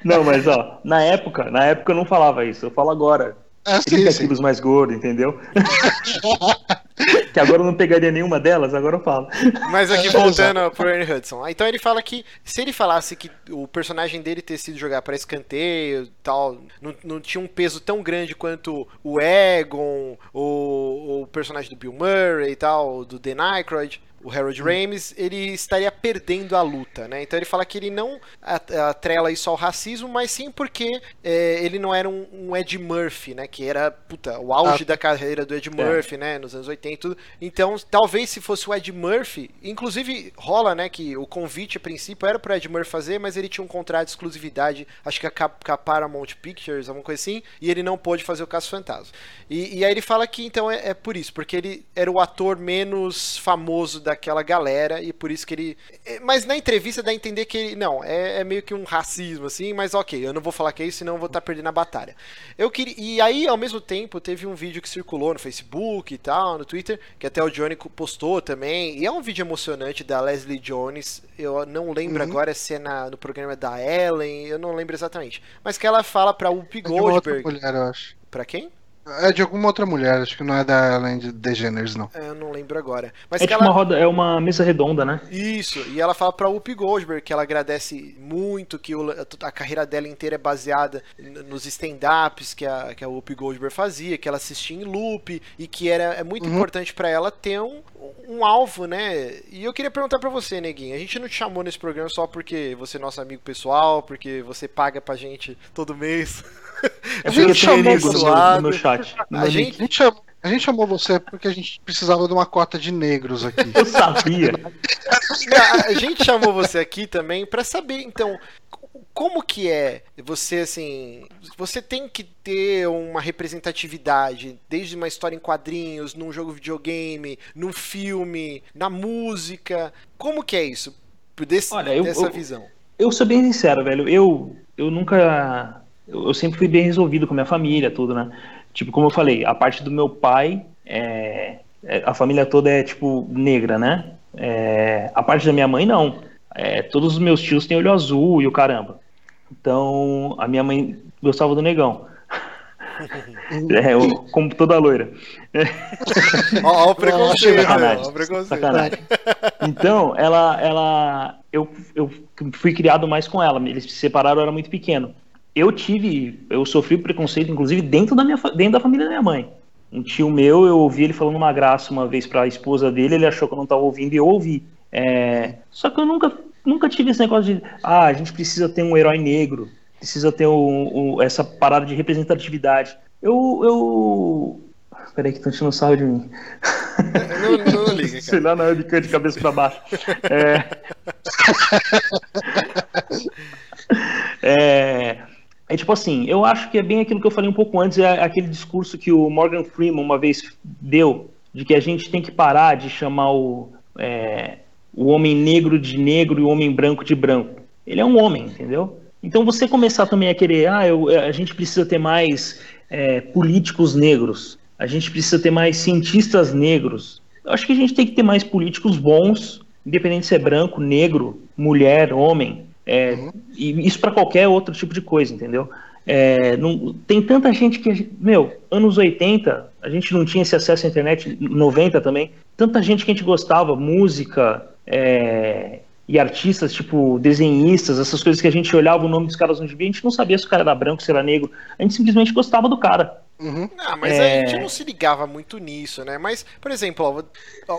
Não, mas ó, na época, na época eu não falava isso, eu falo agora. Ah, 30 sim, quilos sim. mais gordo, entendeu? que agora eu não pegaria nenhuma delas, agora eu falo. Mas aqui voltando pro Ernie Hudson. Então ele fala que se ele falasse que o personagem dele ter sido jogar para escanteio tal, não, não tinha um peso tão grande quanto o Egon, o, o personagem do Bill Murray e tal, do Dan Aykroyd, o Harold Ramis, ele estaria perdendo a luta, né? Então ele fala que ele não atrela isso ao racismo, mas sim porque é, ele não era um, um, Ed Murphy, né? Que era, puta, o auge ah. da carreira do Ed é. Murphy, é. né? Nos anos 80 e tudo. Então, talvez se fosse o Ed Murphy, inclusive rola, né? Que o convite a princípio era pro Ed Murphy fazer, mas ele tinha um contrato de exclusividade, acho que com a Paramount Pictures, alguma coisa assim, e ele não pôde fazer o Caso Fantasma. E, e aí ele fala que então é, é por isso, porque ele era o ator menos famoso da daquela galera e por isso que ele. É, mas na entrevista dá a entender que ele. Não, é, é meio que um racismo, assim, mas ok, eu não vou falar que é isso, senão eu vou estar tá perdendo a batalha. Eu queria. E aí, ao mesmo tempo, teve um vídeo que circulou no Facebook e tal, no Twitter, que até o Johnny postou também. E é um vídeo emocionante da Leslie Jones. Eu não lembro uhum. agora se é na, no programa da Ellen, eu não lembro exatamente. Mas que ela fala pra Whoopi Goldberg. É mulher, eu acho. Pra quem? É de alguma outra mulher, acho que não é da Ellen DeGeneres, não. É, eu não lembro agora. Mas é tipo ela... uma roda, é uma mesa redonda, né? Isso, e ela fala pra Whoopi Goldberg que ela agradece muito, que o, a carreira dela inteira é baseada nos stand-ups que a, que a Whoopi Goldberg fazia, que ela assistia em loop, e que era, é muito uhum. importante para ela ter um, um alvo, né? E eu queria perguntar para você, Neguinho, a gente não te chamou nesse programa só porque você é nosso amigo pessoal, porque você paga pra gente todo mês. É porque chamou no, no chat. A, gente, a, gente chamou, a gente chamou você porque a gente precisava de uma cota de negros aqui. Eu sabia. a gente chamou você aqui também para saber, então, como que é você assim você tem que ter uma representatividade desde uma história em quadrinhos num jogo videogame num filme na música como que é isso Desse, Olha, eu, dessa eu, visão eu sou bem sincero velho eu eu nunca eu, sempre fui bem resolvido com minha família, tudo, né? Tipo, como eu falei, a parte do meu pai, é, é, a família toda é, tipo, negra, né? É, a parte da minha mãe, não. É, todos os meus tios têm olho azul e o caramba. Então, a minha mãe gostava do negão. é, eu, como toda loira. Ó, o preconceito. Sacanagem, sacanagem. Então, ela, ela, eu, eu fui criado mais com ela. Eles se separaram, eu era muito pequeno eu tive, eu sofri preconceito, inclusive dentro da minha, dentro da família da minha mãe. Um tio meu, eu ouvi ele falando uma graça uma vez para a esposa dele, ele achou que eu não estava ouvindo e eu ouvi. É, só que eu nunca nunca tive esse negócio de, ah, a gente precisa ter um herói negro, precisa ter um, um, essa parada de representatividade. Eu, eu... Peraí que estão tirando sarro de mim. Não, não, não liga, cara. Sei lá, não, de de cabeça para baixo. É... é... É tipo assim, eu acho que é bem aquilo que eu falei um pouco antes, é aquele discurso que o Morgan Freeman uma vez deu, de que a gente tem que parar de chamar o, é, o homem negro de negro e o homem branco de branco. Ele é um homem, entendeu? Então você começar também a querer, ah, eu, a gente precisa ter mais é, políticos negros, a gente precisa ter mais cientistas negros. Eu acho que a gente tem que ter mais políticos bons, independente se é branco, negro, mulher, homem. É. E isso para qualquer outro tipo de coisa, entendeu? É, não, tem tanta gente que, meu, anos 80, a gente não tinha esse acesso à internet, 90 também, tanta gente que a gente gostava, música é, e artistas, tipo desenhistas, essas coisas que a gente olhava o nome dos caras onde via, a gente não sabia se o cara era branco, se era negro, a gente simplesmente gostava do cara. Uhum. Não, mas é... a gente não se ligava muito nisso, né? Mas, por exemplo, ó,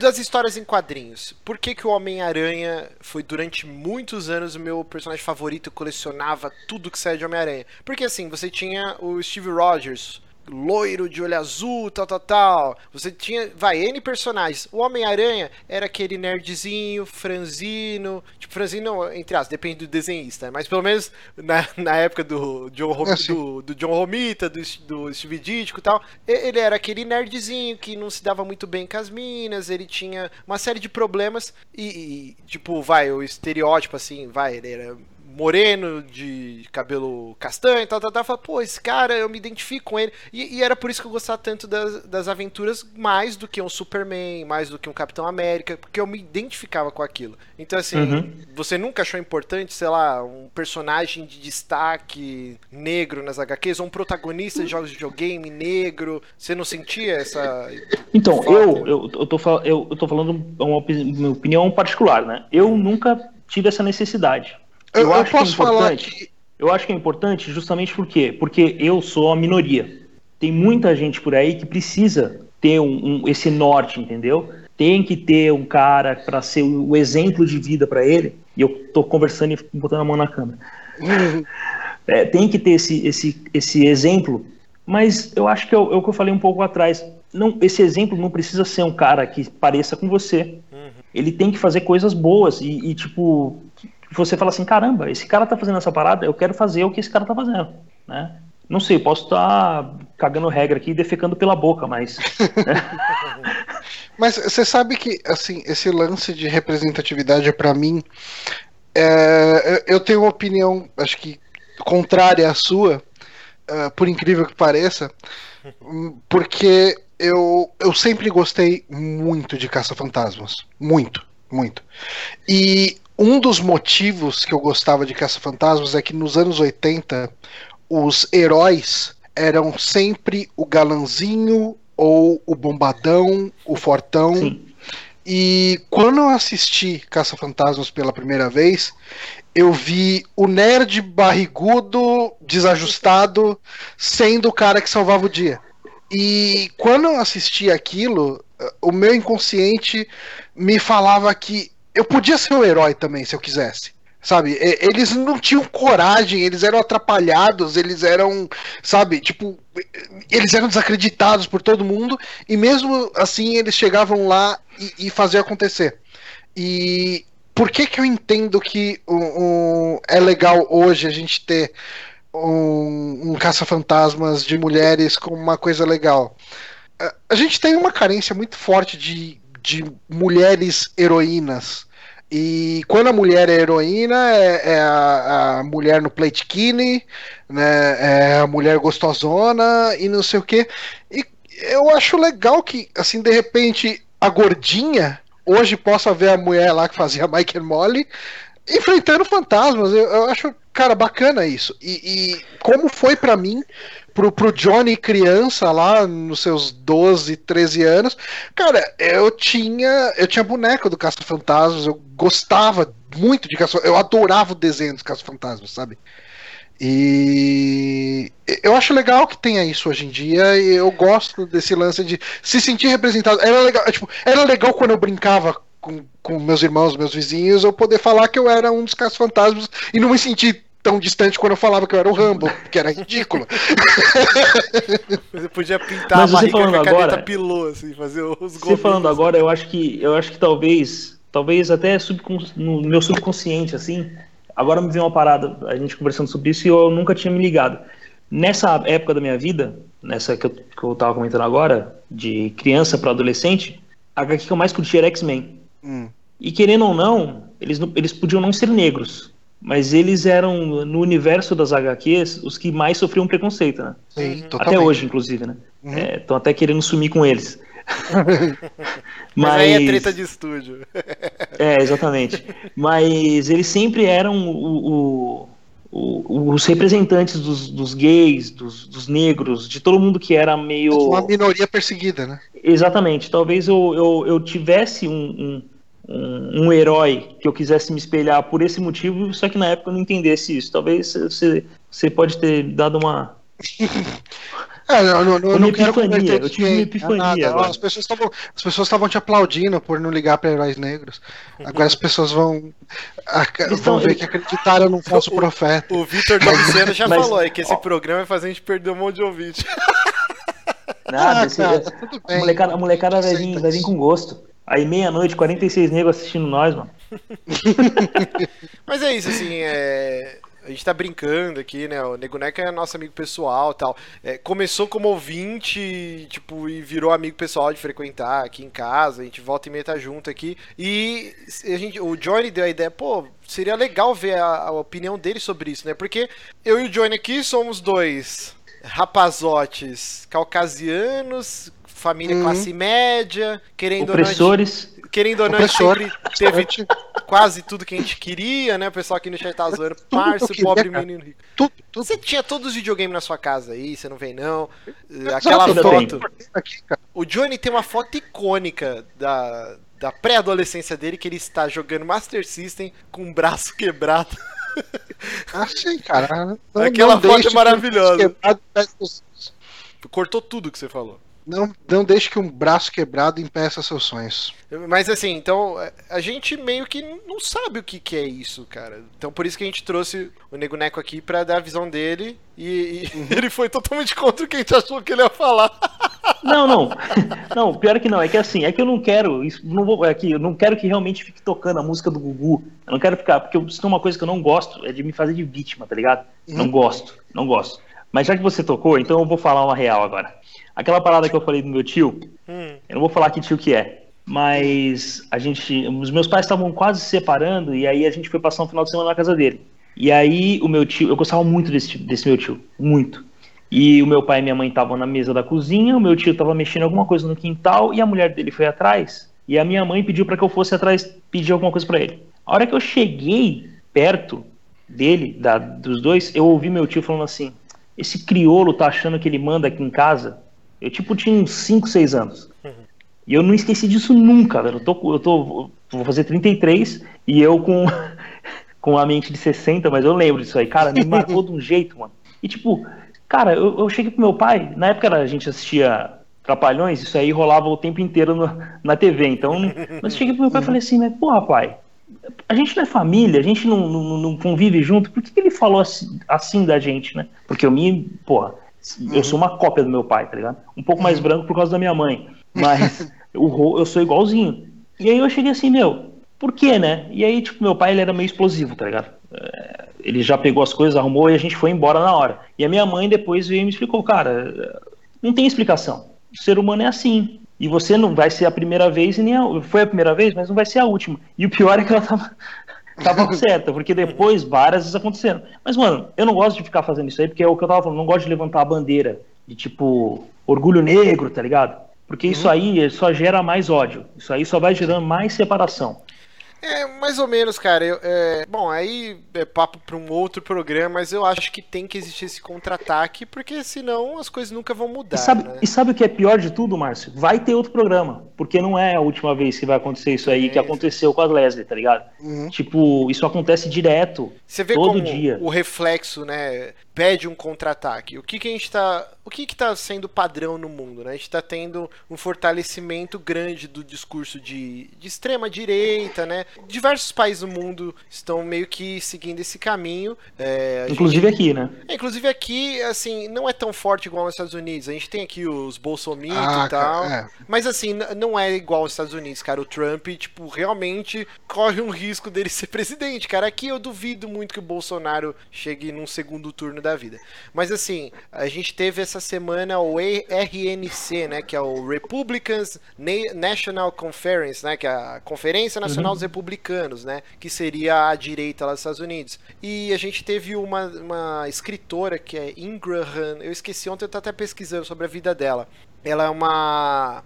das histórias em quadrinhos, por que, que o Homem-Aranha foi durante muitos anos o meu personagem favorito, colecionava tudo que saia de Homem-Aranha? Porque assim, você tinha o Steve Rogers, loiro de olho azul, tal, tal, tal. Você tinha, vai, N personagens. O Homem-Aranha era aquele nerdzinho, franzino, tipo, franzino, entre aspas, depende do desenhista, mas pelo menos na, na época do John, Rom, é, do, do, John Romita, do, do Steve Ditko e tal, ele era aquele nerdzinho que não se dava muito bem com as minas, ele tinha uma série de problemas e, e tipo, vai, o estereótipo assim, vai, ele era moreno, de cabelo castanho e tal, tal, tal. Fala, pô, esse cara, eu me identifico com ele. E, e, era por isso que eu gostava tanto das, das aventuras, mais do que um Superman, mais do que um Capitão América, porque eu me identificava com aquilo. Então, assim, uhum. você nunca achou importante, sei lá, um personagem de destaque negro nas HQs, ou um protagonista de jogos de videogame negro? Você não sentia essa. Então, eu, eu, eu, tô, eu, eu tô falando uma, uma opinião particular, né? Eu nunca tive essa necessidade. Eu, eu acho posso que é falar que... Eu acho que é importante justamente por quê? Porque eu sou a minoria. Tem muita gente por aí que precisa ter um, um esse norte, entendeu? Tem que ter um cara para ser o, o, exemplo de vida para ele. E eu tô conversando e botando a mão na câmera. é, tem que ter esse, esse, esse exemplo. Mas eu acho que é o, é o que eu falei um pouco atrás. Não, esse exemplo não precisa ser um cara que pareça com você. Uhum. Ele tem que fazer coisas boas e, e tipo, você fala assim, caramba, esse cara tá fazendo essa parada, eu quero fazer o que esse cara tá fazendo, né? Não sei, posso estar tá cagando regra aqui e defecando pela boca, mas. Né? mas você sabe que, assim, esse lance de representatividade, para mim, é, eu tenho uma opinião, acho que contrária à sua, uh, por incrível que pareça, porque eu, eu sempre gostei muito de Caça-Fantasmas. Muito, muito. E um dos motivos que eu gostava de Caça-Fantasmas é que nos anos 80 os heróis eram sempre o galanzinho ou o bombadão, o fortão. Sim. E quando eu assisti Caça-Fantasmas pela primeira vez, eu vi o nerd barrigudo, desajustado, sendo o cara que salvava o dia. E quando eu assisti aquilo, o meu inconsciente me falava que eu podia ser o um herói também, se eu quisesse. Sabe, eles não tinham coragem, eles eram atrapalhados, eles eram, sabe, tipo, eles eram desacreditados por todo mundo, e mesmo assim eles chegavam lá e, e faziam acontecer. E por que que eu entendo que é legal hoje a gente ter um, um caça-fantasmas de mulheres como uma coisa legal? A gente tem uma carência muito forte de, de mulheres heroínas e quando a mulher é heroína, é, é a, a, mulher no plate kine, né? É a mulher gostosona e não sei o que. E eu acho legal que, assim, de repente, a gordinha hoje possa ver a mulher lá que fazia Mike Molly enfrentando fantasmas. Eu, eu acho, cara, bacana isso. E, e como foi para mim pro, pro Johnny criança lá, nos seus 12, 13 anos, cara, eu tinha eu tinha boneco do Caça-Fantasmas, eu gostava muito de Caça eu adorava o desenho dos Caça-Fantasmas, sabe? E eu acho legal que tenha isso hoje em dia e eu gosto desse lance de se sentir representado. Era legal, tipo, era legal quando eu brincava com, com meus irmãos, meus vizinhos, eu poder falar que eu era um dos caras fantasmas e não me sentir tão distante quando eu falava que eu era o Rambo, que era ridículo. Você podia pintar Mas a barriga com a falando caneta agora- pilô, assim, fazer os gols. Você falando agora, eu acho que eu acho que talvez, talvez até subcons- no meu subconsciente assim, agora me veio uma parada, a gente conversando sobre isso e eu nunca tinha me ligado. Nessa época da minha vida, nessa que eu, que eu tava comentando agora, de criança para adolescente, a HQ que eu mais curti era X-Men. Hum. E querendo ou não, eles, não- eles podiam não ser negros, mas eles eram, no universo das HQs, os que mais sofriam preconceito, né? Sim, Até totalmente. hoje, inclusive, né? Uhum. Estão até querendo sumir com eles. Mas aí é treta de estúdio. É, exatamente. Mas eles sempre eram o- o- o- os representantes dos, dos gays, dos, dos negros, de todo mundo que era meio. Uma minoria perseguida, né? Exatamente. Talvez eu, eu, eu tivesse um, um, um, um herói que eu quisesse me espelhar por esse motivo, só que na época eu não entendesse isso. Talvez você, você pode ter dado uma. É, não, não, eu não quero epifania, converter eu tive uma epifania. As pessoas estavam as pessoas estavam te aplaudindo por não ligar para heróis negros. Agora as pessoas vão Eles vão tão- ver que acreditaram num falso O- profeta. O Vitor Domiciano já Mas- falou aí que esse ó. programa vai fazer a gente perder um monte de ouvinte. Nada, Ah, esse- cara, tá tudo a bem. molecada, a molecada vai, vir, vai vir com gosto. Aí meia-noite, 46 negros assistindo nós, mano. Mas é isso, assim, é... a gente tá brincando aqui, né? O Nego Neco é nosso amigo pessoal tal. É, começou como ouvinte, tipo, e virou amigo pessoal de frequentar aqui em casa. A gente volta e meia tá junto aqui. E a gente, o Johnny deu a ideia, pô, seria legal ver a, a opinião dele sobre isso, né? Porque eu e o Johnny aqui somos dois rapazotes caucasianos, família Uhum. classe média, querendo ou não, Opressores. querendo ou não, a gente Opressor, sempre teve bastante. quase tudo que a gente queria, né? O pessoal aqui no chat tá zoando. que Parça, pobre cara. menino rico. Tudo, tudo. Você tinha todos os videogames na sua casa aí, você não vem não. Aquela foto. Aqui. O Johnny tem uma foto icônica da, da pré-adolescência dele, que ele está jogando Master System com um braço quebrado. Ah, sim, cara. Não- Aquela não foto é maravilhosa. Cortou tudo que você falou. Não, não deixe que um braço quebrado impeça seus sonhos. Mas assim, então, a gente meio que não sabe o que, que é isso, cara. Então por isso que a gente trouxe o Nego Neco aqui pra dar a visão dele. E, e ele foi totalmente contra o que a gente achou que ele ia falar. Não, não. Não, pior que não. É que assim, é que eu não quero. Isso, não vou, é que eu não quero que realmente fique tocando a música do Gugu. Eu não quero ficar. Porque isso é uma coisa que eu não gosto, é de me fazer de vítima, tá ligado? Não gosto, não gosto. Mas já que você tocou, então eu vou falar uma real agora. Aquela parada que eu falei do meu tio, Hum. eu não vou falar que tio que é. Mas a gente. Os meus pais estavam quase se separando e aí a gente foi passar um final de semana na casa dele. E aí o meu tio, eu gostava muito desse, desse meu tio, muito. E o meu pai e minha mãe estavam na mesa da cozinha, o meu tio estava mexendo alguma coisa no quintal e a mulher dele foi atrás. E a minha mãe pediu para que eu fosse atrás pedir alguma coisa para ele. A hora que eu cheguei perto dele, da, dos dois, eu ouvi meu tio falando assim: esse criolo tá achando que ele manda aqui em casa? Eu, tipo, tinha uns 5, 6 anos. E eu não esqueci disso nunca, velho. Eu tô, eu tô, vou fazer 33 e eu com, com a mente de 60, mas eu lembro disso aí. Cara, me marcou de um jeito, mano. E tipo, cara, eu, eu cheguei pro meu pai, na época a gente assistia Trapalhões, isso aí rolava o tempo inteiro no- na TV, então. Mas eu cheguei pro meu pai e falei assim, mas porra, pai, a gente não é família, a gente não, não, não convive junto, por que, que ele falou assim, assim da gente, né? Porque eu me, porra, eu sou uma cópia do meu pai, tá ligado? Um pouco mais branco por causa da minha mãe, mas ro- eu sou igualzinho. E aí eu cheguei assim, meu, por quê, né? E aí, tipo, meu pai, ele era meio explosivo, tá ligado? É, Ele já pegou as coisas, arrumou e a gente foi embora na hora. E a minha mãe depois veio e me explicou, cara, não tem explicação. O ser humano é assim. E você não vai ser a primeira vez e nem a, foi a primeira vez, mas não vai ser a última. E o pior é que ela tava, tava certa, porque depois várias vezes aconteceram. Mas, mano, eu não gosto de ficar fazendo isso aí, porque é o que eu tava falando, não gosto de levantar a bandeira de tipo orgulho negro, tá ligado? Porque isso aí só gera mais ódio. Isso aí só vai gerando mais separação. É, mais ou menos, cara. Eu, é, bom, aí é papo pra um outro programa, mas eu acho que tem que existir esse contra-ataque, porque senão as coisas nunca vão mudar. E sabe, né? e sabe o que é pior de tudo, Márcio? Vai ter outro programa. porque não é a última vez que vai acontecer isso aí É. que aconteceu com a Leslie, tá ligado? Uhum. Tipo, isso acontece direto. Você vê Todo como dia. o reflexo, né, pede um contra-ataque. O que que a gente tá, o que que tá sendo padrão no mundo, né? A gente tá tendo um fortalecimento grande do discurso de, de extrema direita, né? Diversos países do mundo estão meio que seguindo esse caminho. É, Inclusive aqui, né? É, inclusive aqui, assim, não é tão forte igual nos Estados Unidos. A gente tem aqui os bolsomitos Ah, e tal. é. Mas assim, não é igual aos Estados Unidos, cara. O Trump, tipo, realmente corre um risco dele ser presidente, cara. Aqui eu duvido muito que o Bolsonaro chegue num segundo turno da vida. Mas assim, a gente teve essa semana o RNC, né? Que é o Republicans Na- National Conference, né? Que é a Conferência Nacional dos Republicanos, né? Que seria a direita lá dos Estados Unidos. E a gente teve uma, uma escritora que é Ingraham, eu esqueci ontem, eu tô até pesquisando sobre a vida dela. Ela é uma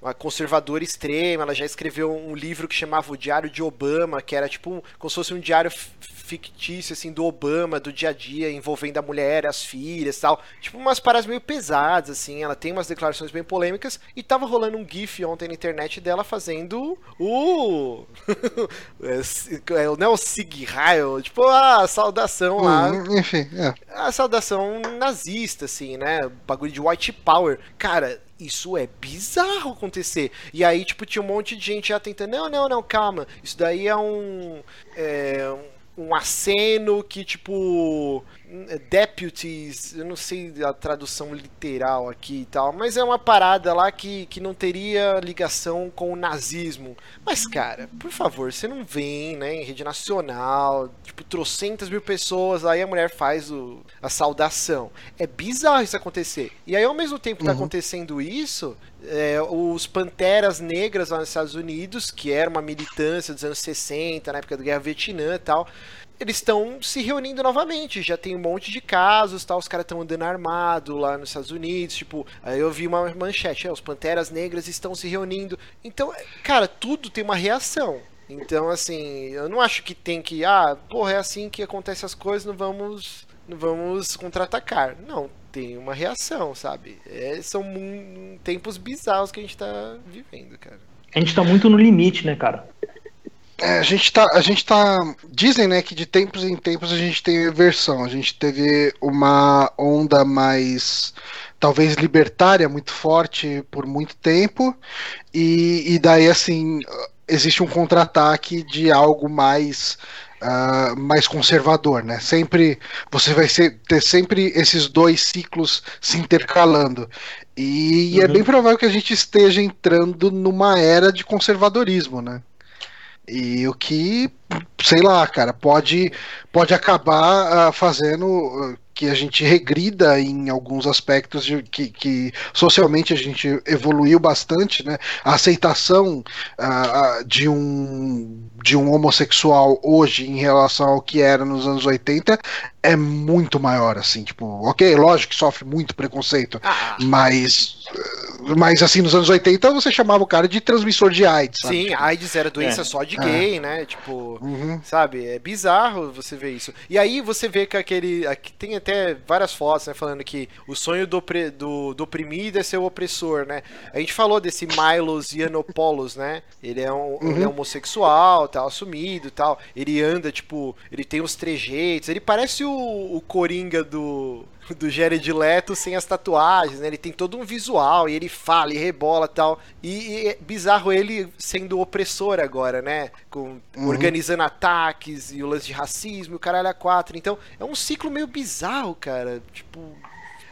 uma conservadora extrema, ela já escreveu um livro que chamava O Diário de Obama, que era tipo um, como se fosse um diário fictício assim do Obama, do dia a dia, envolvendo a mulher, as filhas, tal. Tipo umas paradas meio pesadas assim, ela tem umas declarações bem polêmicas e tava rolando um gif ontem na internet dela fazendo o se- é, não é o Sig Heil, tipo a saudação lá Uhum, enfim, é. a saudação nazista, assim, né? Bagulho de white power. Cara, isso é bizarro acontecer. E aí, tipo, tinha um monte de gente já tentando, não, não, não, calma. Isso daí é um. É, um aceno que, tipo. Deputies, eu não sei a tradução literal aqui e tal, mas é uma parada lá que, que não teria ligação com o nazismo. Mas, cara, por favor, você não vem, né, em rede nacional, tipo, trocentas mil pessoas, aí a mulher faz o, a saudação. É bizarro isso acontecer. E aí, ao mesmo tempo que tá Uhum. acontecendo isso, é, os Panteras Negras lá nos Estados Unidos, que era uma militância dos anos 60, na época da Guerra Vietnã e tal, eles estão se reunindo novamente. Já tem um monte de casos, tal. Os caras estão andando armado lá nos Estados Unidos. Tipo, eu vi uma manchete: é, os Panteras Negras estão se reunindo. Então, cara, tudo tem uma reação. Então, assim, eu não acho que tem que, ah, porra, é assim que acontecem as coisas, não vamos, não vamos contra-atacar. Não, tem uma reação, sabe? É, são tempos bizarros que a gente tá vivendo, cara. A gente tá muito no limite, né, cara? É, a gente tá, a gente tá, dizem, né, que de tempos em tempos a gente tem versão. A gente teve uma onda mais, talvez libertária, muito forte por muito tempo, e, e daí assim existe um contra-ataque de algo mais ah, mais conservador, né? Sempre você vai ser- ter sempre esses dois ciclos se intercalando. E, é Uhum. bem provável que a gente esteja entrando numa era de conservadorismo, né? E o que, sei lá, cara, pode, pode acabar ah, fazendo ah, que a gente regrida em alguns aspectos de, que, que socialmente a gente evoluiu bastante, né? A aceitação ah, de, um, de um homossexual hoje em relação ao que era nos anos 80 é muito maior, assim, tipo, ok, lógico que sofre muito preconceito, Ah, mas, mas assim, nos anos 80 você chamava o cara de transmissor de AIDS, sabe? sim, AIDS era doença É. só de É. gay, né? Tipo. Uhum. Sabe? É bizarro você ver isso. E aí você vê que aquele. Aqui tem até várias fotos, né? Falando que o sonho do, opre- do, do oprimido é ser o opressor, né? A gente falou desse Milos Yiannopoulos, né? Ele é, um, ele é homossexual, tal, assumido tal. Ele anda, tipo, ele tem os trejeitos. Ele parece o, o Coringa do. Do Jared Leto sem as tatuagens, né? Ele tem todo um visual e ele fala e rebola tal. E, e é bizarro ele sendo opressor agora, né? Com, Uhum. Organizando ataques e o lance de racismo e o caralho a quatro. Então é um ciclo meio bizarro, cara. Tipo.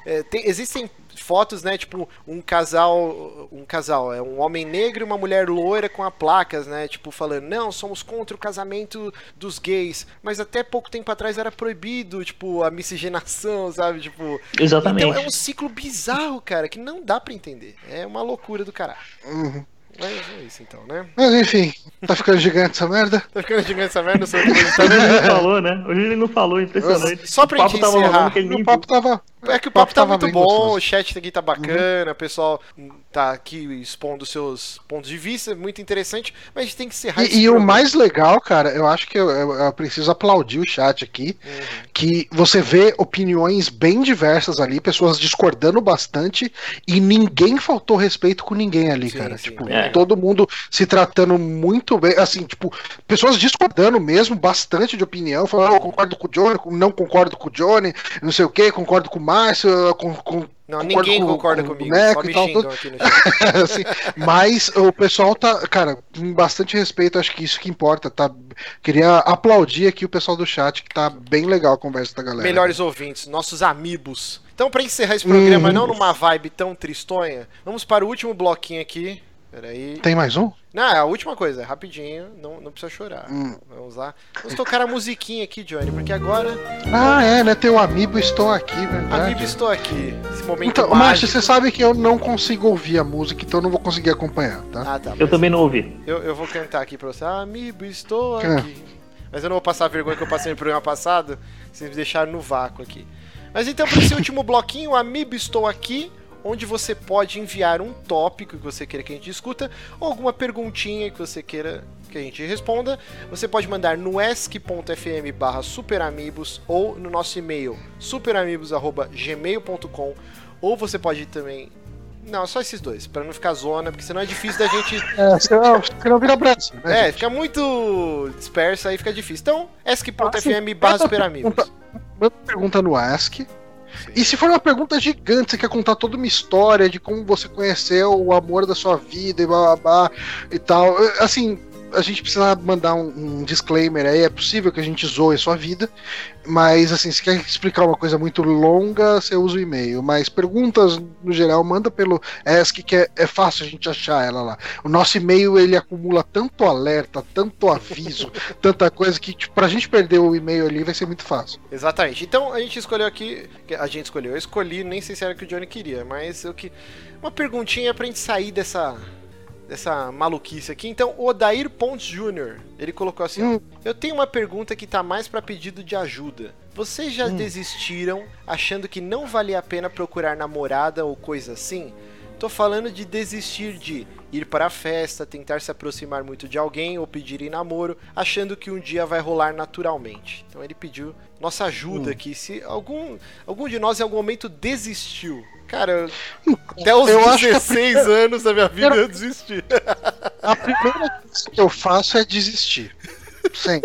é, tem- existem fotos, né? Tipo, um casal. Um casal, é um homem negro e uma mulher loira com a placas, né? Tipo, falando, não, somos contra o casamento dos gays. Mas até pouco tempo atrás era proibido, tipo, a miscigenação, sabe? Tipo. Exatamente. Então é um ciclo bizarro, cara, que não dá pra entender. É uma loucura do caralho. Uhum. Mas é isso então, né? Mas enfim, tá ficando gigante essa merda. Tá ficando gigante essa merda, que Hoje ele não falou, né? Hoje ele não falou, impressionante. Só pra o papo gente tava encerrar. rolando que ele O papo tava. É que o papo tá muito bom, gostoso. o chat aqui tá bacana, uhum. o pessoal tá aqui expondo seus pontos de vista, muito interessante, mas a gente tem que ser E, e o mais legal, cara, eu acho que eu, eu, eu preciso aplaudir o chat aqui, uhum. que você vê opiniões bem diversas ali, pessoas discordando bastante e ninguém faltou respeito com ninguém ali, sim, cara. Sim, tipo, é. todo mundo se tratando muito bem, assim, tipo, pessoas discordando mesmo bastante de opinião, falando, oh, concordo com o Johnny, não concordo com o Johnny, não sei o que, concordo com o Márcio, com, com não, ninguém com, concorda com, comigo, só me tal, aqui no assim, Mas o pessoal tá, cara, com bastante respeito, acho que isso que importa, tá? Queria aplaudir aqui o pessoal do chat, que tá bem legal a conversa da galera. Melhores ouvintes, nossos amigos. Então, para encerrar esse programa, uhum. não numa vibe tão tristonha, vamos para o último bloquinho aqui. Peraí. Tem mais um? Não, é a última coisa, é rapidinho, não, não precisa chorar. Hum. Vamos lá. Vamos tocar a musiquinha aqui, Johnny, porque agora. Ah, é, né? Tem o Amiibo Estou Aqui, verdade. Amiibo Estou Aqui. Esse momento então, Márcio, você sabe que eu não consigo ouvir a música, então eu não vou conseguir acompanhar, tá? Ah, tá. Eu também não ouvi. Eu, eu vou cantar aqui pra você. Amiibo Estou Aqui. Mas eu não vou passar a vergonha que eu passei no programa passado, vocês me deixaram no vácuo aqui. Mas então, para esse último bloquinho, Amiibo Estou Aqui onde você pode enviar um tópico que você queira que a gente discuta ou alguma perguntinha que você queira que a gente responda. Você pode mandar no esc.fm barra superamigos ou no nosso e-mail superamigos.gmail.com ou você pode também não, só esses dois, para não ficar zona, porque senão é difícil da gente. É, senão, senão vira braço. Né, é, fica muito disperso, aí fica difícil. Então, esc.fm barra superamigos. Manda pergunta no Ask, e se for uma pergunta gigante, você quer contar toda uma história de como você conheceu o amor da sua vida e blá blá, blá e tal, assim, a gente precisa mandar um, um, disclaimer aí. É possível que a gente zoe a sua vida, mas assim, se quer explicar uma coisa muito longa, você usa o e-mail. Mas perguntas, no geral, manda pelo ESC, que é, é fácil a gente achar ela lá. O nosso e-mail ele acumula tanto alerta, tanto aviso, tanta coisa que tipo, pra gente perder o e-mail ali vai ser muito fácil. Exatamente. Então a gente escolheu aqui. A gente escolheu, eu escolhi, nem sei se era o que o Johnny queria, mas eu que. Uma perguntinha pra gente sair dessa dessa maluquice aqui. Então, o Odair Pontes Jr., ele colocou assim: hum. Eu tenho uma pergunta que tá mais para pedido de ajuda. Vocês já hum. desistiram achando que não valia a pena procurar namorada ou coisa assim? Tô falando de desistir de ir para a festa, tentar se aproximar muito de alguém ou pedir em namoro, achando que um dia vai rolar naturalmente. Então ele pediu nossa ajuda hum. aqui. Se algum, algum de nós em algum momento desistiu Cara, até os eu 16 primeira... anos da minha vida eu desisti. A primeira coisa que eu faço é desistir. Sim.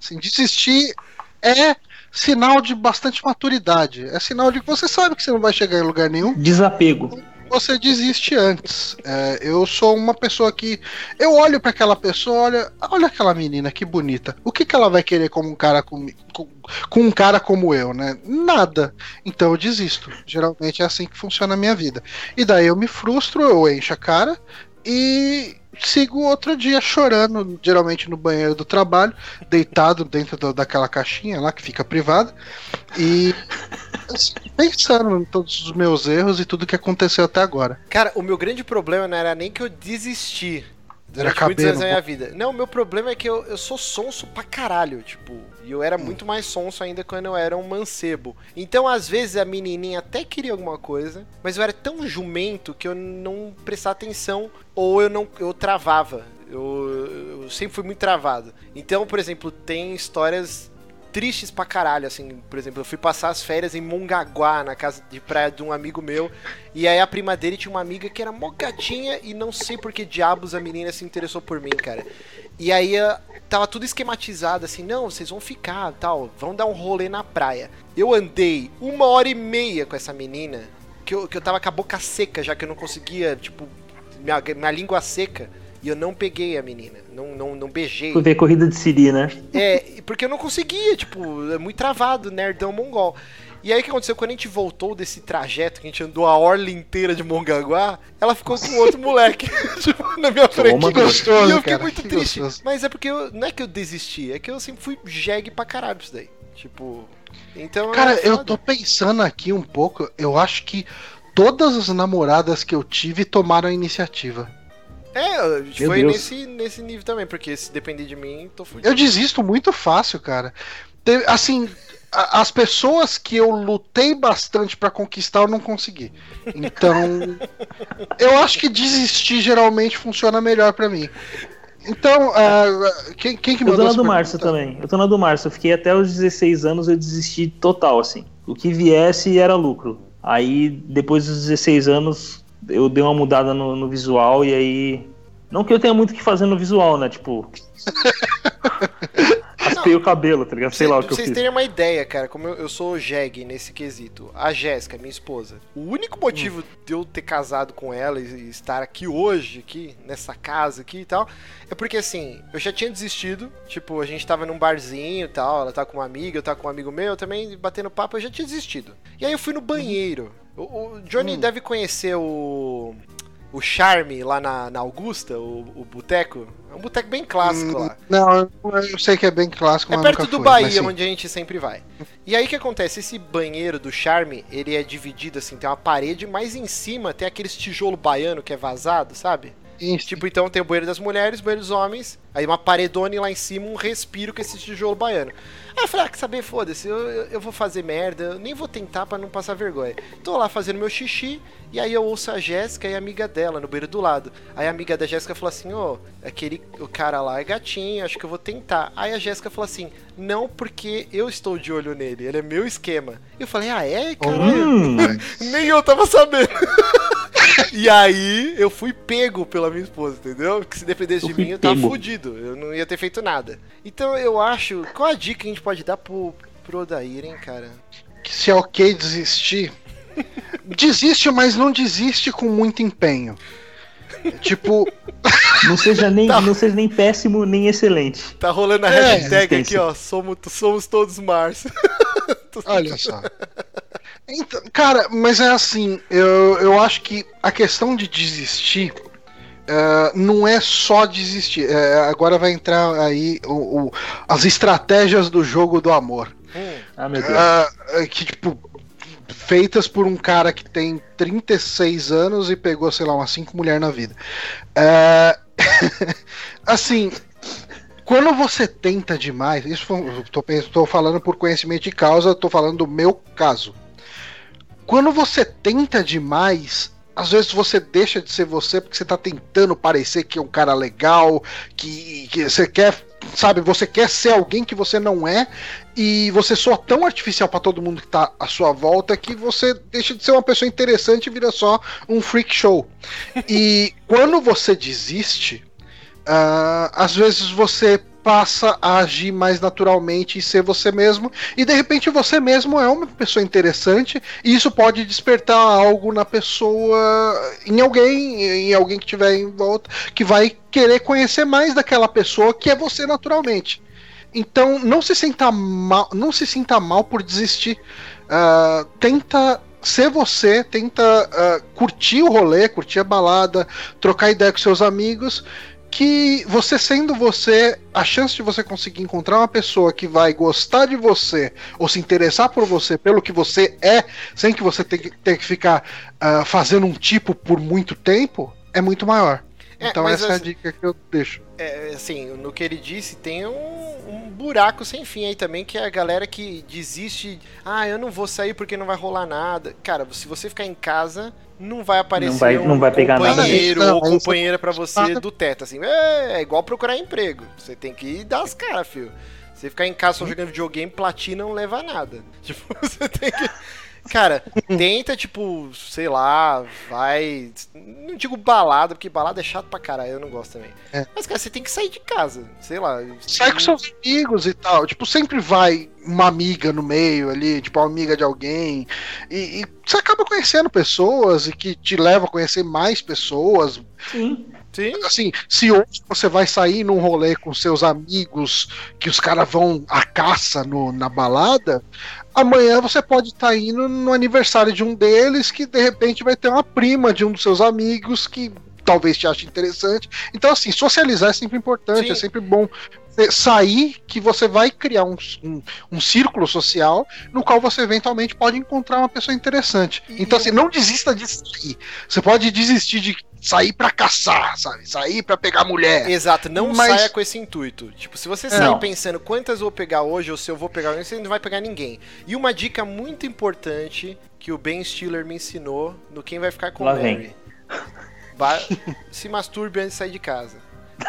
Assim, desistir é sinal de bastante maturidade. É sinal de que você sabe que você não vai chegar em lugar nenhum. Desapego você desiste antes. É, eu sou uma pessoa que. Eu olho para aquela pessoa, olha, olha aquela menina, que bonita. O que, que ela vai querer como um cara com, com, com um cara como eu, né? Nada. Então eu desisto. Geralmente é assim que funciona a minha vida. E daí eu me frustro, eu encho a cara e sigo outro dia chorando, geralmente no banheiro do trabalho, deitado dentro do, daquela caixinha lá que fica privada, e pensando em todos os meus erros e tudo que aconteceu até agora. Cara, o meu grande problema não era nem que eu desisti durante muitos anos da minha vida. Não, o meu problema é que eu, eu sou sonso pra caralho, tipo, e eu era hum. muito mais sonso ainda quando eu era um mancebo. Então, às vezes, a menininha até queria alguma coisa, mas eu era tão jumento que eu não prestava atenção ou eu não eu travava. Eu, eu sempre fui muito travado. Então, por exemplo, tem histórias tristes pra caralho, assim, por exemplo, eu fui passar as férias em Mongaguá, na casa de praia de um amigo meu, e aí a prima dele tinha uma amiga que era mó gatinha e não sei por que diabos a menina se interessou por mim, cara. E aí ah, tava tudo esquematizado, assim, não, vocês vão ficar, tal, vão dar um rolê na praia. Eu andei uma hora e meia com essa menina, que eu, que eu tava com a boca seca, já que eu não conseguia, tipo, minha, minha língua seca. E eu não peguei a menina, não, não, não beijei. Fui ver corrida de Siri, né? É, porque eu não conseguia, tipo, é muito travado, nerdão mongol. E aí o que aconteceu? Quando a gente voltou desse trajeto, que a gente andou a orla inteira de Mongaguá, ela ficou com outro moleque tipo, na minha frente. Que gostoso, e eu fiquei cara, muito triste. Gostoso. Mas é porque eu, não é que eu desisti, é que eu sempre fui jegue pra caralho isso daí. Tipo. Então. Cara, é eu tô pensando aqui um pouco, eu acho que todas as namoradas que eu tive tomaram a iniciativa. É, a gente foi nesse, nesse nível também, porque se depender de mim, tô fudido. Eu desisto muito fácil, cara. Assim, as pessoas que eu lutei bastante pra conquistar, eu não consegui. Então, eu acho que desistir geralmente funciona melhor pra mim. Então, ah, quem, quem que Eu tô mandou na do Márcio também. Eu tô na do Márcio. Eu fiquei até os 16 anos, eu desisti total, assim. O que viesse era lucro. Aí, depois dos 16 anos, eu dei uma mudada no, no visual e aí. Não que eu tenha muito o que fazer no visual, né? Tipo. Raspei o cabelo, tá ligado? Sei lá o Pra que eu vocês fiz. terem uma ideia, cara, como eu, eu sou jegue nesse quesito. A Jéssica, minha esposa. O único motivo de eu ter casado com ela e, estar aqui hoje, aqui, nessa casa aqui e tal, é porque assim, eu já tinha desistido. Tipo, a gente tava num barzinho e tal, ela tava com uma amiga, eu tava com um amigo meu, eu também batendo papo, eu já tinha desistido. E aí eu fui no banheiro. O, o Johnny deve conhecer o. O Charme lá na, na Augusta, o, o boteco. É um boteco bem clássico lá. Não, eu sei que é bem clássico, É mas perto nunca do fui, Bahia, onde a gente sempre vai. E aí o que acontece? Esse banheiro do Charme, ele é dividido assim, tem uma parede, mas em cima tem aqueles tijolo baiano que é vazado, sabe? Sim, Tipo, então tem o banheiro das mulheres, o banheiro dos homens, aí uma paredona e lá em cima um respiro com esse tijolo baiano. Aí eu falei, ah, que saber, foda-se, eu, eu, eu vou fazer merda, eu nem vou tentar pra não passar vergonha. Tô lá fazendo meu xixi, e aí eu ouço a Jéssica e a amiga dela no banheiro do lado. Aí a amiga da Jéssica falou assim, ô, aquele o cara lá é gatinho, acho que eu vou tentar. Aí a Jéssica falou assim, não, porque eu estou de olho nele, ele é meu esquema. Eu falei, ah, é? Caralho. Hum, Nem eu tava sabendo. e aí eu fui pego pela minha esposa, entendeu? Que se dependesse Eu de mim, eu tava pego. fudido. Eu não ia ter feito nada. Então eu acho. Qual a dica que a gente pode dar pro, pro Odair, hein, cara? que se é ok desistir, desiste, mas não desiste com muito empenho. Tipo, não, seja nem, Tá. não seja nem péssimo nem excelente. Tá rolando a É, hashtag aqui, ó. Somos, somos todos Márcio. olha só. Então, cara, mas é assim, eu, eu acho que a questão de desistir eh, não é só desistir. Eh, agora vai entrar aí o- o- as estratégias do jogo do amor. Hum, Ah, meu Deus. Ah, que, tipo, feitas por um cara que tem 36 anos e pegou, sei lá, umas 5 mulheres na vida. Ah, assim, quando você tenta demais, isso tô falando por conhecimento de causa, tô falando do meu caso. Quando você tenta demais, às vezes você deixa de ser você porque você tá tentando parecer que é um cara legal, que, que você quer, sabe, você quer ser alguém que você não é, e você soa tão artificial pra todo mundo que tá à sua volta que você deixa de ser uma pessoa interessante e vira só um freak show. E quando você desiste, ah, às vezes você passa a agir mais naturalmente e ser você mesmo, e de repente você mesmo é uma pessoa interessante, e isso pode despertar algo na pessoa, em alguém, em alguém que tiver em volta, que vai querer conhecer mais daquela pessoa que é você naturalmente. Então não se sinta mal, não se sinta mal por desistir. Ah, tenta ser você, tenta ah, curtir o rolê, curtir a balada, trocar ideia com seus amigos. Que você sendo você, a chance de você conseguir encontrar uma pessoa que vai gostar de você ou se interessar por você pelo que você é, sem que você tenha que, tenha que ficar ah, fazendo um tipo por muito tempo, é muito maior. É, então essa é a assim- dica que eu deixo. é, assim, no que ele disse, tem um, um buraco sem fim aí também, que é a galera que desiste. Ah, eu não vou sair porque não vai rolar nada. Cara, se você ficar em casa, não vai aparecer Não vai- um não vai pegar nada companheiro disso. ou Não, isso- companheira pra você do teto. Assim, é, é igual procurar emprego. Você tem que dar as caras, filho. Você ficar em casa só jogando videogame, platina não leva a nada. Tipo, você tem que. Cara, tenta, tipo, sei lá, vai. Não digo balada, porque balada é chato pra caralho, eu não gosto também. É. Mas, cara, você tem que sair de casa, sei lá. Sai com seus amigos e tal. Tipo, sempre vai uma amiga no meio ali, tipo, uma amiga de alguém. E, e você acaba conhecendo pessoas e que te leva a conhecer mais pessoas. Sim. Sim, Assim, se hoje você vai sair num rolê com seus amigos, que os caras vão à caça no, na balada, amanhã você pode estar indo no aniversário de um deles que de repente vai ter uma prima de um dos seus amigos que talvez te ache interessante. Então, assim, socializar é sempre importante, Sim. é sempre bom sair que você vai criar um, um, um círculo social no qual você eventualmente pode encontrar uma pessoa interessante. E- então, e assim, não desista de sair. Você pode desistir de sair pra caçar, sabe? Sair pra pegar mulher. Exato, não Mas- saia com esse intuito. Tipo, se você É. sair Não. pensando quantas eu vou pegar hoje ou se eu vou pegar hoje, você não vai pegar ninguém. E uma dica muito importante que o Ben Stiller me ensinou no Quem Vai Ficar com Lá Mary. vem. Se masturbe antes de sair de casa.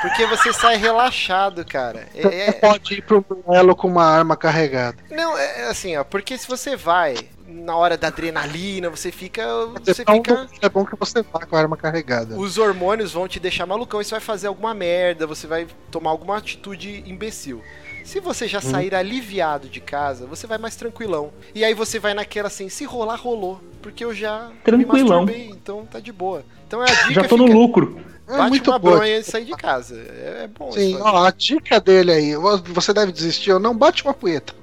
Porque você sai relaxado, cara. É- Você é- pode ir pro duelo com uma arma carregada. Não, é é assim, ó, porque se você vai na hora da adrenalina, você fica. Você Então, fica. É bom que você vá com a arma carregada. Os hormônios vão te deixar malucão e você vai fazer alguma merda, você vai tomar alguma atitude imbecil. Se você já sair aliviado de casa, você vai mais tranquilão. E aí você vai naquela assim, se rolar, rolou. Porque eu já Tranquilão. me masturbei, então tá de boa. Então é a dica Já tô no fica, lucro. É bate muito uma boa. bronha antes de sair de casa. É, é bom Sim, isso. ó, a dica dele aí, você deve desistir ou não, bate uma punheta.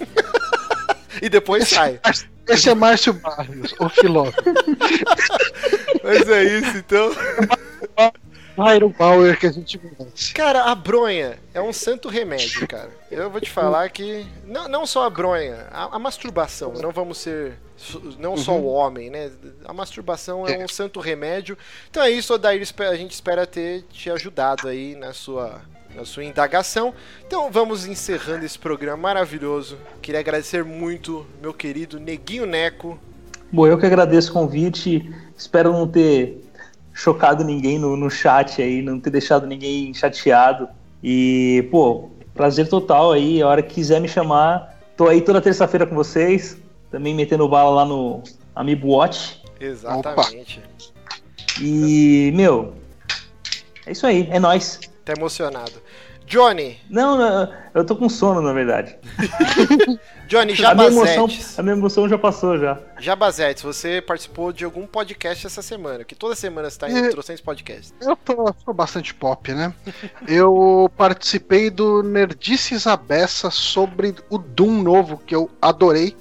E depois sai. Esse é Márcio Barrios, o filósofo. Mas é isso, então. Iron Power que a gente merece. Cara, a bronha é um santo remédio, cara. Eu vou te falar que. Não, não só a bronha, a, a masturbação. Não vamos ser. Não só o homem, né? A masturbação é um santo remédio. Então é isso, Odair. A gente espera ter te ajudado aí na sua, na sua indagação. Então vamos encerrando esse programa maravilhoso. Queria agradecer muito, meu querido Neguinho Neco. Bom, eu que agradeço o convite. Espero não ter chocado ninguém no, no chat aí, não ter deixado ninguém chateado. E, pô, prazer total aí. A hora que quiser me chamar, tô aí toda terça-feira com vocês. Também metendo bala lá no Amiibo Watch. Exatamente. E, meu, é isso aí, é nóis. Tá emocionado. Johnny, Não, não, eu tô com sono, na verdade. Johnny A minha, emoção, Jabazetes. a minha emoção já passou já. Jabazetes, você participou de algum podcast essa semana? Que toda semana você tá em É. trocentos podcasts. Eu tô, sou bastante pop, né? Eu participei do Nerdices Abessa sobre o Doom novo, que eu adorei.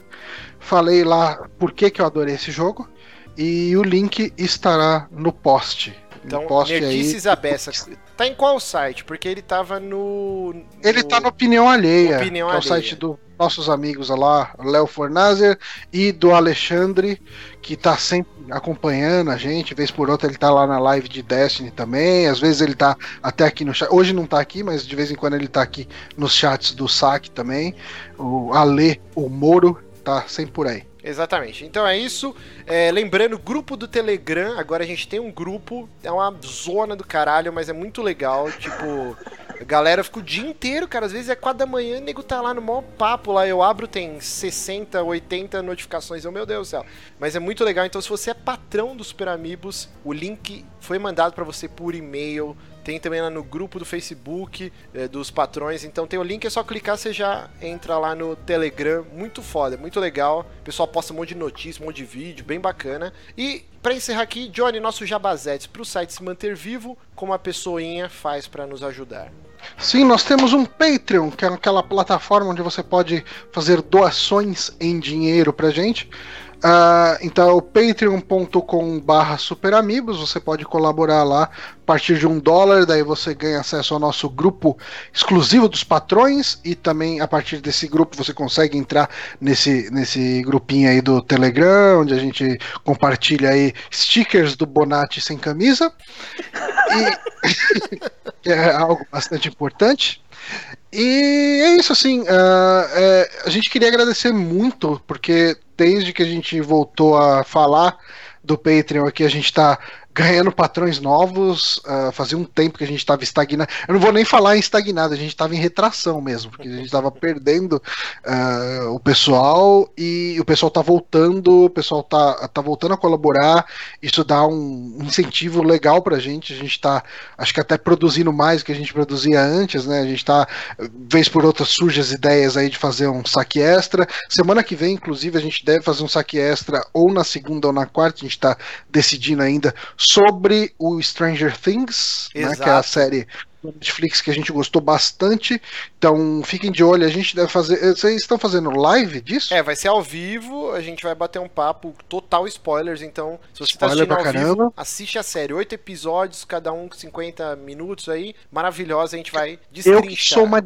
Falei lá por que, que eu adorei esse jogo. E o link estará no post. Então, no post Nerdices aí. Abessa. Tá em qual site? Porque ele tava no. no- Ele tá no Opinião Alheia, Opinião que é o site dos nossos amigos lá, Léo Fornazer e do Alexandre, que tá sempre acompanhando a gente, vez por outra ele tá lá na live de Destiny também, às vezes ele tá até aqui no chat, hoje não tá aqui, mas de vez em quando ele tá aqui nos chats do saque também, o Ale, o Moro, tá sempre por aí. Exatamente. Então é isso. É, lembrando, grupo do Telegram. Agora a gente tem um grupo. É uma zona do caralho, mas é muito legal. Tipo, a galera fica o dia inteiro, cara. Às vezes é 4 da manhã, o nego tá lá no maior papo lá. Eu abro, tem 60, 80 notificações. Eu, meu Deus do céu. Mas é muito legal. Então, se você é patrão do Super Amigos, o link foi mandado pra você por e-mail. Tem também lá no grupo do Facebook eh, dos patrões. Então tem o link, é só clicar, você já entra lá no Telegram. Muito foda, muito legal. O pessoal posta um monte de notícia, um monte de vídeo, bem bacana. E pra encerrar aqui, Johnny, nosso jabazetes pro site se manter vivo, como a pessoinha faz pra nos ajudar. Sim, nós temos um Patreon, que é aquela plataforma onde você pode fazer doações em dinheiro pra gente. Ah, então, patreon.com barra superamigos, você pode colaborar lá a partir de um dólar, daí você ganha acesso ao nosso grupo exclusivo dos patrões e também a partir desse grupo você consegue entrar nesse, nesse grupinho aí do Telegram, onde a gente compartilha aí stickers do Bonatti sem camisa. E é algo bastante importante. E é isso, assim. ah, é, a gente queria agradecer muito, porque desde que a gente voltou a falar do Patreon aqui, a gente tá ganhando patrões novos. ah, fazia um tempo que a gente estava estagnado. Eu não vou nem falar em estagnado, a gente estava em retração mesmo, porque a gente estava perdendo ah, o pessoal e o pessoal tá voltando, o pessoal tá, tá voltando a colaborar. Isso dá um incentivo legal pra gente. A gente tá, acho que até produzindo mais do que a gente produzia antes, né? A gente tá, vez por outra, surge as ideias aí de fazer um saque extra. Semana que vem, inclusive, a gente deve fazer um saque extra ou na segunda ou na quarta, a gente tá decidindo ainda sobre o Stranger Things, né, que é a série do Netflix que a gente gostou bastante. Então fiquem de olho, a gente deve fazer. eh, Vocês estão fazendo live disso? É, vai ser ao vivo, a gente vai bater um papo total spoilers, então se você tá Spoiler assistindo ao pra vivo, caramba. assiste a série, oito episódios, cada um com 50 minutos aí, maravilhosa, a gente vai Eu que destrinchar. sou uma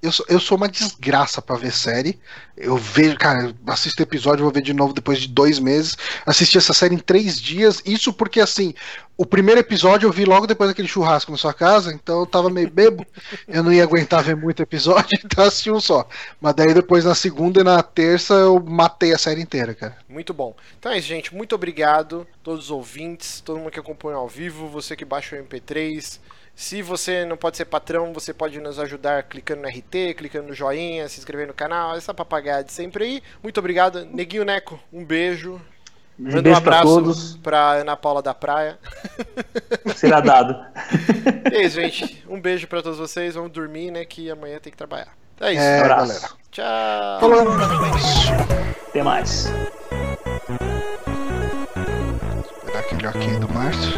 eu sou, eu sou uma desgraça para ver série. Eu vejo, cara, assisto episódio, vou ver de novo depois de dois meses. Assisti essa série em três dias. Isso porque, assim, o primeiro episódio eu vi logo depois daquele churrasco na sua casa, então eu tava meio bebo. eu não ia aguentar ver muito episódio, então assisti um só. Mas daí depois na segunda e na terça eu matei a série inteira, cara. Muito bom. Então é isso, gente. Muito obrigado, todos os ouvintes, todo mundo que acompanha ao vivo, você que baixa o MP3. Se você não pode ser patrão, você pode nos ajudar clicando no RT, clicando no joinha, se inscrever no canal, essa papagaia de sempre aí. Muito obrigado. Neguinho Neco, um beijo. Um Manda um beijo pra abraço todos. pra Ana Paula da Praia. Será dado. É isso, gente. Um beijo pra todos vocês. Vamos dormir, né? Que amanhã tem que trabalhar. É isso. É, abraço. galera. Tchau. Falou. Até mais. Esperar aquele ok do Márcio.